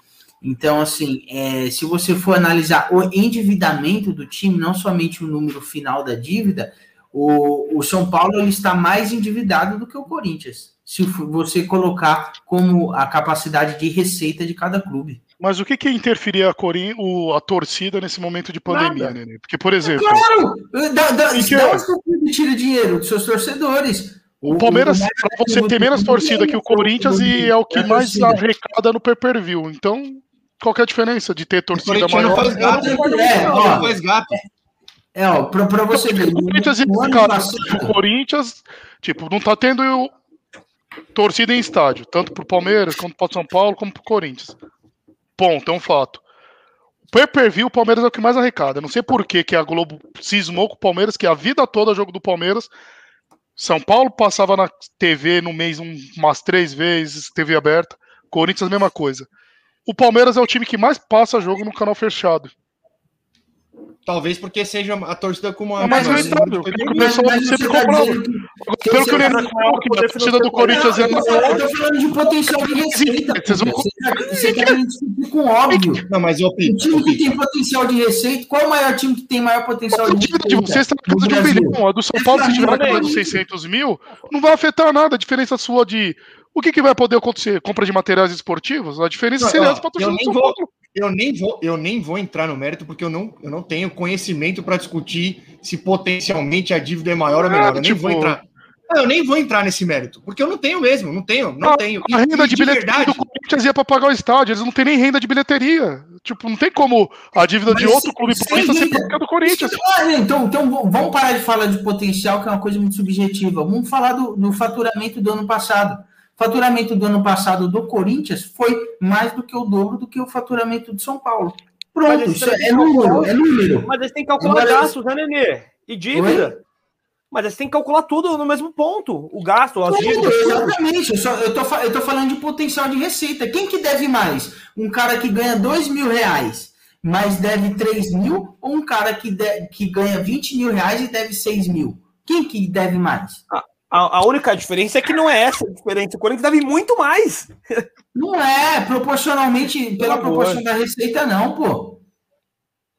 Então, assim, é, se você for analisar o endividamento do time, não somente o número final da dívida, o, o São Paulo ele está mais endividado do que o Corinthians. Se você colocar como a capacidade de receita de cada clube. Mas o que que interferia a, Corin... o... a torcida nesse momento de pandemia, Nada. Nenê? Porque, por exemplo, Claro! Da, E que- o clube tira dinheiro? Dos seus torcedores. o Palmeiras, pra você tem menos torcida que o Corinthians e é o que mais arrecada no pay-per-view. Então, qual que é a diferença de ter torcida Corinthians não maior? faz gato. É, não, ó. não faz gato. É, ó, pra, pra você ver. O Corinthians, no ano cara, passado- o Corinthians, tipo, não tá tendo torcida em estádio, tanto pro Palmeiras, quanto pro São Paulo, como pro Corinthians. Ponto, é um fato. O pay-per-view, o Palmeiras é o que mais arrecada. Não sei por que, que a Globo cismou com o Palmeiras, que a vida toda jogo do Palmeiras. São Paulo passava na TV no mês um- umas três vezes, TV aberta. Corinthians, a mesma coisa. O Palmeiras é o time que mais passa jogo no canal fechado. Talvez porque seja a torcida com uma. É mais rentável. foi- O pessoal Mas sempre tá comprava. Pelo que o Nenê tá- que a torcida do Corinthians é eu tô- eu tô falando de potencial de receita. Vocês vão- Você tá, tá querendo discutir com óbvio. Não, mas ô, O time que tem potencial de receita, qual é o maior time que tem maior potencial A de dívida de receita? vocês está na casa no de um. A do São Paulo, se tiver na casa dos 600 mil, não vai afetar nada. A diferença sua de. O que, que vai poder acontecer? Compra de materiais esportivos? A diferença Não, seria ó, as patrocínios eu nem vou- eu nem vou, eu nem vou entrar no mérito porque eu não, eu não tenho conhecimento para discutir se potencialmente a dívida é maior ou É, menor. Eu nem tipo- vou entrar. Não, Eu nem vou entrar nesse mérito, porque eu não tenho mesmo, não tenho, não A- tenho. E- A renda e de bilheteria verdade, do Corinthians ia para pagar o estádio. Eles não têm nem renda de bilheteria. Tipo, não tem como a dívida de Mas outro clube sem paulista ser renda. paga do Corinthians. Ah, então, então vamos parar de falar de potencial, que é uma coisa muito subjetiva. Vamos falar do, do faturamento do ano passado. Faturamento do ano passado do Corinthians foi mais do que o dobro do que o faturamento de São Paulo. Pronto, isso esse é número, é número. Mas eles têm que calcular Agora, gastos, né, Nenê? E dívida. Mas eles têm que calcular tudo no mesmo ponto. O gasto, as Tudo, dívidas. exatamente. Eu, só, eu, tô, eu tô falando de potencial de receita. Quem que deve mais? Um cara que ganha 2 mil reais, mas deve 3 mil, ou um cara que, de- que ganha 20 mil reais e deve 6 mil? Quem que deve mais? A, a única diferença é que não é essa a diferença. O Corinthians deve muito mais. Não é, proporcionalmente, pela proporção da receita, não, pô.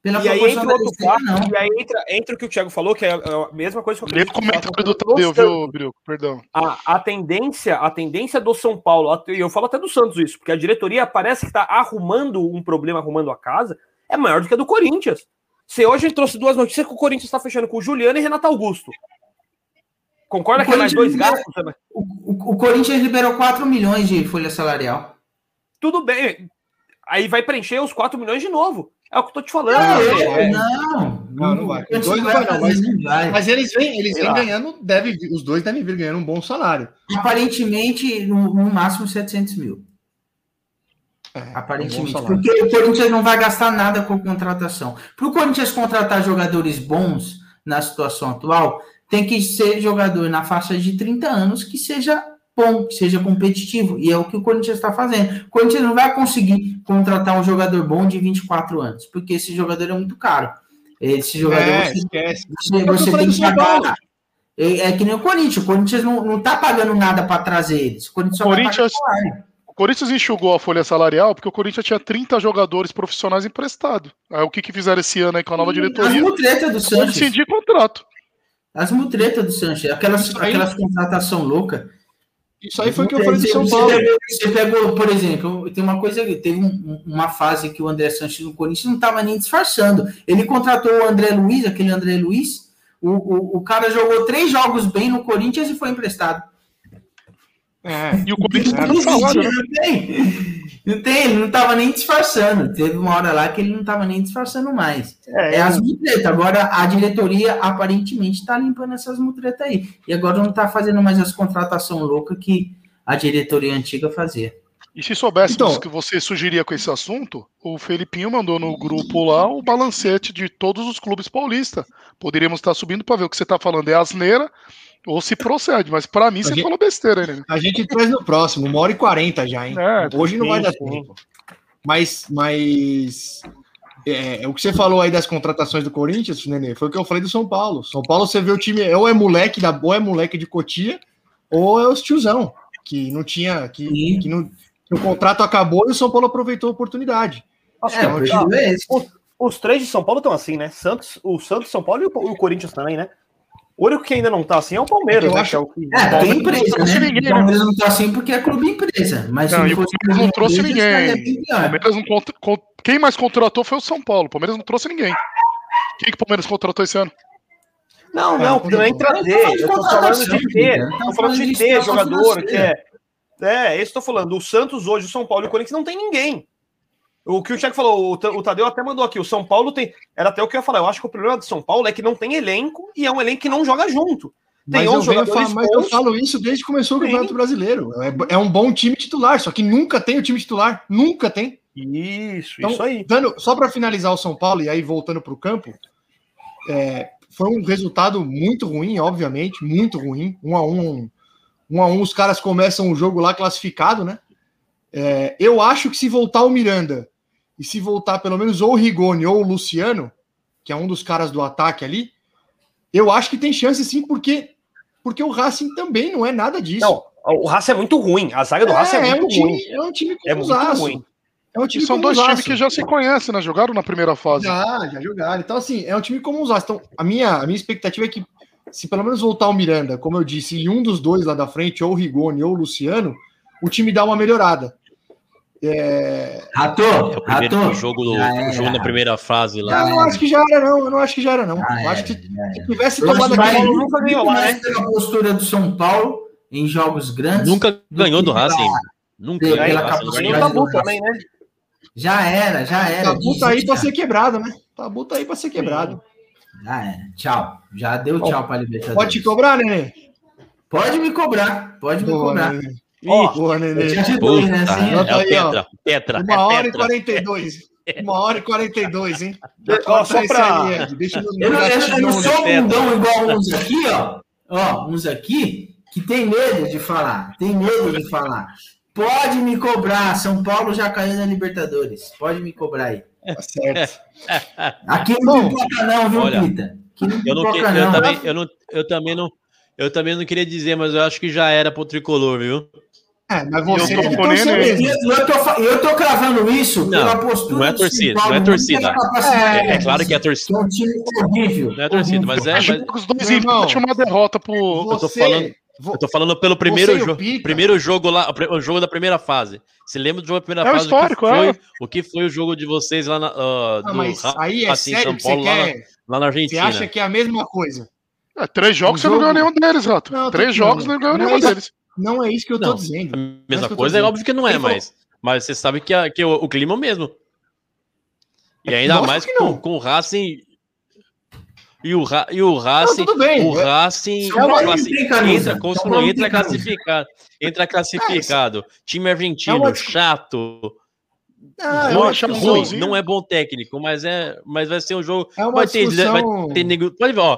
Pela E aí proporção entra da outro receita, fato, e aí entra, entra o que o Thiago falou, que é a mesma coisa que eu comentário do Tadeu, viu, Brioco? Perdão. a, a tendência, a tendência do São Paulo, e eu falo até do Santos isso, porque a diretoria parece que está arrumando um problema, arrumando a casa, é maior do que a do Corinthians. Você hoje trouxe duas notícias que o Corinthians está fechando com o Juliano e Renato Augusto. Concorda O que é mais dois Corinthians- gastos? também? O, o- o Corinthians liberou 4 milhões de folha salarial. Tudo bem. Aí vai preencher os 4 milhões de novo. É o que eu tô te falando. Não, é. não, Não, não vai. Dois não vai não, vai. Mas eles vêm, eles vêm ganhando, deve, os dois devem vir ganhando um bom salário. Aparentemente, no, no máximo 700 mil. É, um Aparentemente. salário. Porque o Corinthians não vai gastar nada com contratação. Para o Corinthians contratar jogadores bons na situação atual, tem que ser jogador na faixa de 30 anos que seja bom, que seja competitivo. E é o que o Corinthians está fazendo. O Corinthians não vai conseguir contratar um jogador bom de 24 anos, porque esse jogador é muito caro. Esse jogador É, você, esquece. você, É você tem que pagar. É, é que nem o Corinthians. O Corinthians não, não tá pagando nada para trazer eles. O Corinthians só Corinthians-. O Corinthians enxugou a folha salarial porque o Corinthians tinha 30 jogadores profissionais emprestados. Aí o que, que fizeram esse ano aí com a nova As diretoria? mutretas do Sanches. Rescindir contrato. As mutretas do Sanches. Aquelas, aí- aquelas contratação louca. Isso aí foi o que eu falei do Você- São você Paulo. Pegou, você pegou, por exemplo, tem uma coisa, teve um- uma fase que o André Sanches no Corinthians não estava nem disfarçando. Ele contratou o André Luiz, aquele André Luiz. O, o, o cara jogou três jogos bem no Corinthians e foi emprestado. É. E o Corinthians tá Não, né? não tem. Não tem, ele não estava nem disfarçando. Teve uma hora lá que ele não estava nem disfarçando mais. É, as mutretas. Agora a diretoria aparentemente está limpando essas mutretas aí. E agora não está fazendo mais as contratações loucas que a diretoria antiga fazia. E se soubéssemos Então- o que você sugeria com esse assunto, o Felipinho mandou no grupo lá o balancete de todos os clubes paulistas. Poderíamos estar subindo para ver o que você está falando é asneira ou se procede, mas para mim A você gente- falou besteira, né? A gente traz no próximo, uma hora e quarenta já, hein? É, Hoje não sim, vai dar tempo. Mas, mas é, o que você falou aí das contratações do Corinthians, Nenê, foi o que eu falei do São Paulo. São Paulo, você vê o time, ou é moleque da ou é moleque de Cotia, ou é os tiozão, que não tinha, que, Sim. que, não, que o contrato acabou e o São Paulo aproveitou a oportunidade. É, o perfil é esse. os, os três de São Paulo estão assim, né? Santos, o Santos, São Paulo e o, o Corinthians também, né? O único que ainda não tá assim é o Palmeiras, eu né? acho- que é o que- É, tem empresa, não né? ninguém, o Palmeiras não tá assim porque é clube empresa. Mas Não, se e o Palmeiras não trouxe empresa, ninguém. O. Palmeiras não contra- con- Quem mais contratou foi o São Paulo. O Palmeiras não trouxe ninguém. Quem que o Palmeiras contratou esse ano? Não, É, não, não não é Não trazer. falando de Eu tô falando de ter. Não tá Tô falando de ter jogador que é. É, esse tô falando. O Santos hoje, o São Paulo e o Corinthians não tem ninguém. O que o Thiago falou, o Ta- o Tadeu até mandou aqui. O São Paulo tem. Era até o que eu ia falar. Eu acho que o problema do São Paulo é que não tem elenco e é um elenco que não joga junto. Tem Mas, eu, 11 venho jogadores fa- mas eu falo isso desde que começou o. Campeonato Brasileiro. É, é um bom time titular, só que nunca tem o time titular. Nunca tem. Isso, Então, isso aí. Dando, só para finalizar o São Paulo e aí voltando para o campo, é, foi um resultado muito ruim, obviamente, muito ruim. Um a um, um a um, os caras começam o jogo lá classificado, né? É, eu acho que se voltar o Miranda e se voltar pelo menos ou o Rigoni ou o Luciano, que é um dos caras do ataque ali, eu acho que tem chance sim, porque porque o Racing também não é nada disso. Não, o Racing é muito ruim. A zaga do Racing é, é, muito um ruim. time, é um time com É muito usaço. ruim. É um E time são com dois times que já se conhecem, né? Jogaram na primeira fase. Já, já jogaram. Então, assim, é um time como os Então, a minha, a minha expectativa é que, se pelo menos voltar o Miranda, como eu disse, e um dos dois lá da frente, ou o Rigoni ou o Luciano, o time dá uma melhorada. É, Rato, É o primeiro Rato. jogo, do, era. jogo na primeira fase lá. eu não acho que já era, não. Eu não acho que já era, não. Já eu acho que se tivesse tomado aquele. nunca ganhou lá, pela postura do São Paulo em jogos grandes. Nunca ganhou do Racing. pela- Nunca pela ganhou não capacidade do também, né? Já era, já era. Tabu tá aí pra já. ser quebrado, né? Tabu tá aí pra ser quebrado. Já era. Tchau. Já deu tchau para Libertadores. Pode te cobrar, Nenê? Pode me cobrar. Pode me Boa, cobrar. Nenê. Ó, Boa, Eu Nenê. te ajudei, né? Puta, Assim, é o aí, ó. Tetra. Tetra. Uma é hora e tetra. 42. Uma hora e 42, hein? Ó, só pra- aí, Ed. Deixa Eu não, eu, eu não sou um Tetra. bundão igual uns aqui, ó. Ó, uns aqui que tem medo de falar. Tem medo de falar. Pode me cobrar. São Paulo já caiu na Libertadores. Pode me cobrar aí. Tá certo. Aqui não pipoca, não, viu, olha, Pita? Aqui não Eu, não que- eu não. também, eu, não, eu também não. Eu também não queria dizer, mas eu acho que já era pro tricolor, viu? É, mas você Eu tô com eu, tô, eu tô cravando isso Não, pela postura não é do torcida, não é torcida. É, é claro que é torcida. é um time horrível. Não é torcida, mas é. Acho mas que os dois empates uma derrota pro. eu tô Você- falando- Eu tô falando pelo primeiro Você jogo. Primeiro jogo lá, o jogo da primeira fase. Você lembra do jogo da primeira É fase? histórico, o, que foi, é. o que foi o jogo de vocês lá na, do mas Ra- aí é Racing sério São que você Paulo lá, na- quer. lá na Você Argentina. acha que é a mesma coisa? É, três jogos O você não ganhou jogo- nenhum deles, Rato. Não, três jogos não, não ganhou é nenhum deles. Não é isso que eu tô Não. dizendo. A Não é mesma tô coisa é óbvio que não é, Ele falou- mas, mas você sabe que, a- que o, o clima é o mesmo. E ainda Lógico mais com, não. com o Racing. E o, Ra- e o Racing. tudo bem. O Racing São Paulo classi- não entra, não não entra classificado. Entra classificado. Time argentino, É uma- chato. Ah, é uma um ruim. Não é bom técnico, mas é, mas vai ser um jogo. É uma vai ter, vai discussão. ter nego- Pode ver, ó.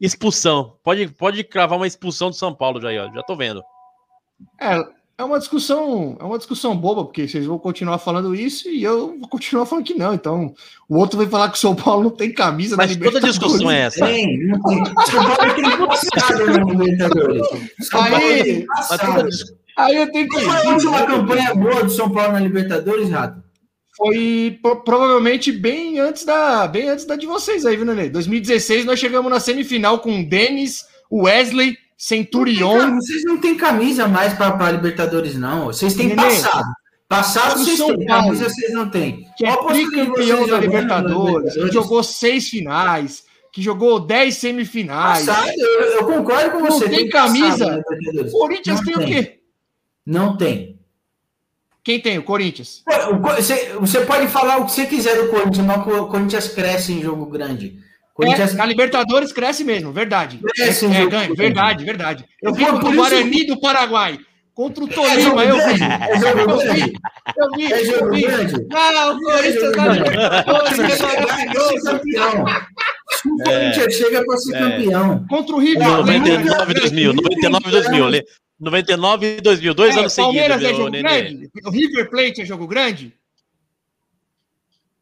Expulsão. Pode, pode cravar uma expulsão do São Paulo já, aí, ó. Já tô vendo. É, é uma discussão, é uma discussão boba, porque vocês vão continuar falando isso e eu vou continuar falando que não. Então, o outro vai falar que o São Paulo não tem camisa Mas na toda discussão é essa. Tem, não tem. São Paulo é passado na Libertadores. É Aí- Aí eu tenho que Qual foi a última campanha boa do São Paulo na Libertadores, Rato? Foi pro- provavelmente bem antes da, bem antes da de vocês aí, viu, Nenê? 2016 nós chegamos na semifinal com o Denis, o Wesley, Centurion. Cara, vocês não têm camisa mais para Libertadores, não. Vocês têm Nenê, passado. Passado vocês São têm, Paulo, camisa vocês não têm. que é tricampeão vocês da Libertadores, que jogou seis finais, que jogou dez semifinais. Passado, eu, eu concordo com Não você. tem passado camisa? O Corinthians Não tem, o tem. quê? Não tem. Quem tem? O Corinthians. Co- Você, você pode falar o que você quiser do Corinthians, mas o Corinthians cresce em jogo grande. Corinthians É, na Libertadores cresce mesmo, verdade. Cresce É, é, ganha, verdade, verdade. Eu vi o isso- Guarani do Paraguai. Contra o É jogo Tolima, eu vi. É jogo Eu grande? vi, eu vi, É? Ah, o Corinthians na Libertadores é maravilhoso. campeão. Se o Corinthians chega para ser É. campeão. Contra o River. Não, Plate. 99 2000, 99 2000, ali. 99 e 2000, dois É, anos seguidos, Palmeiras é jogo nenê. grande? O River Plate é jogo grande?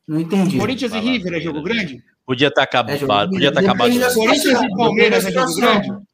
Não entendi. Corinthians e River é jogo grande? Podia estar É acabado, jogo podia estar grande. acabado. Depende da Corinthians situação, e Palmeiras depende é da jogo situação. grande?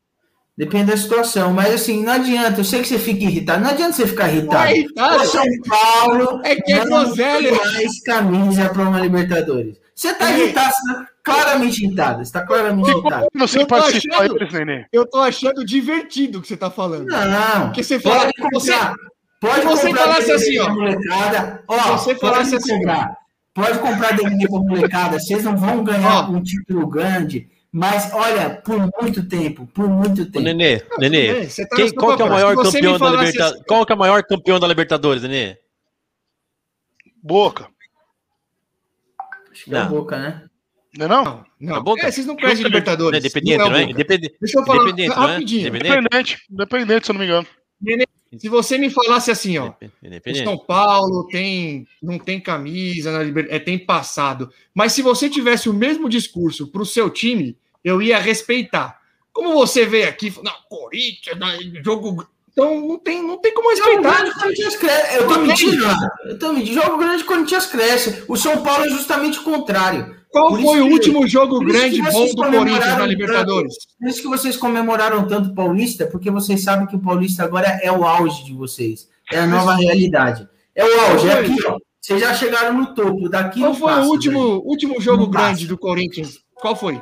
Depende da situação, mas assim, não adianta. Eu sei que você fica irritado. Não adianta você ficar irritado. É irritado. O São Paulo É que é não groselha. tem mais camisa para uma Libertadores. Você tá É. irritado, você tá claramente irritado. Você tá claramente irritado. Você Eu tô achando- eles. Eu tô achando divertido o que você tá falando. Não. Porque você fala- pode comprar. você- pode se você falasse DVD assim, ó. molecada. Ó, Se você falasse assim, comprar. Pode comprar DVD pra molecada. Vocês não vão ganhar um título grande. Mas, olha, por muito tempo, por muito Ô, tempo. Nenê, Nenê, tá quem- qual que é o maior campeão da Libertadores? assim- Qual que é o maior campeão da Libertadores, Nenê? Boca. Acho que é a Não. boca, né? Não é não? Boca? É, vocês não conhecem Libertadores. Não é Independente, Não é é? Independente, Deixa eu falar Independente, é? rapidinho. Independente? Independente. Independente, se eu não me engano. Se você me falasse assim, ó, o. São Paulo tem, não tem camisa, é, tem passado. Mas se você tivesse o mesmo discurso para o seu time, eu ia respeitar. Como você veio aqui, e falou, não, Corinthians, jogo. Então não tem, não tem como Jogo respeitar. grande, Corinthians cresce. Eu tô mentindo. Eu tô mentindo. Jogo grande, Corinthians cresce. O São Paulo é justamente o contrário. Qual Por foi o que- último jogo grande bom do Corinthians na Libertadores? Por isso que vocês comemoraram tanto o Paulista, porque vocês sabem que o Paulista agora é o auge de vocês. É a nova realidade. É o auge. É aqui, ó. Vocês já chegaram no topo. Daqui Qual foi passa, o último, velho. último jogo Não passa. grande do Corinthians? Qual foi?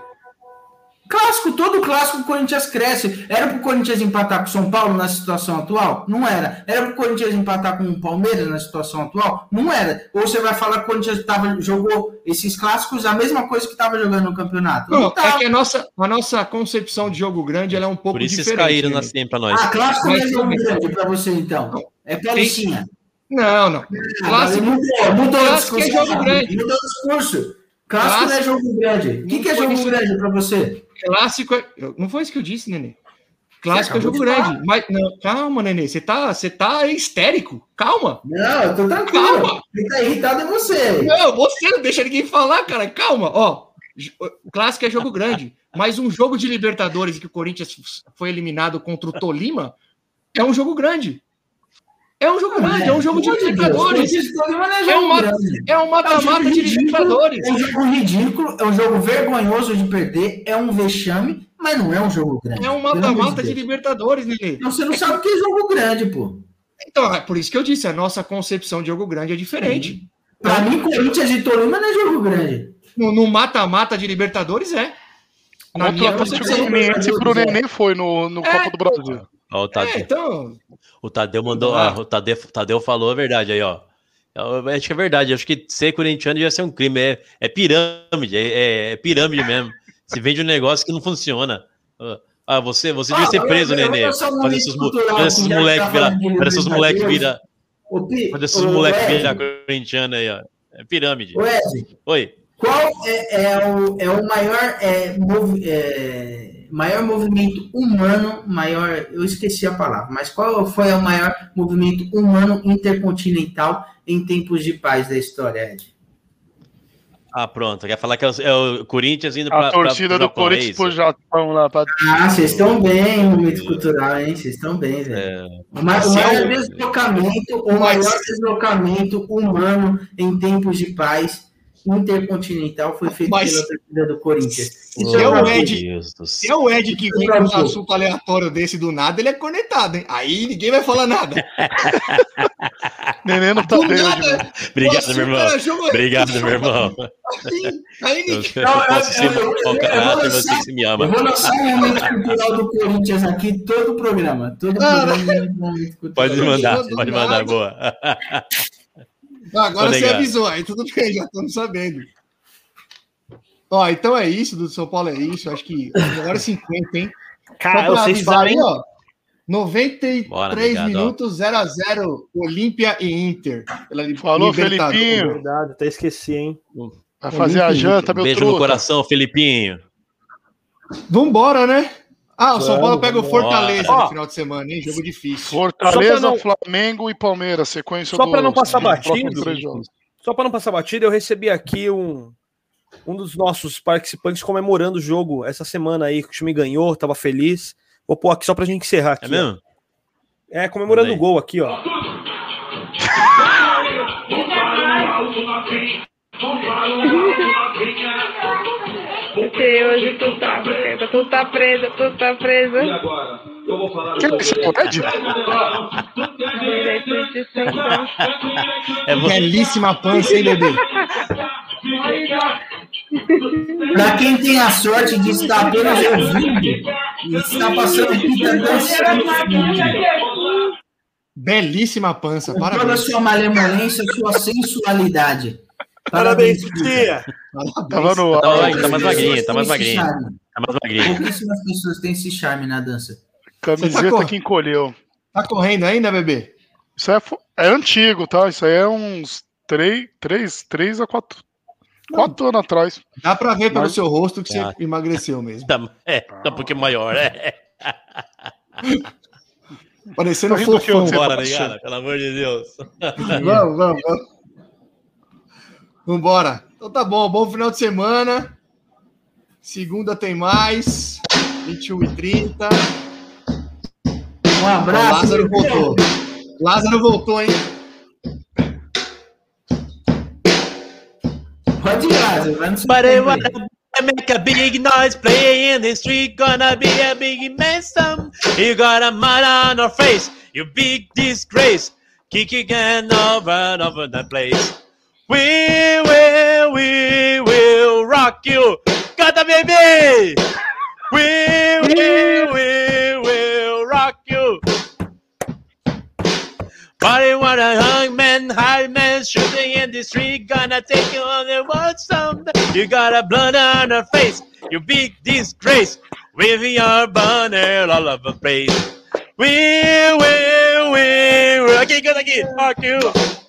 Clássico, todo clássico o Corinthians cresce. Era pro Corinthians empatar com o São Paulo na situação atual? Não era. Era pro Corinthians empatar com o Palmeiras na situação atual? Não era. Ou você vai falar que o Corinthians tava, jogou esses clássicos a mesma coisa que estava jogando no campeonato? Não, Não, é que a nossa, a nossa concepção de jogo grande ela é um pouco Por isso vocês diferente. caíram né? na CIM pra nós. Ah, clássico não é Mas- jogo grande para você, então. É pelicinha. Não, não. Clássico, Mudou, mudou o clássico é discurso. jogo grande. Mudou o discurso. Clássico não é jogo grande. O que, que é jogo grande para você? Clássico é... Não foi isso que eu disse, Nenê. Clássico é jogo grande. Mas, não, calma, Nenê. Você tá, você tá histérico. Calma. Não, eu tô tranquilo. Calma. Quem tá irritado é você. Não, você não deixa ninguém falar, cara. Calma. Ó, clássico é jogo grande. Mas um jogo de Libertadores que o Corinthians foi eliminado contra o Tolima é um jogo grande. É um jogo grande, é um jogo de Libertadores. Corinthians Tolima não é É jogo um grande. É um mata-mata de Libertadores. É um jogo ridículo, é um jogo vergonhoso de perder, é um vexame, mas não é um jogo grande. É um mata-mata de. Libertadores, Nenê. Então você não sabe o que é jogo grande, pô. Então, é por isso que eu disse, a nossa concepção de jogo grande é diferente. Pra mim, Corinthians e Tolima não é jogo grande. No mata-mata de Libertadores é. Na o minha concepção. Goianiense pro Nenê foi no, no É, Copa do Brasil. Ó, o É, Tadeu, então. o Tadeu mandou. Ah. o Tadeu, Tadeu falou a verdade aí, ó. Eu acho que é verdade. Acho que ser corintiano devia ser um crime. É, é pirâmide, é, é- é pirâmide mesmo. Se vende um negócio que não funciona. Ah, você, você devia Ah, ser eu- preso, Nenê. um Fazer esses, fazer esses já moleques tá virar. Fazer esses moleques virar. Fazer esses moleques virar corintiano aí, ó. É pirâmide. Oi. Qual é, é o, é o maior, é, movi- é, maior movimento humano, maior, eu esqueci a palavra, mas qual foi o maior movimento humano intercontinental em tempos de paz da história, Ed? Ah, pronto. Quer falar que é o, é o Corinthians indo para A torcida do Corinthians pro Japão lá. Pra... Ah, vocês estão bem, momento cultural, hein? Vocês estão bem, velho. É, O Esse é maior deslocamento, o Mas- maior deslocamento humano em tempos de paz intercontinental foi feito Mas- pela torcida do Corinthians. Se é o Ed- Se é o Ed que vem com um assunto aleatório desse do nada, ele é conectado, hein? Aí ninguém vai falar nada. Nenê não tá Do bem hoje, nada, não. Obrigado, Nossa, meu irmão. cara, jogo- Obrigado, meu irmão. Aí, ninguém- eu posso ser eu- eu- mau eu- caráter, eu- você que se me ama. Eu vou lançar um momento cultural do Corinthians aqui, todo o programa. Todo o programa. Pode mandar, pode mandar, boa. Ah, agora Tô você avisou, aí tudo bem, já estamos sabendo. Ó, então é isso, do São Paulo é isso. Acho que agora é 50, hein? Cara, Só pra vocês avisar falam, aí, ó. 93 Bora, obrigado, ó. minutos 0x0 Olímpia e Inter. Falou. Felipinho. Verdade, até esqueci, hein? Vai fazer a janta, meu Beijo no truta. coração, Felipinho. Vambora, né? Ah, o São Paulo pega o. Fortaleza no final de semana, hein? Jogo difícil. Fortaleza, não- Flamengo e Palmeiras, sequência Só pra dos- não passar batido. Só para não passar batida, eu recebi aqui um, um dos nossos participantes comemorando o jogo essa semana aí, que o time ganhou, tava feliz. Vou pôr aqui só pra gente encerrar aqui. É mesmo? ó. É, comemorando o gol aqui, ó. Porque hoje tu tá presa, tu tá presa, tu tá presa. Que é esse Ed? Direito de sanção. É você. Belíssima pança, hein, bebê? Pra quem tem a sorte de estar apenas ouvindo, e está passando tá dançando. Belíssima pança, Com toda a parabéns. sua malemolência, sua sensualidade. Parabéns, tia. Parabéns. Tava no Tá, tá mais magrinho, tá mais Tem esse magrinho. charme. Tá mais magrinho. Pouquíssimas pessoas têm esse charme na dança. Camiseta Você tá que encolheu. Tá correndo ainda, bebê? Isso é, é antigo, tá? Isso aí é uns 3, três, três a 4 quatro anos atrás. Dá pra ver pelo Mas- seu rosto que Ah. você emagreceu mesmo. Tá, é, tá um pouquinho maior, é. Parecendo Tá fofão. Bora, né, cara? Pelo amor de Deus. Vamos, vamos, vamos. Vambora. Então tá bom, bom final de semana. Segunda tem mais. 21 e 30. Um abraço. Lázaro voltou. Lázaro voltou, hein? Pode ir, Lázaro. Vai no make a big noise, play in the street, gonna be a big mess. Some you got a mud on our face, you big disgrace, kick again over and over the place. We will, we will rock you, gotta baby. We will, we will rock you. Body what a young man, high man shooting in the street, gonna take you on the world someday. You got a blood on her face, you big disgrace, with your banner all over place. We will, we will, aqui, canta aqui, rock you.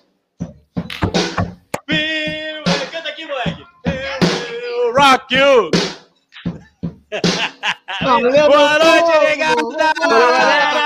Rock you. Boa noite, negada!